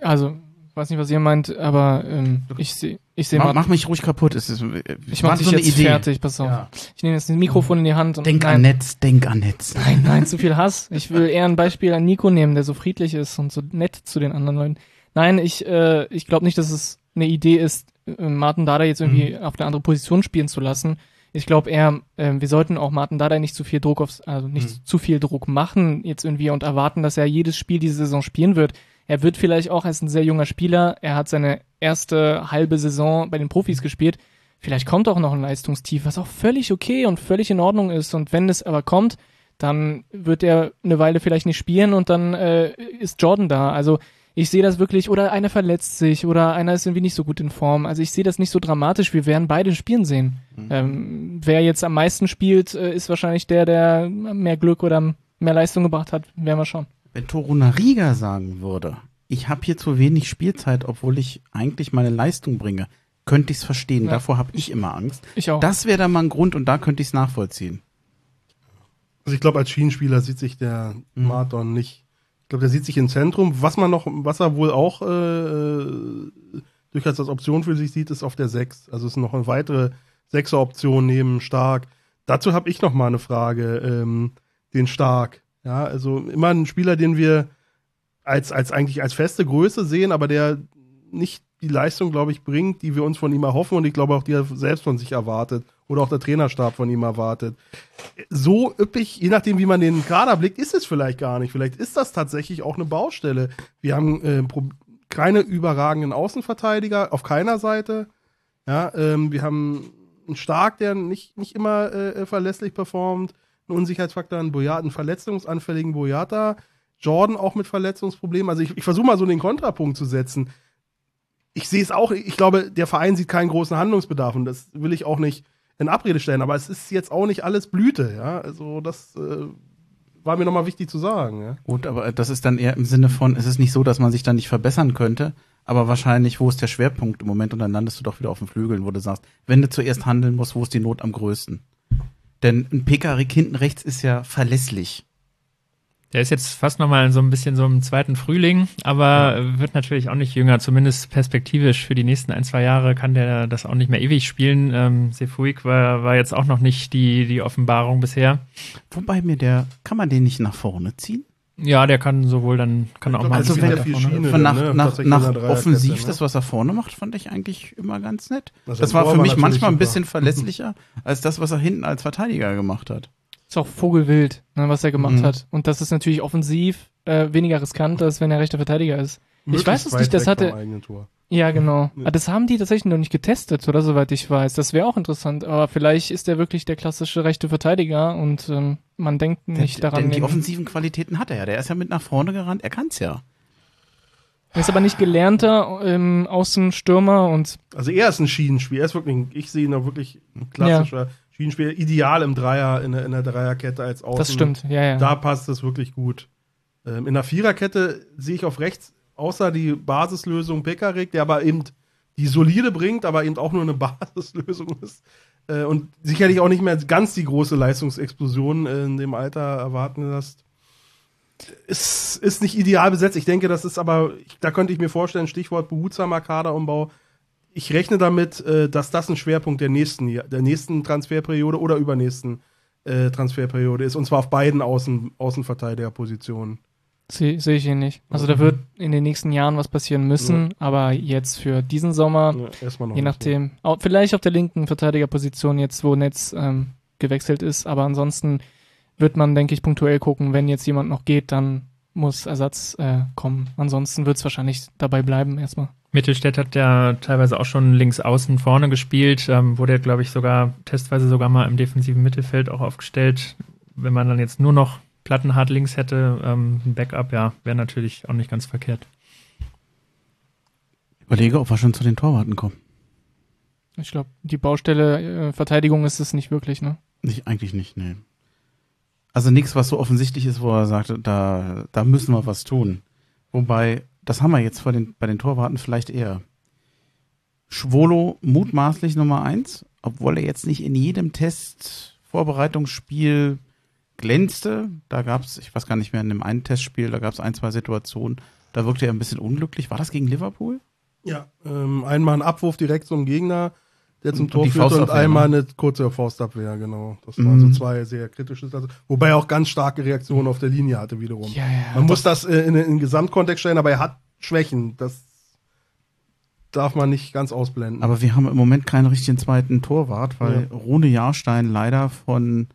Also, weiß nicht, was ihr meint, aber ähm, ich sehe ich sehe Mach, mach mich ruhig kaputt. Es ist, ich war mach dich so eine jetzt Idee. fertig, pass auf. Ja. Ich nehme jetzt ein Mikrofon in die Hand und Denk nein, an Netz, denk an Netz. Nein, nein, zu viel Hass. Ich will eher ein Beispiel an Nico nehmen, der so friedlich ist und so nett zu den anderen Leuten. Nein, ich, äh, ich glaube nicht, dass es eine Idee ist, äh, Martin Dada jetzt irgendwie auf eine andere Position spielen zu lassen. Ich glaube eher, äh, wir sollten auch Martin Dada nicht zu viel Druck aufs, also nicht zu viel Druck machen jetzt irgendwie und erwarten, dass er jedes Spiel diese Saison spielen wird. Er wird vielleicht auch als ein sehr junger Spieler, er hat seine erste halbe Saison bei den Profis gespielt. Vielleicht kommt auch noch ein Leistungstief, was auch völlig okay und völlig in Ordnung ist. Und wenn es aber kommt, dann wird er eine Weile vielleicht nicht spielen und dann äh, ist Jordan da. Also ich sehe das wirklich, oder einer verletzt sich oder einer ist irgendwie nicht so gut in Form. Also ich sehe das nicht so dramatisch. Wir werden beide spielen sehen. Ähm, wer jetzt am meisten spielt, äh, ist wahrscheinlich der, der mehr Glück oder mehr Leistung gebracht hat. Werden wir schauen. Wenn Torunariga sagen würde, ich habe hier zu wenig Spielzeit, obwohl ich eigentlich meine Leistung bringe, könnte ich es verstehen. Ja. Davor habe ich immer Angst. Ich auch. Das wäre dann mal ein Grund und da könnte ich es nachvollziehen. Also ich glaube, als Schienenspieler sieht sich der Mhm. Marton nicht. Ich glaube, der sieht sich im Zentrum. Was man noch, was er wohl auch äh, durchaus als Option für sich sieht, ist auf der 6. Also es ist noch eine weitere Sechser-Option neben Stark. Dazu habe ich noch mal eine Frage. Ähm, den Stark. Ja, also immer ein Spieler, den wir als, als eigentlich als feste Größe sehen, aber der nicht die Leistung, glaube ich, bringt, die wir uns von ihm erhoffen und ich glaube auch, die er selbst von sich erwartet oder auch der Trainerstab von ihm erwartet. So üppig, je nachdem, wie man den Kader blickt, ist es vielleicht gar nicht. Vielleicht ist das tatsächlich auch eine Baustelle. Wir haben äh, keine überragenden Außenverteidiger auf keiner Seite. Ja, ähm, wir haben einen Stark, der nicht, nicht immer äh, verlässlich performt, einen Unsicherheitsfaktor, einen, Boyata, einen verletzungsanfälligen Boyata, Jordan auch mit Verletzungsproblemen. Also ich, ich versuche mal so den Kontrapunkt zu setzen. Ich sehe es auch, ich glaube, der Verein sieht keinen großen Handlungsbedarf und das will ich auch nicht in Abrede stellen, aber es ist jetzt auch nicht alles Blüte, ja. Also das äh, war mir nochmal wichtig zu sagen, ja. Gut, aber das ist dann eher im Sinne von, es ist nicht so, dass man sich da nicht verbessern könnte, aber wahrscheinlich, wo ist der Schwerpunkt im Moment und dann landest du doch wieder auf den Flügeln, wo du sagst, wenn du zuerst handeln musst, wo ist die Not am größten? Denn ein Pekarik hinten rechts ist ja verlässlich. Der ist jetzt fast nochmal so ein bisschen so im zweiten Frühling, aber wird natürlich auch nicht jünger. Zumindest perspektivisch für die nächsten ein, zwei Jahre kann der das auch nicht mehr ewig spielen. Ähm, Sefuig war, war jetzt auch noch nicht die, die Offenbarung bisher. Wobei mir der, kann man den nicht nach vorne ziehen? Ja, der kann sowohl dann, kann auch glaub, mal also wenn vorne. Schiene- Von nach, ne, nach, nach offensiv, ne? das, was er vorne macht, fand ich eigentlich immer ganz nett. Also das war für mich manchmal ein bisschen verlässlicher als das, was er hinten als Verteidiger gemacht hat. Ist auch Vogelwild, ne, was er gemacht Mhm. hat. Und das ist natürlich offensiv äh, weniger riskant, als wenn er rechter Verteidiger ist. Möglichst weiß es nicht, das hatte-. Ja, genau. Ja. Aber das haben die tatsächlich noch nicht getestet, oder soweit ich weiß. Das wäre auch interessant. Aber vielleicht ist er wirklich der klassische rechte Verteidiger und ähm, man denkt nicht denn, daran. denn die offensiven Qualitäten hat er ja. Der ist ja mit nach vorne gerannt, er kann's ja. er ist aber nicht gelernter ähm, Außenstürmer und Also er ist ein Schienenspiel. Er ist wirklich, ich sehe ihn auch wirklich ein klassischer Schienenspieler. Ideal im Dreier, in der, in der Dreierkette als Außen. das stimmt. Ja, ja. Da passt es wirklich gut. Ähm, in der Viererkette sehe ich auf rechts, außer die Basislösung Pekarik, der aber eben die solide bringt, aber eben auch nur eine Basislösung ist. Äh, und sicherlich auch nicht mehr ganz die große Leistungsexplosion äh, in dem Alter erwarten lässt. Es ist nicht ideal besetzt. Ich denke, das ist aber, da könnte ich mir vorstellen, Stichwort behutsamer Kaderumbau. Ich rechne damit, äh, dass das ein Schwerpunkt der nächsten, der nächsten Transferperiode oder übernächsten äh, Transferperiode ist. Und zwar auf beiden Außen, Außenverteidigerpositionen. Sehe seh ich ihn nicht. Also da wird in den nächsten Jahren was passieren müssen, aber jetzt für diesen Sommer, Ja, erstmal noch je nachdem, auch, vielleicht auf der linken Verteidigerposition jetzt, wo Netz ähm, gewechselt ist, aber ansonsten wird man, denke ich, punktuell gucken, wenn jetzt jemand noch geht, dann muss Ersatz äh, kommen. Ansonsten wird es wahrscheinlich dabei bleiben erstmal. Mittelstädt hat ja teilweise auch schon links außen vorne gespielt, ähm, wurde, glaube ich, sogar testweise sogar mal im defensiven Mittelfeld auch aufgestellt. Wenn man dann jetzt nur noch Plattenhart links hätte, ähm, ein Backup, ja, wäre natürlich auch nicht ganz verkehrt. Überlege, ob wir schon zu den Torwarten kommen. Ich glaube, die Baustelle äh, Verteidigung ist es nicht wirklich, ne? Nicht, eigentlich nicht, nee. Also nichts, was so offensichtlich ist, wo er sagte, da, da müssen wir was tun. Wobei, das haben wir jetzt vor den, bei den Torwarten vielleicht eher. Schwolo mutmaßlich Nummer eins, obwohl er jetzt nicht in jedem Test Vorbereitungsspiel glänzte. Da gab es, ich weiß gar nicht mehr, in dem einen Testspiel, da gab es ein, zwei Situationen, da wirkte er ein bisschen unglücklich. War das gegen Liverpool? Ja, ähm, einmal ein Abwurf direkt zum Gegner, der zum Und Tor die führt und einmal ne? eine kurze Faustabwehr, genau. Das waren Mhm. so zwei sehr kritische Sachen. Wobei er auch ganz starke Reaktionen auf der Linie hatte wiederum. Ja, ja. Man muss das äh, in, den Gesamtkontext stellen, aber er hat Schwächen. Das darf man nicht ganz ausblenden. Aber wir haben im Moment keinen richtigen zweiten Torwart, weil Rune Jahrstein leider von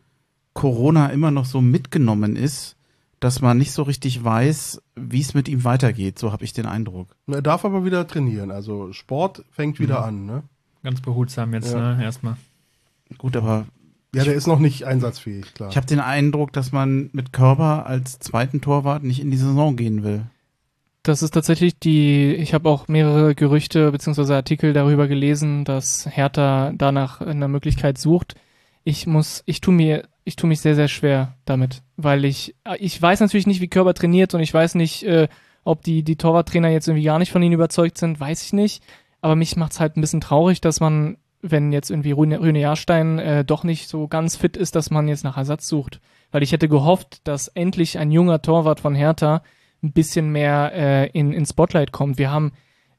Corona immer noch so mitgenommen ist, dass man nicht so richtig weiß, wie es mit ihm weitergeht. So habe ich den Eindruck. er darf aber wieder trainieren. Also Sport fängt wieder Mhm. an. Ne? Ganz behutsam jetzt, Ja. ne, erstmal. Gut, aber Ja, der ist noch nicht einsatzfähig, klar. ich habe den Eindruck, dass man mit Körper als zweiten Torwart nicht in die Saison gehen will. Das ist tatsächlich die, ich habe auch mehrere Gerüchte bzw. Artikel darüber gelesen, dass Hertha danach eine Möglichkeit sucht. Ich muss, ich tue mir, ich tue mich sehr, sehr schwer damit, weil ich, ich weiß natürlich nicht, wie Körper trainiert und ich weiß nicht, äh, ob die, die Torwarttrainer jetzt irgendwie gar nicht von ihnen überzeugt sind, weiß ich nicht. Aber mich macht's halt ein bisschen traurig, dass man, wenn jetzt irgendwie Rüne, Rüne Jahrstein äh, doch nicht so ganz fit ist, dass man jetzt nach Ersatz sucht. Weil ich hätte gehofft, dass endlich ein junger Torwart von Hertha ein bisschen mehr äh, in, in Spotlight kommt. Wir haben,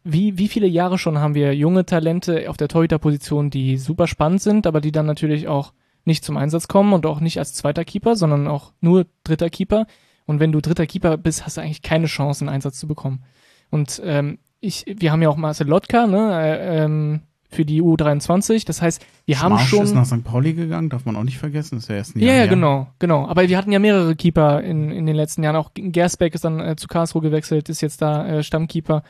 wie, wie viele Jahre schon haben wir junge Talente auf der Torhüterposition, die super spannend sind, aber die dann natürlich auch nicht zum Einsatz kommen und auch nicht als zweiter Keeper, sondern auch nur dritter Keeper. Und wenn du dritter Keeper bist, hast du eigentlich keine Chance, einen Einsatz zu bekommen. Und ähm, ich, wir haben ja auch Marcel Lotka, ne, äh, ähm, für die U23. Das heißt, wir haben Schmarsch schon. ist nach St. Pauli gegangen, darf man auch nicht vergessen. Ist ja erst ein Ja, Jahr ja, her. genau, genau. Aber wir hatten ja mehrere Keeper in, in den letzten Jahren. Auch Gersbeck ist dann äh, zu Karlsruhe gewechselt, ist jetzt da äh, Stammkeeper.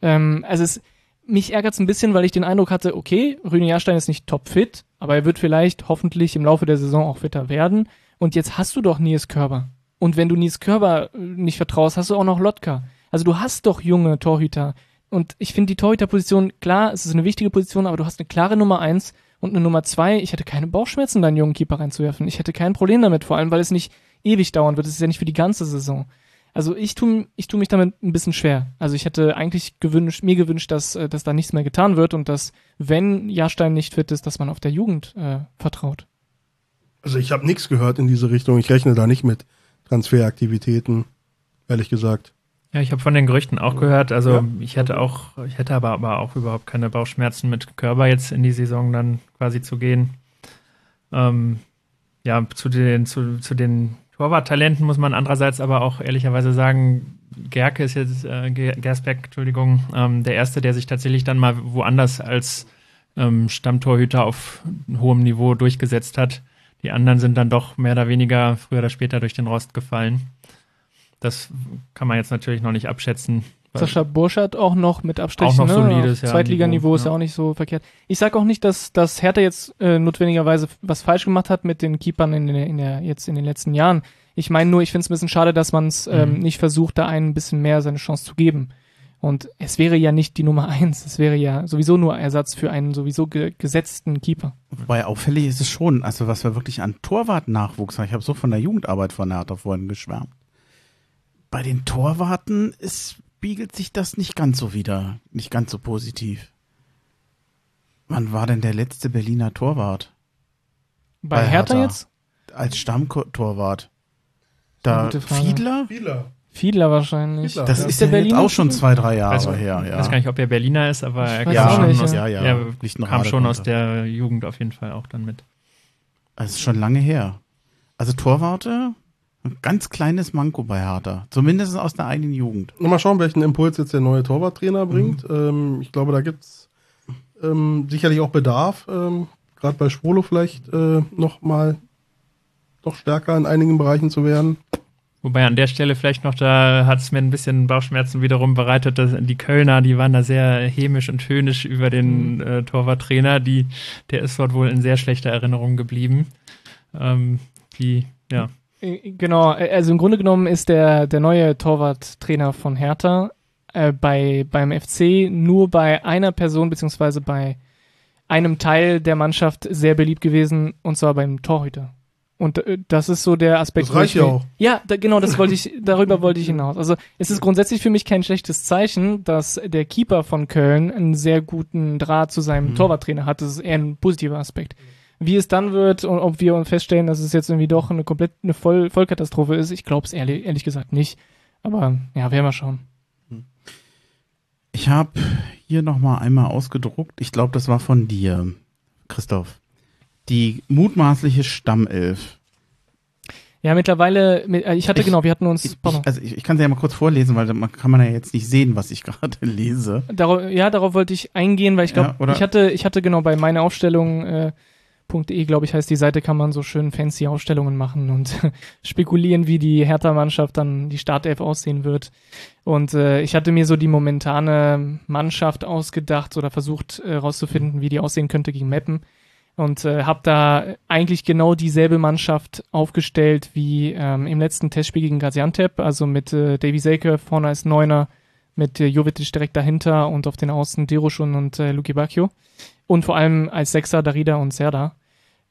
Ähm, also es, mich ärgert es ein bisschen, weil ich den Eindruck hatte, okay, Rüne Jahrstein ist nicht topfit, aber er wird vielleicht hoffentlich im Laufe der Saison auch fitter werden. Und jetzt hast du doch Nils Körber. Und wenn du Nils Körber äh, nicht vertraust, hast du auch noch Lotka. Also du hast doch junge Torhüter. Und ich finde die Torhüterposition, klar, es ist eine wichtige Position, aber du hast eine klare Nummer eins und eine Nummer zwei. Ich hätte keine Bauchschmerzen, deinen jungen Keeper reinzuwerfen. Ich hätte kein Problem damit, vor allem, weil es nicht ewig dauern wird. Es ist ja nicht für die ganze Saison. Also ich tu, ich tu mich damit ein bisschen schwer. Also ich hätte eigentlich gewünscht, mir gewünscht, dass, äh, dass da nichts mehr getan wird und dass, wenn Jahrstein nicht fit ist, dass man auf der Jugend äh, vertraut. Also ich habe nichts gehört in diese Richtung. Ich rechne da nicht mit Transferaktivitäten, ehrlich gesagt. Ja, ich habe von den Gerüchten auch gehört. Also Ja. ich hätte auch, ich hätte aber, aber auch überhaupt keine Bauchschmerzen mit Körber jetzt in die Saison dann quasi zu gehen. Ähm, ja, zu den, zu, zu den Torwarttalenten muss man andererseits aber auch ehrlicherweise sagen, Gerke ist jetzt, äh, Ge- Gersbeck, Entschuldigung, ähm, der Erste, der sich tatsächlich dann mal woanders als ähm, Stammtorhüter auf hohem Niveau durchgesetzt hat. Die anderen sind dann doch mehr oder weniger früher oder später durch den Rost gefallen. Das kann man jetzt natürlich noch nicht abschätzen. Sascha Burschert auch noch mit Abstrichen. Auch noch ne? solides, ja, Zweitliganiveau Niveau, ist ja ja. auch nicht so verkehrt. Ich sage auch nicht, dass, dass Hertha jetzt äh, notwendigerweise was falsch gemacht hat mit den Keepern in, der- in der, jetzt in den letzten Jahren. Ich meine nur, ich finde es ein bisschen schade, dass man es ähm, Mhm. nicht versucht, da einen ein bisschen mehr seine Chance zu geben. Und es wäre ja nicht die Nummer eins. Es wäre ja sowieso nur Ersatz für einen sowieso ge gesetzten Keeper. Wobei auffällig ist es schon, also was wir wirklich an Torwart-Nachwuchs haben. Ich habe so von der Jugendarbeit von Hertha vorhin geschwärmt. Bei den Torwarten ist, spiegelt sich das nicht ganz so wieder, nicht ganz so positiv. Wann war denn der letzte Berliner Torwart Bei, Bei Hertha, Hertha. jetzt? als Stammtorwart? Da. Fiedler? Vieler. Fiedler wahrscheinlich. Fiedler. Das Ja. ist Ist der ja jetzt Berliner auch schon zwei, drei Jahre Also, her. Ich Ja. weiß gar nicht, ob er Berliner ist, aber er kam, auch schon nicht, aus, ja, ja, er kam schon aus der Jugend auf jeden Fall auch dann mit. Das ist schon lange her. Also Torwarte, ein ganz kleines Manko bei Hertha. Zumindest aus der eigenen Jugend. Mal schauen, welchen Impuls jetzt der neue Torwarttrainer bringt. Ähm, ich glaube, da gibt's ähm, sicherlich auch Bedarf, ähm, gerade bei Schwolo vielleicht äh, noch mal noch stärker in einigen Bereichen zu werden. Wobei an der Stelle vielleicht noch, da hat es mir ein bisschen Bauchschmerzen wiederum bereitet, dass die Kölner, die waren da sehr hämisch und höhnisch über den äh, Torwarttrainer, die, der ist dort wohl in sehr schlechter Erinnerung geblieben. Ähm, die, ja. Äh, Genau, äh, also im Grunde genommen ist der, der neue Torwarttrainer von Hertha äh, bei, beim FC nur bei einer Person beziehungsweise bei einem Teil der Mannschaft sehr beliebt gewesen und zwar beim Torhüter. Und äh, das ist so der Aspekt. Das reicht ich ja auch. Ja, da, genau, das wollte ich, darüber wollte ich hinaus. Also es ist grundsätzlich für mich kein schlechtes Zeichen, dass der Keeper von Köln einen sehr guten Draht zu seinem Mhm. Torwarttrainer hat. Das ist eher ein positiver Aspekt. Wie es dann wird und ob wir feststellen, dass es jetzt irgendwie doch eine komplett eine Voll Vollkatastrophe ist, ich glaube es ehrlich, ehrlich gesagt nicht. Aber ja, werden wir schauen. Ich habe hier nochmal einmal ausgedruckt. Ich glaube, das war von dir, Christoph. Die mutmaßliche Stammelf. Ja, mittlerweile, mit- äh, ich hatte Ich- genau, wir hatten uns, Ich, ich, also ich, kann sie ja mal kurz vorlesen, weil man kann man ja jetzt nicht sehen, was ich gerade lese. Darauf, ja, darauf wollte ich eingehen, weil ich Ja, glaube, oder- ich hatte, ich hatte genau bei meiner Aufstellung äh, .de, glaube ich, heißt die Seite, kann man so schön fancy Aufstellungen machen und spekulieren, wie die Hertha-Mannschaft dann die Startelf aussehen wird. Und äh, ich hatte mir so die momentane Mannschaft ausgedacht oder versucht äh, rauszufinden, wie die aussehen könnte gegen Meppen. Und äh, habe da eigentlich genau dieselbe Mannschaft aufgestellt wie ähm, im letzten Testspiel gegen Gaziantep, also mit äh, Davy Selke vorne als Neuner, mit äh, Jovetic direkt dahinter und auf den Außen Deroschun und äh, Luki Bacchio. Und vor allem als Sechser Darida und Serda.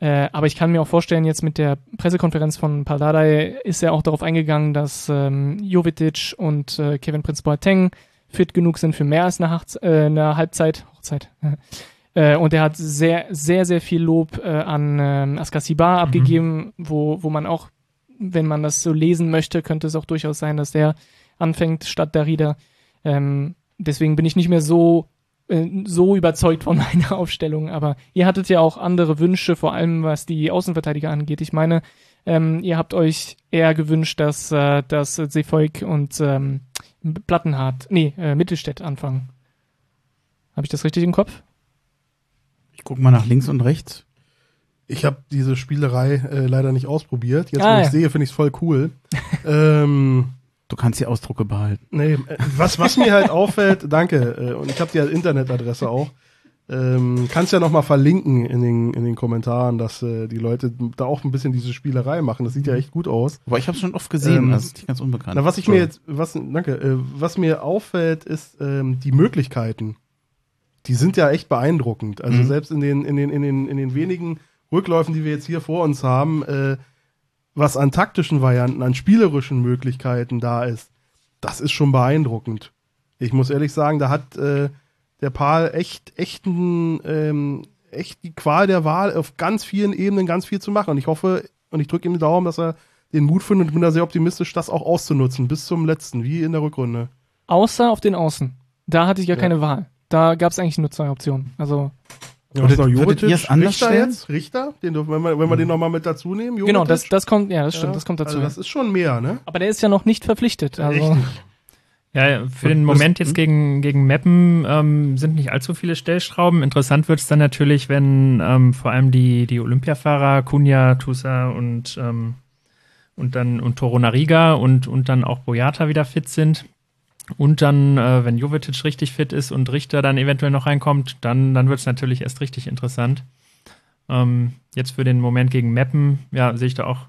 Äh, aber ich kann mir auch vorstellen, jetzt mit der Pressekonferenz von Paldadei ist er auch darauf eingegangen, dass ähm, Jovetic und äh, Kevin Prince Boateng fit genug sind für mehr als eine, Hachz äh, eine Halbzeit. Hochzeit. Äh, und er hat sehr, sehr, sehr viel Lob äh, an ähm, Askasibar abgegeben, wo, wo man auch, wenn man das so lesen möchte, könnte es auch durchaus sein, dass der anfängt statt Darida. Ähm, deswegen bin ich nicht mehr so, äh, so überzeugt von meiner Aufstellung. Aber ihr hattet ja auch andere Wünsche, vor allem was die Außenverteidiger angeht. Ich meine, ähm, ihr habt euch eher gewünscht, dass, äh, dass Seefolk und ähm, Plattenhardt, nee, äh, Mittelstädt anfangen. Habe ich das richtig im Kopf? Ich gucke mal nach links und rechts. Ich habe diese Spielerei äh, leider nicht ausprobiert. Jetzt, Ah, wo ich ja. sehe, finde ich es voll cool. ähm, Du kannst die Ausdrucke behalten. nee, äh, was, was mir halt auffällt, danke, äh, und ich habe die Internetadresse auch. Ähm, kannst ja noch mal verlinken in den, in den Kommentaren, dass äh, die Leute da auch ein bisschen diese Spielerei machen. Das sieht ja echt gut aus. Aber ich habe schon oft gesehen, Ähm, das ist nicht ganz unbekannt. Na, was ich mir jetzt, was, danke, äh, was mir auffällt, ist ähm, die Möglichkeiten. Die sind ja echt beeindruckend. Also Mhm. selbst in den, in den, in den, in den wenigen Rückläufen, die wir jetzt hier vor uns haben, äh, was an taktischen Varianten, an spielerischen Möglichkeiten da ist, das ist schon beeindruckend. Ich muss ehrlich sagen, da hat äh, der Paul echt, echt, ein, ähm, echt die Qual der Wahl auf ganz vielen Ebenen ganz viel zu machen. Und ich hoffe und ich drücke ihm die Daumen, dass er den Mut findet und bin da sehr optimistisch, das auch auszunutzen bis zum letzten, wie in der Rückrunde. Außer auf den Außen. Da hatte ich gar Ja. keine Wahl. Da gab es eigentlich nur zwei Optionen. Also Ja, noch, würdet ihr es anders Richter stellen? jetzt? Richter? Den, dürfen- wenn wir, wenn wir den nochmal mit dazu nehmen, Jovetic? genau, das, das kommt, ja, das stimmt, Ja, das kommt dazu. Also das ist schon mehr, ne? Aber der ist ja noch nicht verpflichtet. Also, Richtig. Ja, für den Moment hm? jetzt gegen, gegen Meppen ähm, sind nicht allzu viele Stellschrauben. Interessant wird es dann natürlich, wenn ähm, vor allem die, die Olympiafahrer, Kunja, Tusa und, ähm, und dann und Toro Nariga und, und dann auch Boyata wieder fit sind. Und dann, äh, wenn Jovetic richtig fit ist und Richter dann eventuell noch reinkommt, dann, dann wird es natürlich erst richtig interessant. Ähm, jetzt für den Moment gegen Meppen, ja, sehe ich da auch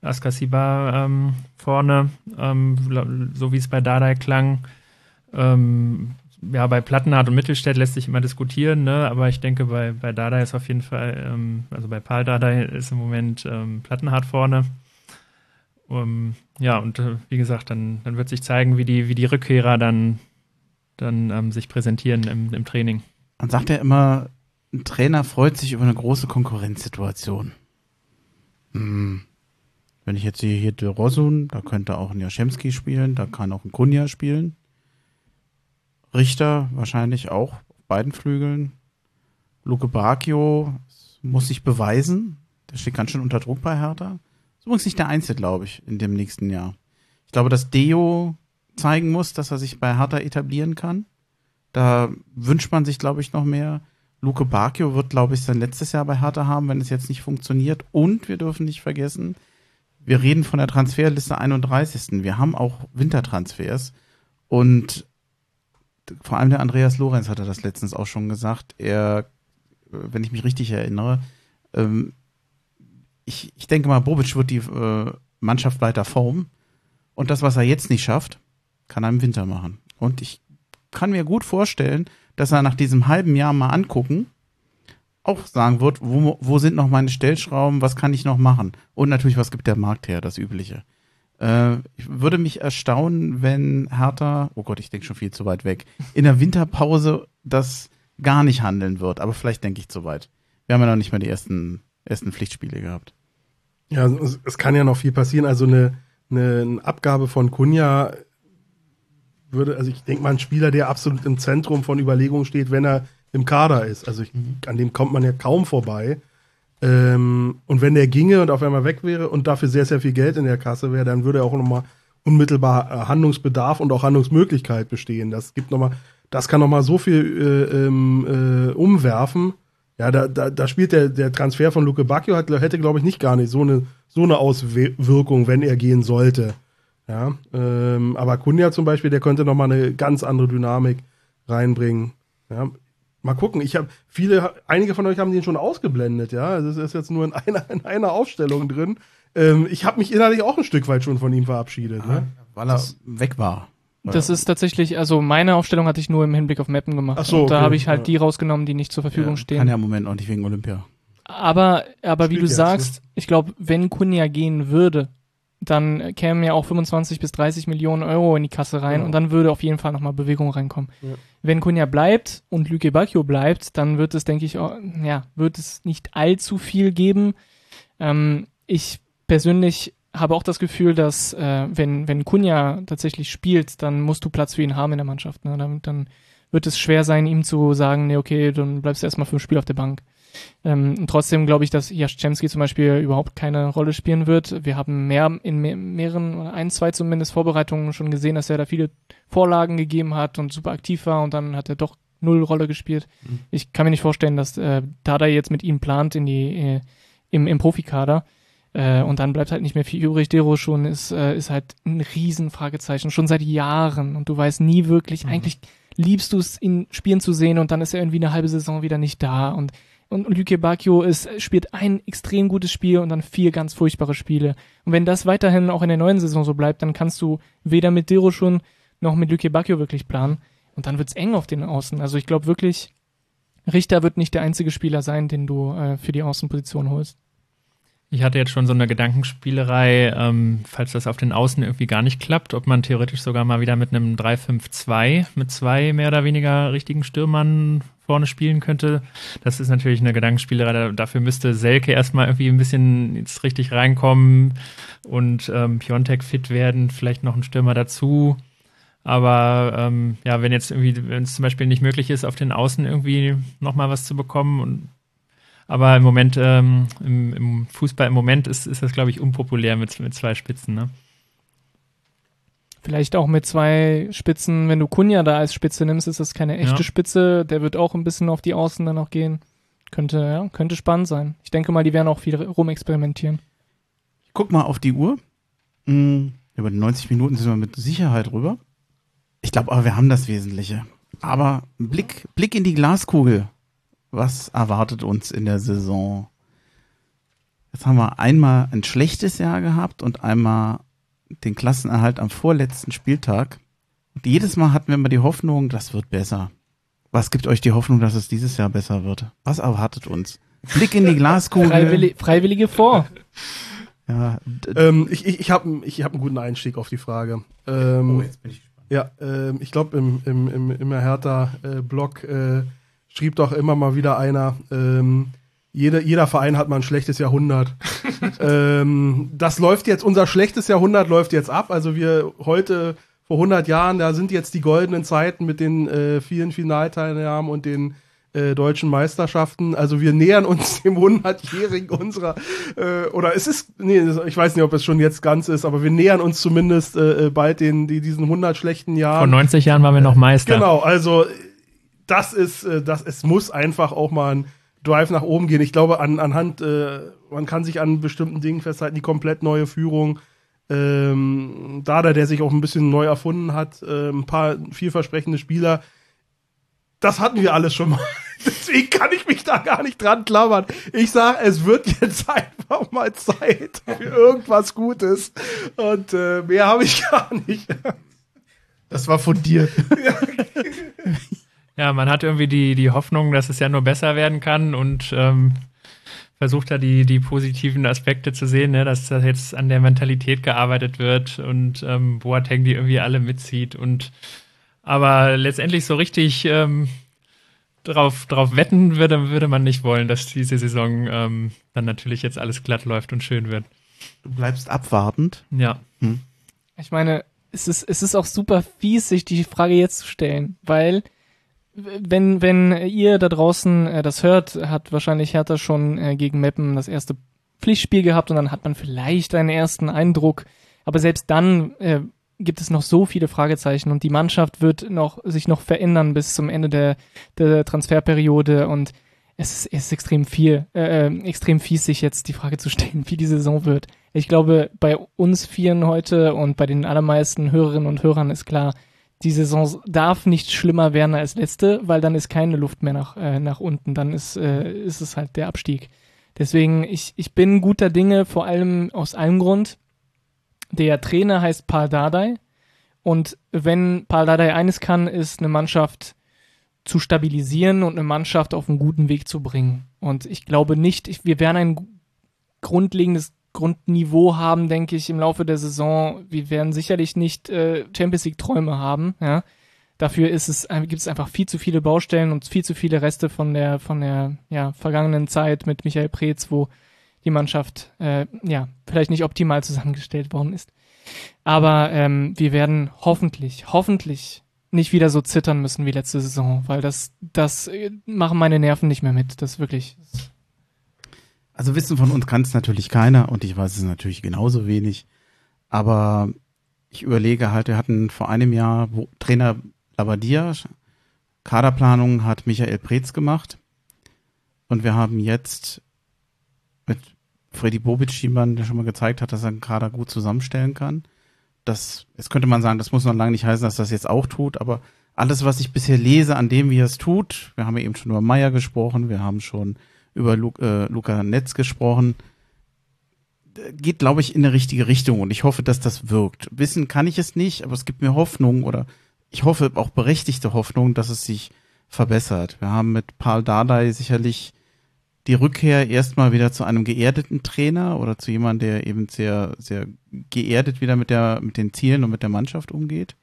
Askasiba ähm, vorne, ähm, so wie es bei Dardai klang. Ähm, ja, bei Plattenhardt und Mittelstädt lässt sich immer diskutieren, ne? aber ich denke, bei, bei Dardai ist auf jeden Fall, ähm, also bei Paul Dardai ist im Moment ähm, Plattenhardt vorne. Um, ja, und äh, wie gesagt, dann, dann wird sich zeigen, wie die, wie die Rückkehrer dann, dann ähm, sich präsentieren im, im Training. Man sagt ja immer, ein Trainer freut sich über eine große Konkurrenzsituation. Hm. Wenn ich jetzt sehe, hier De Rosun, da könnte auch ein Jaschemski spielen, da kann auch ein Kunja spielen. Richter wahrscheinlich auch auf beiden Flügeln. Luke Bacchio muss sich beweisen. Der steht ganz schön unter Druck bei Hertha. Ist übrigens nicht der Einzige, glaube ich, in dem nächsten Jahr. Ich glaube, dass Deo zeigen muss, dass er sich bei Hertha etablieren kann. Da wünscht man sich, glaube ich, noch mehr. Luke Bacchio wird, glaube ich, sein letztes Jahr bei Hertha haben, wenn es jetzt nicht funktioniert. Und wir dürfen nicht vergessen, wir reden von der Transferliste 31. Wir haben auch Wintertransfers. Und vor allem der Andreas Lorenz hatte das letztens auch schon gesagt. Er, wenn ich mich richtig erinnere, ähm, ich, ich denke mal, Bobic wird die äh, Mannschaft weiter formen. Und das, was er jetzt nicht schafft, kann er im Winter machen. Und ich kann mir gut vorstellen, dass er nach diesem halben Jahr mal angucken, auch sagen wird, wo, wo sind noch meine Stellschrauben, was kann ich noch machen? Und natürlich, was gibt der Markt her, das Übliche. Äh, ich würde mich erstaunen, wenn Hertha, oh Gott, ich denke schon viel zu weit weg, in der Winterpause das gar nicht handeln wird. Aber vielleicht denke ich zu weit. Wir haben ja noch nicht mal die ersten, ersten Pflichtspiele gehabt. Ja, es, es kann ja noch viel passieren. Also eine, eine, eine Abgabe von Kunja würde, also ich denke mal, ein Spieler, der absolut im Zentrum von Überlegungen steht, wenn er im Kader ist. Also ich, an dem kommt man ja kaum vorbei. Ähm, und wenn der ginge und auf einmal weg wäre und dafür sehr, sehr viel Geld in der Kasse wäre, dann würde er auch nochmal unmittelbar äh, Handlungsbedarf und auch Handlungsmöglichkeit bestehen. Das gibt noch mal, das kann nochmal so viel äh, ähm, äh, umwerfen. Ja, da, da, da spielt der, der Transfer von Luke Bacchio hat, hätte, glaube ich, nicht gar nicht so eine, so eine Auswirkung, wenn er gehen sollte. Ja, ähm, aber Kunja zum Beispiel, der könnte nochmal eine ganz andere Dynamik reinbringen. Ja, mal gucken. Ich habe viele, einige von euch haben den schon ausgeblendet. Ja, also es ist jetzt nur in einer, in einer Aufstellung drin. Ähm, ich habe mich innerlich auch ein Stück weit schon von ihm verabschiedet. Ne? Weil er weg war. Das ist tatsächlich, also meine Aufstellung hatte ich nur im Hinblick auf Mappen gemacht. Ach so, und da okay. habe ich halt Ja. die rausgenommen, die nicht zur Verfügung stehen. Kann ja im Moment auch nicht wegen Olympia. Aber, aber wie du jetzt, sagst, ich glaube, wenn Kunja gehen würde, dann kämen ja auch 25 bis 30 Millionen Euro in die Kasse rein Ja. und dann würde auf jeden Fall nochmal Bewegung reinkommen. Ja. Wenn Kunja bleibt und Lüke Bacchio bleibt, dann wird es, denke ich, auch, ja, wird es nicht allzu viel geben. Ähm, ich persönlich habe auch das Gefühl, dass äh, wenn, wenn Kunja tatsächlich spielt, dann musst du Platz für ihn haben in der Mannschaft. Ne? Dann, dann wird es schwer sein, ihm zu sagen, nee, okay, dann bleibst du erstmal für ein Spiel auf der Bank. Ähm, und trotzdem glaube ich, dass Jaschczemski zum Beispiel überhaupt keine Rolle spielen wird. Wir haben mehr in mehr, mehreren, oder ein, zwei zumindest Vorbereitungen schon gesehen, dass er da viele Vorlagen gegeben hat und super aktiv war und dann hat er doch null Rolle gespielt. Mhm. Ich kann mir nicht vorstellen, dass äh, Dada jetzt mit ihm plant in die äh, im, im Profikader. Äh, und dann bleibt halt nicht mehr viel übrig. Dero schon ist, äh, ist halt ein Riesenfragezeichen, schon seit Jahren. Und du weißt nie wirklich, eigentlich liebst du es, ihn spielen zu sehen und dann ist er irgendwie eine halbe Saison wieder nicht da. Und, und, und Luke Bacchio ist, spielt ein extrem gutes Spiel und dann vier ganz furchtbare Spiele. Und wenn das weiterhin auch in der neuen Saison so bleibt, dann kannst du weder mit Dero schon noch mit Luke Bacchio wirklich planen. Und dann wird's eng auf den Außen. Also ich glaube wirklich, Richter wird nicht der einzige Spieler sein, den du äh, für die Außenposition holst. Ich hatte jetzt schon so eine Gedankenspielerei, ähm, falls das auf den Außen irgendwie gar nicht klappt, ob man theoretisch sogar mal wieder mit einem 3-5-2 mit zwei mehr oder weniger richtigen Stürmern vorne spielen könnte. Das ist natürlich eine Gedankenspielerei. Da- Dafür müsste Selke erstmal irgendwie ein bisschen jetzt richtig reinkommen und ähm, Piontek fit werden, vielleicht noch ein Stürmer dazu. Aber ähm, ja, wenn jetzt irgendwie, wenn es zum Beispiel nicht möglich ist, auf den Außen irgendwie nochmal was zu bekommen und aber im Moment, ähm, im, im Fußball im Moment ist, ist das, glaube ich, unpopulär mit, mit zwei Spitzen. Ne? Vielleicht auch mit zwei Spitzen, wenn du Kunja da als Spitze nimmst, ist das keine echte Ja. Spitze. Der wird auch ein bisschen auf die Außen dann auch gehen. Könnte, ja, könnte spannend sein. Ich denke mal, die werden auch viel rumexperimentieren. Ich guck mal auf die Uhr. Hm, über die 90 Minuten sind wir mit Sicherheit rüber. Ich glaube aber, wir haben das Wesentliche. Aber Blick, Blick in die Glaskugel. Was erwartet uns in der Saison? Jetzt haben wir einmal ein schlechtes Jahr gehabt und einmal den Klassenerhalt am vorletzten Spieltag. Und jedes Mal hatten wir immer die Hoffnung, das wird besser. Was gibt euch die Hoffnung, dass es dieses Jahr besser wird? Was erwartet uns? Blick in die Glaskugel. Freiwillig, Freiwillige vor. Ja, Ähm, ich ich, ich habe ich hab einen guten Einstieg auf die Frage. Ähm, oh, jetzt bin ich gespannt. Ja, ähm, ich glaube, im, im, im, im Hertha-Blog äh, schrieb doch immer mal wieder einer, ähm, jeder, jeder Verein hat mal ein schlechtes Jahrhundert. ähm, das läuft jetzt, unser schlechtes Jahrhundert läuft jetzt ab. Also wir heute vor 100 Jahren, da sind jetzt die goldenen Zeiten mit den äh, vielen Finalteilnahmen und den äh, deutschen Meisterschaften. Also wir nähern uns dem 100-jährigen unserer, äh, oder es ist, nee, ich weiß nicht, ob es schon jetzt ganz ist, aber wir nähern uns zumindest äh, äh bald den, die, diesen 100 schlechten Jahren. Vor 90 Jahren waren wir noch Meister. Genau, also das ist, äh, das, es muss einfach auch mal ein Drive nach oben gehen. Ich glaube, an, anhand, äh, man kann sich an bestimmten Dingen festhalten, die komplett neue Führung, ähm, Dada, der sich auch ein bisschen neu erfunden hat, äh, ein paar vielversprechende Spieler. Das hatten wir alles schon mal. Deswegen kann ich mich da gar nicht dran klammern. Ich sage, es wird jetzt einfach mal Zeit für irgendwas Gutes. Und äh, mehr habe ich gar nicht. Das war von dir. Ja, man hat irgendwie die, die Hoffnung, dass es ja nur besser werden kann und ähm, versucht da die, die positiven Aspekte zu sehen, ne, dass da jetzt an der Mentalität gearbeitet wird und ähm, Boateng die irgendwie alle mitzieht und aber letztendlich so richtig ähm, drauf, drauf wetten würde, würde man nicht wollen, dass diese Saison ähm, dann natürlich jetzt alles glatt läuft und schön wird. Du bleibst abwartend. Ja. Hm. Ich meine, es ist, es ist auch super fies, sich die Frage jetzt zu stellen, weil wenn, wenn ihr da draußen äh, das hört, hat wahrscheinlich Hertha schon äh, gegen Meppen das erste Pflichtspiel gehabt und dann hat man vielleicht einen ersten Eindruck. Aber selbst dann äh, gibt es noch so viele Fragezeichen und die Mannschaft wird noch, sich noch verändern bis zum Ende der, der Transferperiode und es ist, ist extrem viel, äh, äh extrem fies, sich jetzt die Frage zu stellen, wie die Saison wird. Ich glaube, bei uns Vieren heute und bei den allermeisten Hörerinnen und Hörern ist klar, die Saison darf nicht schlimmer werden als letzte, weil dann ist keine Luft mehr nach, äh, nach unten. Dann ist, äh, ist es halt der Abstieg. Deswegen, ich, ich bin guter Dinge, vor allem aus einem Grund. Der Trainer heißt Paul Dardai. Und wenn Paul Dardai eines kann, ist eine Mannschaft zu stabilisieren und eine Mannschaft auf einen guten Weg zu bringen. Und ich glaube nicht, ich, wir werden ein grundlegendes Grundniveau haben, denke ich, im Laufe der Saison. Wir werden sicherlich nicht äh, Champions League Träume haben. Ja? Dafür ist es, gibt es einfach viel zu viele Baustellen und viel zu viele Reste von der von der ja, vergangenen Zeit mit Michael Preetz, wo die Mannschaft äh, ja vielleicht nicht optimal zusammengestellt worden ist. Aber ähm, wir werden hoffentlich, hoffentlich nicht wieder so zittern müssen wie letzte Saison, weil das, das äh, machen meine Nerven nicht mehr mit. Das wirklich. Das also wissen von uns kann es natürlich keiner und ich weiß es natürlich genauso wenig. Aber ich überlege halt, wir hatten vor einem Jahr Trainer Labadia, Kaderplanung hat Michael Preetz gemacht. Und wir haben jetzt mit Freddy Bobic jemanden, der schon mal gezeigt hat, dass er einen Kader gut zusammenstellen kann. Das, jetzt könnte man sagen, das muss noch lange nicht heißen, dass das jetzt auch tut, aber alles, was ich bisher lese an dem, wie er es tut, wir haben ja eben schon über Meier gesprochen, wir haben schon über Lu äh, Luca Netz gesprochen, geht, glaube ich, in eine richtige Richtung und ich hoffe, dass das wirkt. Wissen kann ich es nicht, aber es gibt mir Hoffnung oder ich hoffe auch berechtigte Hoffnung, dass es sich verbessert. Wir haben mit Paul Dardai sicherlich die Rückkehr erstmal wieder zu einem geerdeten Trainer oder zu jemandem, der eben sehr, sehr geerdet wieder mit der, mit den Zielen und mit der Mannschaft umgeht.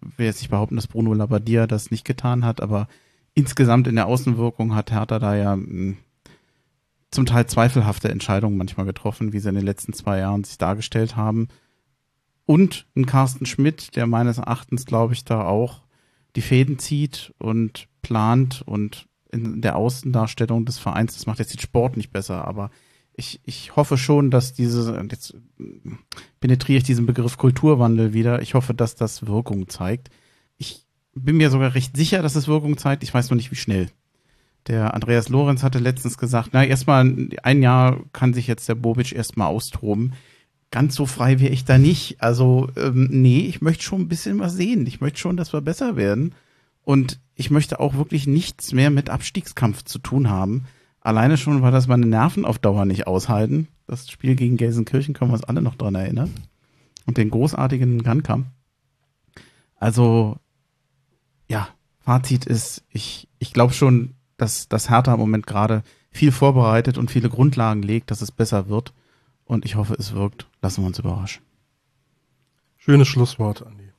Ich will jetzt nicht behaupten, dass Bruno Labbadia das nicht getan hat, aber insgesamt in der Außenwirkung hat Hertha da ja hm, zum Teil zweifelhafte Entscheidungen manchmal getroffen, wie sie in den letzten zwei Jahren sich dargestellt haben. Und ein Carsten Schmidt, der meines Erachtens, glaube ich, da auch die Fäden zieht und plant und in der Außendarstellung des Vereins, das macht jetzt den Sport nicht besser, aber ich, ich hoffe schon, dass diese, jetzt penetriere ich diesen Begriff Kulturwandel wieder, ich hoffe, dass das Wirkung zeigt. Ich bin mir sogar recht sicher, dass es Wirkung zeigt, ich weiß noch nicht, wie schnell. Der Andreas Lorenz hatte letztens gesagt, na, erstmal ein Jahr kann sich jetzt der Bobic erstmal austoben. Ganz so frei wäre ich da nicht. Also, ähm, nee, ich möchte schon ein bisschen was sehen. Ich möchte schon, dass wir besser werden. Und ich möchte auch wirklich nichts mehr mit Abstiegskampf zu tun haben. Alleine schon, weil das meine Nerven auf Dauer nicht aushalten. Das Spiel gegen Gelsenkirchen können wir uns alle noch dran erinnern. Und den großartigen Gunkamp. Also, ja, Fazit ist, ich, ich glaube schon, dass das Hertha im Moment gerade viel vorbereitet und viele Grundlagen legt, dass es besser wird. Und ich hoffe, es wirkt. Lassen wir uns überraschen. Schönes Schlusswort, Andi.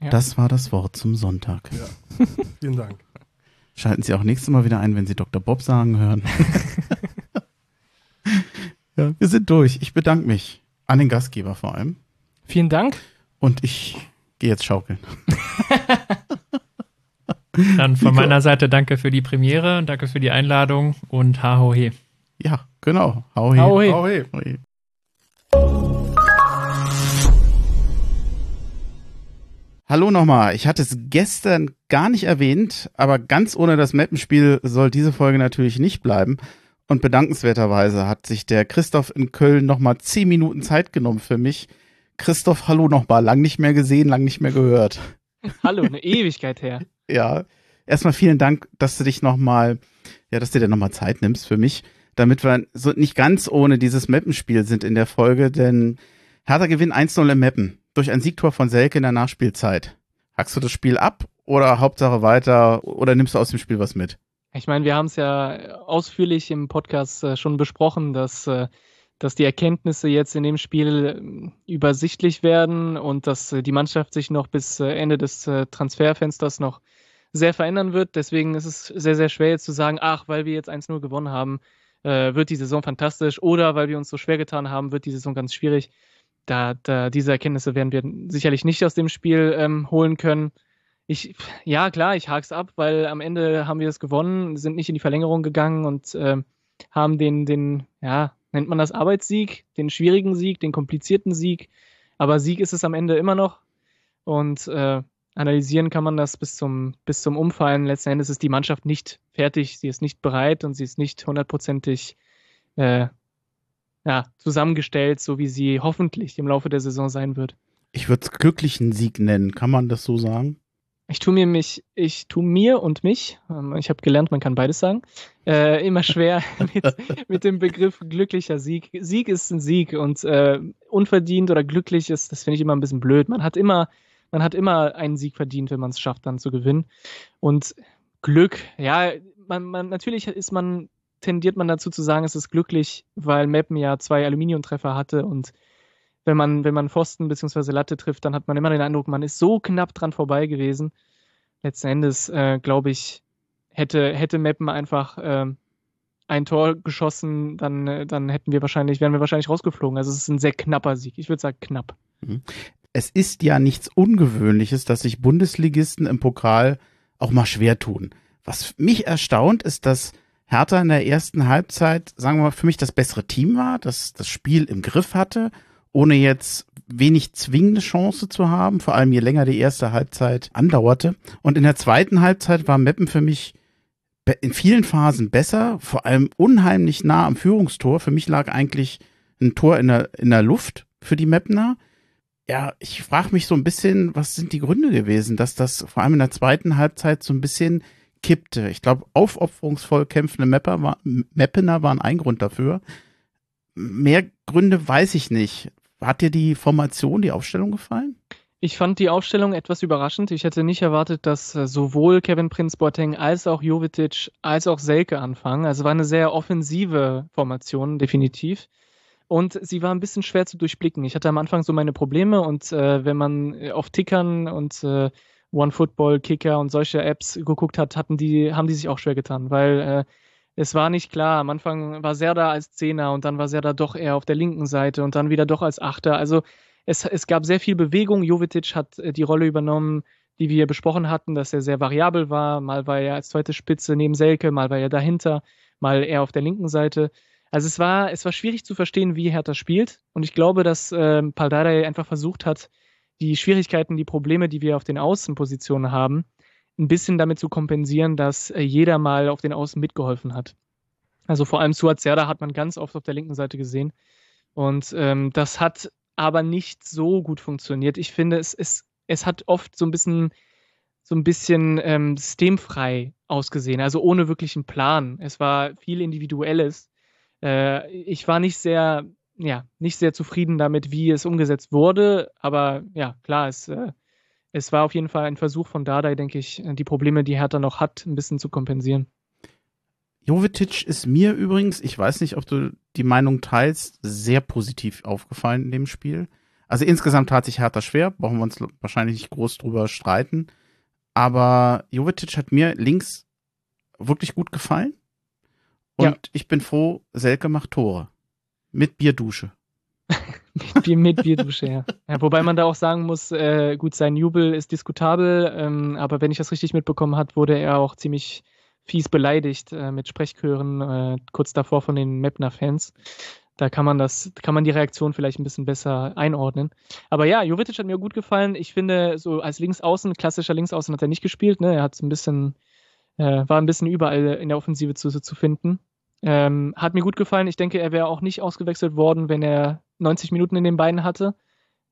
Ja. Das war das Wort zum Sonntag. Ja. Vielen Dank. Schalten Sie auch nächstes Mal wieder ein, wenn Sie Dr. Bob sagen hören. ja, wir sind durch. Ich bedanke mich an den Gastgeber vor allem. Vielen Dank. Und ich gehe jetzt schaukeln. Dann von meiner Seite danke für die Premiere, danke für die Einladung und ha ho he. Ja, genau. Hau he. Hau he. Oh, hey. Hau he. Hallo nochmal. Ich hatte es gestern gar nicht erwähnt, aber ganz ohne das Mappenspiel soll diese Folge natürlich nicht bleiben. Und bedankenswerterweise hat sich der Christoph in Köln nochmal zehn Minuten Zeit genommen für mich. Christoph, hallo nochmal. Lang nicht mehr gesehen, lang nicht mehr gehört. Hallo, eine Ewigkeit her. Ja, erstmal vielen Dank, dass du dich nochmal, ja, dass du dir nochmal Zeit nimmst für mich, damit wir so nicht ganz ohne dieses Mappenspiel sind in der Folge, denn Hertha gewinnt 1-0 im Mappen durch ein Siegtor von Selke in der Nachspielzeit. Hackst du das Spiel ab oder Hauptsache weiter oder nimmst du aus dem Spiel was mit? Ich meine, wir haben es ja ausführlich im Podcast äh, schon besprochen, dass, äh, dass die Erkenntnisse jetzt in dem Spiel äh, übersichtlich werden und dass die Mannschaft sich noch bis Ende des Transferfensters noch sehr verändern wird. Deswegen ist es sehr, sehr schwer jetzt zu sagen, ach, weil wir jetzt 1-0 gewonnen haben, äh, wird die Saison fantastisch oder weil wir uns so schwer getan haben, wird die Saison ganz schwierig. Da, da diese Erkenntnisse werden wir sicherlich nicht aus dem Spiel ähm, holen können. Ich, ja, klar, ich hak's ab, weil am Ende haben wir es gewonnen, sind nicht in die Verlängerung gegangen und ähm, haben den, den, ja, nennt man das Arbeitssieg, den schwierigen Sieg, den komplizierten Sieg. Aber Sieg ist es am Ende immer noch. Und äh, analysieren kann man das bis zum, bis zum Umfallen. Letzten Endes ist die Mannschaft nicht fertig, sie ist nicht bereit und sie ist nicht hundertprozentig äh, ja, zusammengestellt, so wie sie hoffentlich im Laufe der Saison sein wird. Ich würde es glücklichen Sieg nennen. Kann man das so sagen? Ich tue mir mich, ich tue mir und mich, ähm, ich habe gelernt, man kann beides sagen, äh, immer schwer mit, mit dem Begriff glücklicher Sieg. Sieg ist ein Sieg und äh, unverdient oder glücklich ist, das finde ich immer ein bisschen blöd. Man hat immer, man hat immer einen Sieg verdient, wenn man es schafft, dann zu gewinnen. Und Glück, ja, man, man, natürlich ist man, tendiert man dazu zu sagen, es ist glücklich, weil Meppen ja zwei Aluminiumtreffer hatte und wenn man, wenn man Pfosten bzw. Latte trifft, dann hat man immer den Eindruck, man ist so knapp dran vorbei gewesen. Letzten Endes, äh, glaube ich, hätte, hätte Meppen einfach äh, ein Tor geschossen, dann, äh, dann hätten wir wahrscheinlich, wären wir wahrscheinlich rausgeflogen. Also es ist ein sehr knapper Sieg. Ich würde sagen knapp. Es ist ja nichts Ungewöhnliches, dass sich Bundesligisten im Pokal auch mal schwer tun. Was mich erstaunt, ist, dass Hertha in der ersten Halbzeit, sagen wir mal, für mich das bessere Team war, dass das Spiel im Griff hatte ohne jetzt wenig zwingende Chance zu haben, vor allem je länger die erste Halbzeit andauerte. Und in der zweiten Halbzeit war Meppen für mich in vielen Phasen besser, vor allem unheimlich nah am Führungstor. Für mich lag eigentlich ein Tor in der, in der Luft für die Meppener. Ja, ich frage mich so ein bisschen, was sind die Gründe gewesen, dass das vor allem in der zweiten Halbzeit so ein bisschen kippte. Ich glaube, aufopferungsvoll kämpfende Mepper war, Meppener waren ein Grund dafür. Mehr Gründe weiß ich nicht. Hat dir die Formation, die Aufstellung gefallen? Ich fand die Aufstellung etwas überraschend. Ich hätte nicht erwartet, dass äh, sowohl Kevin Prince Boateng als auch Jovetic als auch Selke anfangen. Also war eine sehr offensive Formation, definitiv. Und sie war ein bisschen schwer zu durchblicken. Ich hatte am Anfang so meine Probleme und äh, wenn man äh, auf Tickern und äh, OneFootball, Kicker und solche Apps geguckt hat, hatten die, haben die sich auch schwer getan, weil äh, es war nicht klar. Am Anfang war Serda als Zehner und dann war Serda doch eher auf der linken Seite und dann wieder doch als Achter. Also es, es gab sehr viel Bewegung. Jovetic hat äh, die Rolle übernommen, die wir besprochen hatten, dass er sehr variabel war. Mal war er als zweite Spitze neben Selke, mal war er dahinter, mal eher auf der linken Seite. Also es war, es war schwierig zu verstehen, wie Hertha spielt. Und ich glaube, dass äh, Paldadei einfach versucht hat, die Schwierigkeiten, die Probleme, die wir auf den Außenpositionen haben, ein bisschen damit zu kompensieren, dass äh, jeder mal auf den Außen mitgeholfen hat. Also vor allem Suat Serda hat man ganz oft auf der linken Seite gesehen. Und ähm, das hat aber nicht so gut funktioniert. Ich finde, es, es, es hat oft so ein bisschen, so ein bisschen ähm, systemfrei ausgesehen, also ohne wirklichen Plan. Es war viel Individuelles. Äh, ich war nicht sehr, ja, nicht sehr zufrieden damit, wie es umgesetzt wurde, aber ja, klar, es, äh, es war auf jeden Fall ein Versuch von Dardai, denke ich, die Probleme, die Hertha noch hat, ein bisschen zu kompensieren. Jovetic ist mir übrigens, ich weiß nicht, ob du die Meinung teilst, sehr positiv aufgefallen in dem Spiel. Also insgesamt tat sich Hertha schwer, brauchen wir uns wahrscheinlich nicht groß drüber streiten. Aber Jovetic hat mir links wirklich gut gefallen. Und Ja. ich bin froh, Selke macht Tore. Mit Bierdusche. Wie mit Bierdusche, ja. ja. Wobei man da auch sagen muss, äh, gut, sein Jubel ist diskutabel, ähm, aber wenn ich das richtig mitbekommen habe, wurde er auch ziemlich fies beleidigt äh, mit Sprechchören äh, kurz davor von den Mapner-Fans. Da kann man das, kann man die Reaktion vielleicht ein bisschen besser einordnen. Aber ja, Jovetic hat mir gut gefallen. Ich finde, so als Linksaußen, klassischer Linksaußen hat er nicht gespielt. Ne? Er hat ein bisschen, äh, war ein bisschen überall in der Offensive zu, zu finden. Ähm, hat mir gut gefallen. Ich denke, er wäre auch nicht ausgewechselt worden, wenn er 90 Minuten in den Beinen hatte,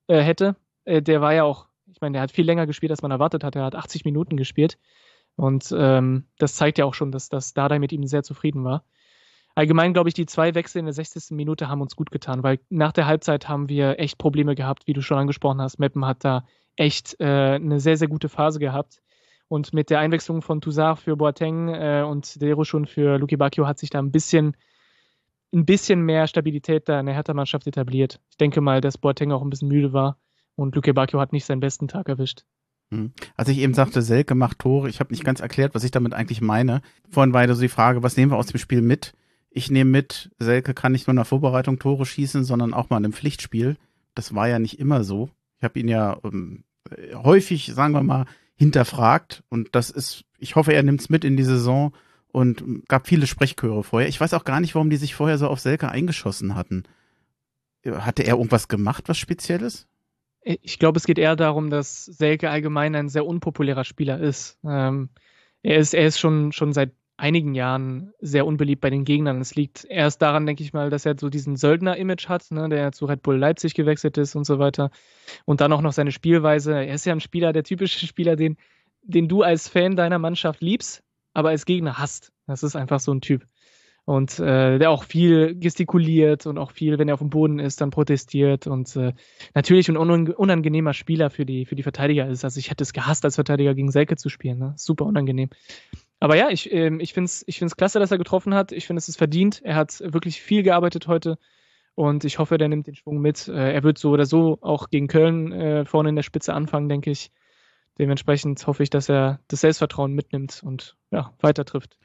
äh, hätte. Äh, der war ja auch, ich meine, der hat viel länger gespielt, als man erwartet hat. Er hat 80 Minuten gespielt. Und ähm, das zeigt ja auch schon, dass, dass Dardai mit ihm sehr zufrieden war. Allgemein glaube ich, die zwei Wechsel in der 60. Minute haben uns gut getan, weil nach der Halbzeit haben wir echt Probleme gehabt, wie du schon angesprochen hast. Meppen hat da echt äh, eine sehr, sehr gute Phase gehabt. Und mit der Einwechslung von Toussaint für Boateng äh, und Dero schon für Luki Bacchio hat sich da ein bisschen, ein bisschen mehr Stabilität da in der Hertha-Mannschaft etabliert. Ich denke mal, dass Boateng auch ein bisschen müde war und Luke Bacchio hat nicht seinen besten Tag erwischt. Hm. Als ich eben sagte, Selke macht Tore, ich habe nicht ganz erklärt, was ich damit eigentlich meine. Vorhin war ja so die Frage, was nehmen wir aus dem Spiel mit? Ich nehme mit, Selke kann nicht nur in der Vorbereitung Tore schießen, sondern auch mal in einem Pflichtspiel. Das war ja nicht immer so. Ich habe ihn ja ähm, häufig, sagen wir mal, hinterfragt und das ist, ich hoffe, er nimmt es mit in die Saison und gab viele Sprechchöre vorher. Ich weiß auch gar nicht, warum die sich vorher so auf Selke eingeschossen hatten. Hatte er irgendwas gemacht, was Spezielles? Ich glaube, es geht eher darum, dass Selke allgemein ein sehr unpopulärer Spieler ist. Ähm, er ist, er ist schon, schon seit einigen Jahren sehr unbeliebt bei den Gegnern. Es liegt erst daran, denke ich mal, dass er so diesen Söldner-Image hat, ne, der zu Red Bull Leipzig gewechselt ist und so weiter. Und dann auch noch seine Spielweise. Er ist ja ein Spieler, der typische Spieler, den, den du als Fan deiner Mannschaft liebst, aber als Gegner hast. Das ist einfach so ein Typ. Und äh, der auch viel gestikuliert und auch viel, wenn er auf dem Boden ist, dann protestiert und äh, natürlich ein unangenehmer Spieler für die, für die Verteidiger ist. Also ich hätte es gehasst, als Verteidiger gegen Selke zu spielen. Ne? Super unangenehm. Aber ja, ich, äh, ich finde es ich find's klasse, dass er getroffen hat. Ich finde, es ist verdient. Er hat wirklich viel gearbeitet heute. Und ich hoffe, der nimmt den Schwung mit. Äh, er wird so oder so auch gegen Köln äh, vorne in der Spitze anfangen, denke ich. Dementsprechend hoffe ich, dass er das Selbstvertrauen mitnimmt und ja, weiter trifft.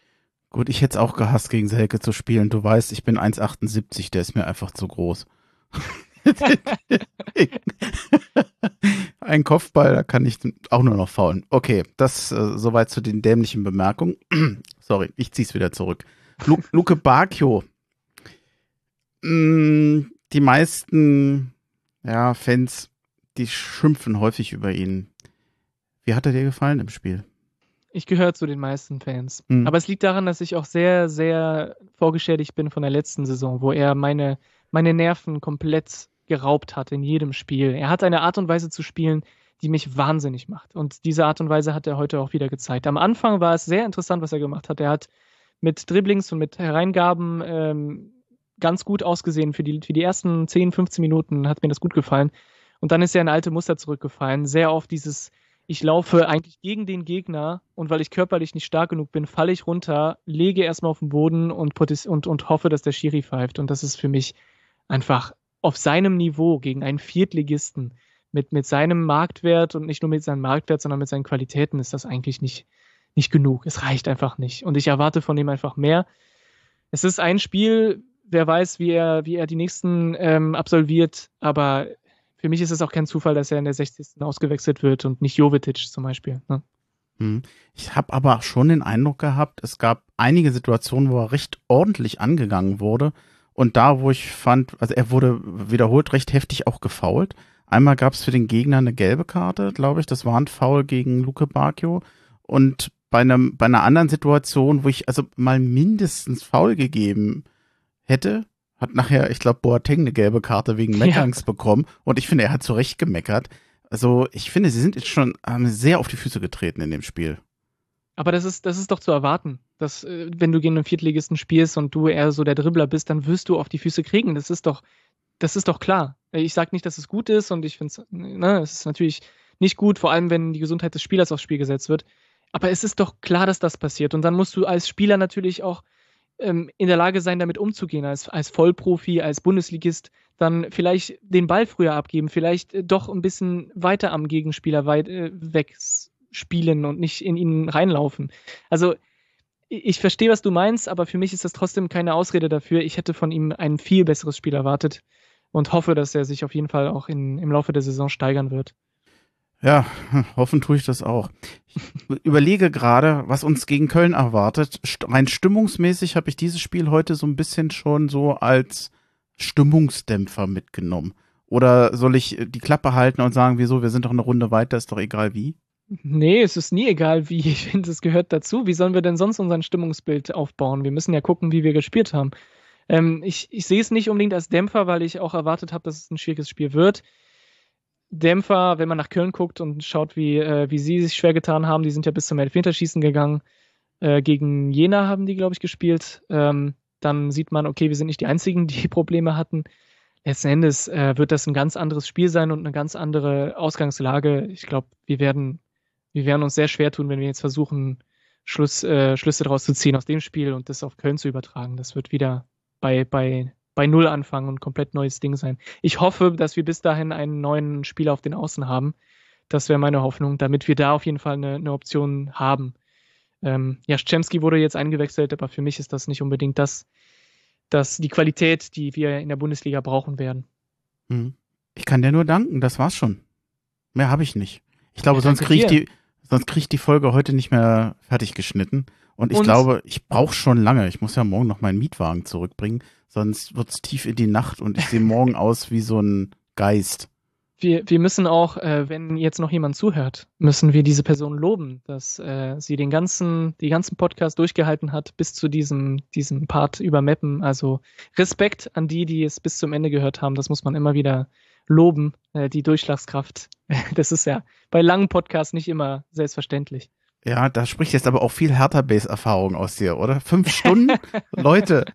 Gut, ich hätte es auch gehasst, gegen Selke zu spielen. Du weißt, ich bin 1,78, der ist mir einfach zu groß. Ein Kopfball, da kann ich auch nur noch faulen. Okay, das äh, soweit zu den dämlichen Bemerkungen. Sorry, ich zieh's wieder zurück. Lu Luke Bacchio. Mm, die meisten ja, Fans, die schimpfen häufig über ihn. Wie hat er dir gefallen im Spiel? Ich gehöre zu den meisten Fans. Mhm. Aber es liegt daran, dass ich auch sehr, sehr vorgeschädigt bin von der letzten Saison, wo er meine, meine Nerven komplett geraubt hat in jedem Spiel. Er hat eine Art und Weise zu spielen, die mich wahnsinnig macht. Und diese Art und Weise hat er heute auch wieder gezeigt. Am Anfang war es sehr interessant, was er gemacht hat. Er hat mit Dribblings und mit Hereingaben ähm, ganz gut ausgesehen. Für die, für die ersten 10, 15 Minuten hat mir das gut gefallen. Und dann ist er in alte Muster zurückgefallen. Sehr oft dieses ich laufe eigentlich gegen den Gegner und weil ich körperlich nicht stark genug bin, falle ich runter, lege erstmal auf den Boden und, und, und hoffe, dass der Schiri pfeift. Und das ist für mich einfach auf seinem Niveau gegen einen Viertligisten mit, mit seinem Marktwert und nicht nur mit seinem Marktwert, sondern mit seinen Qualitäten ist das eigentlich nicht, nicht genug. Es reicht einfach nicht. Und ich erwarte von ihm einfach mehr. Es ist ein Spiel, wer weiß, wie er, wie er die nächsten ähm, absolviert, aber für mich ist es auch kein Zufall, dass er in der 60. ausgewechselt wird und nicht Jovetic zum Beispiel. Ne? Hm. Ich habe aber schon den Eindruck gehabt, es gab einige Situationen, wo er recht ordentlich angegangen wurde. Und da, wo ich fand, also er wurde wiederholt recht heftig auch gefault. Einmal gab es für den Gegner eine gelbe Karte, glaube ich. Das war ein Foul gegen Luke Bacchio. Und bei, einem, bei einer anderen Situation, wo ich also mal mindestens Foul gegeben hätte, hat nachher, ich glaube, Boateng eine gelbe Karte wegen Meckerns ja. bekommen. Und ich finde, er hat zu Recht gemeckert. Also ich finde, sie sind jetzt schon sehr auf die Füße getreten in dem Spiel. Aber das ist, das ist doch zu erwarten, dass äh, wenn du gegen einen Viertligisten spielst und du eher so der Dribbler bist, dann wirst du auf die Füße kriegen. Das ist doch, das ist doch klar. Ich sage nicht, dass es gut ist und ich finde es, ne, es ist natürlich nicht gut, vor allem wenn die Gesundheit des Spielers aufs Spiel gesetzt wird. Aber es ist doch klar, dass das passiert. Und dann musst du als Spieler natürlich auch ähm, in der Lage sein, damit umzugehen, als, als Vollprofi, als Bundesligist, dann vielleicht den Ball früher abgeben, vielleicht äh, doch ein bisschen weiter am Gegenspieler weit äh, weg spielen und nicht in ihn reinlaufen. Also ich verstehe, was du meinst, aber für mich ist das trotzdem keine Ausrede dafür. Ich hätte von ihm ein viel besseres Spiel erwartet. und hoffe, dass er sich auf jeden Fall auch in, im Laufe der Saison steigern wird. Ja, hoffen tue ich das auch. Ich überlege gerade, was uns gegen Köln erwartet. Rein stimmungsmäßig habe ich dieses Spiel heute so ein bisschen schon so als Stimmungsdämpfer mitgenommen. Oder soll ich die Klappe halten und sagen, wieso, wir sind doch eine Runde weiter, ist doch egal wie? Nee, es ist nie egal wie. Ich finde, es gehört dazu. Wie sollen wir denn sonst unser Stimmungsbild aufbauen? Wir müssen ja gucken, wie wir gespielt haben. Ähm, ich, ich sehe es nicht unbedingt als Dämpfer, weil ich auch erwartet habe, dass es ein schwieriges Spiel wird. Dämpfer, wenn man nach Köln guckt und schaut, wie, äh, wie sie sich schwer getan haben, die sind ja bis zum Elfmeterschießen gegangen. Äh, gegen Jena haben die, glaube ich, gespielt. Ähm, dann sieht man, okay, wir sind nicht die Einzigen, die Probleme hatten. Letzten Endes äh, wird das ein ganz anderes Spiel sein und eine ganz andere Ausgangslage. Ich glaube, wir werden, wir werden uns sehr schwer tun, wenn wir jetzt versuchen, Schluss, äh, Schlüsse daraus zu ziehen aus dem Spiel und das auf Köln zu übertragen. Das wird wieder bei, bei bei Null anfangen und komplett neues Ding sein. Ich hoffe, dass wir bis dahin einen neuen Spieler auf den Außen haben. Das wäre meine Hoffnung, damit wir da auf jeden Fall eine, eine Option haben. Ähm, ja, Szczemski wurde jetzt eingewechselt, aber für mich ist das nicht unbedingt das, das die Qualität, die wir in der Bundesliga brauchen werden. Hm. Ich kann dir nur danken, das war's schon. Mehr habe ich nicht. Ich glaube, ja, sonst kriege ich die, sonst kriege ich die Folge heute nicht mehr fertig geschnitten. Und ich und? glaube, ich brauche schon lange. Ich muss ja morgen noch meinen Mietwagen zurückbringen. Sonst wird es tief in die Nacht und ich sehe morgen aus wie so ein Geist. Wir, wir müssen auch, äh, wenn jetzt noch jemand zuhört, müssen wir diese Person loben, dass äh, sie den ganzen, die ganzen Podcast durchgehalten hat bis zu diesem, diesem Part über Mappen. Also Respekt an die, die es bis zum Ende gehört haben. Das muss man immer wieder loben, äh, die Durchschlagskraft. das ist ja bei langen Podcasts nicht immer selbstverständlich. Ja, da spricht jetzt aber auch viel härter Base-Erfahrung aus dir, oder? Fünf Stunden? Leute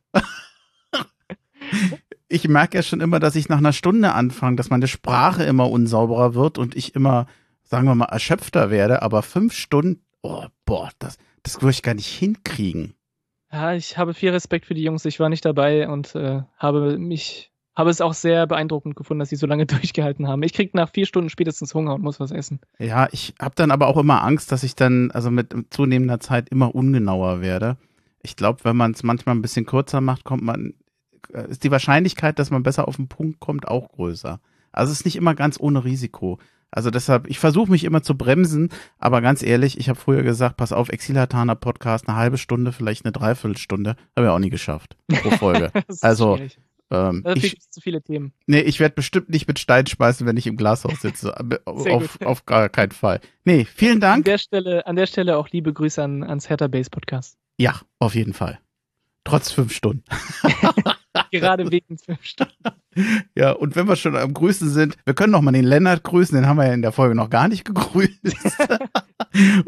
ich merke ja schon immer, dass ich nach einer Stunde anfange, dass meine Sprache immer unsauberer wird und ich immer, sagen wir mal, erschöpfter werde. Aber fünf Stunden, oh, boah, das, das würde ich gar nicht hinkriegen. Ja, ich habe viel Respekt für die Jungs. Ich war nicht dabei und äh, habe mich, habe es auch sehr beeindruckend gefunden, dass sie so lange durchgehalten haben. Ich kriege nach vier Stunden spätestens Hunger und muss was essen. Ja, ich habe dann aber auch immer Angst, dass ich dann, also mit zunehmender Zeit immer ungenauer werde. Ich glaube, wenn man es manchmal ein bisschen kürzer macht, kommt man äh, ist die Wahrscheinlichkeit, dass man besser auf den Punkt kommt, auch größer. Also es ist nicht immer ganz ohne Risiko. Also deshalb, ich versuche mich immer zu bremsen, aber ganz ehrlich, ich habe früher gesagt, pass auf, Exilhatana Podcast, eine halbe Stunde, vielleicht eine Dreiviertelstunde, habe ich auch nie geschafft pro Folge. also ähm, ich, zu viele Themen. Nee, ich werde bestimmt nicht mit Stein schmeißen, wenn ich im Glashaus sitze. auf, auf gar keinen Fall. Nee, vielen Dank. An der Stelle, an der Stelle auch liebe Grüße an, ans Hertha Base Podcast. Ja, auf jeden Fall. Trotz fünf Stunden. Gerade wegen fünf Stunden. Ja, und wenn wir schon am Grüßen sind, wir können noch mal den Lennart grüßen, den haben wir ja in der Folge noch gar nicht gegrüßt.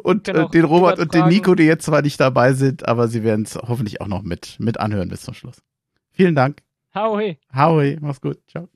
und äh, den Robert und den Nico, die jetzt zwar nicht dabei sind, aber sie werden es hoffentlich auch noch mit, mit anhören bis zum Schluss. Vielen Dank. Hau he. Mach's gut. Ciao.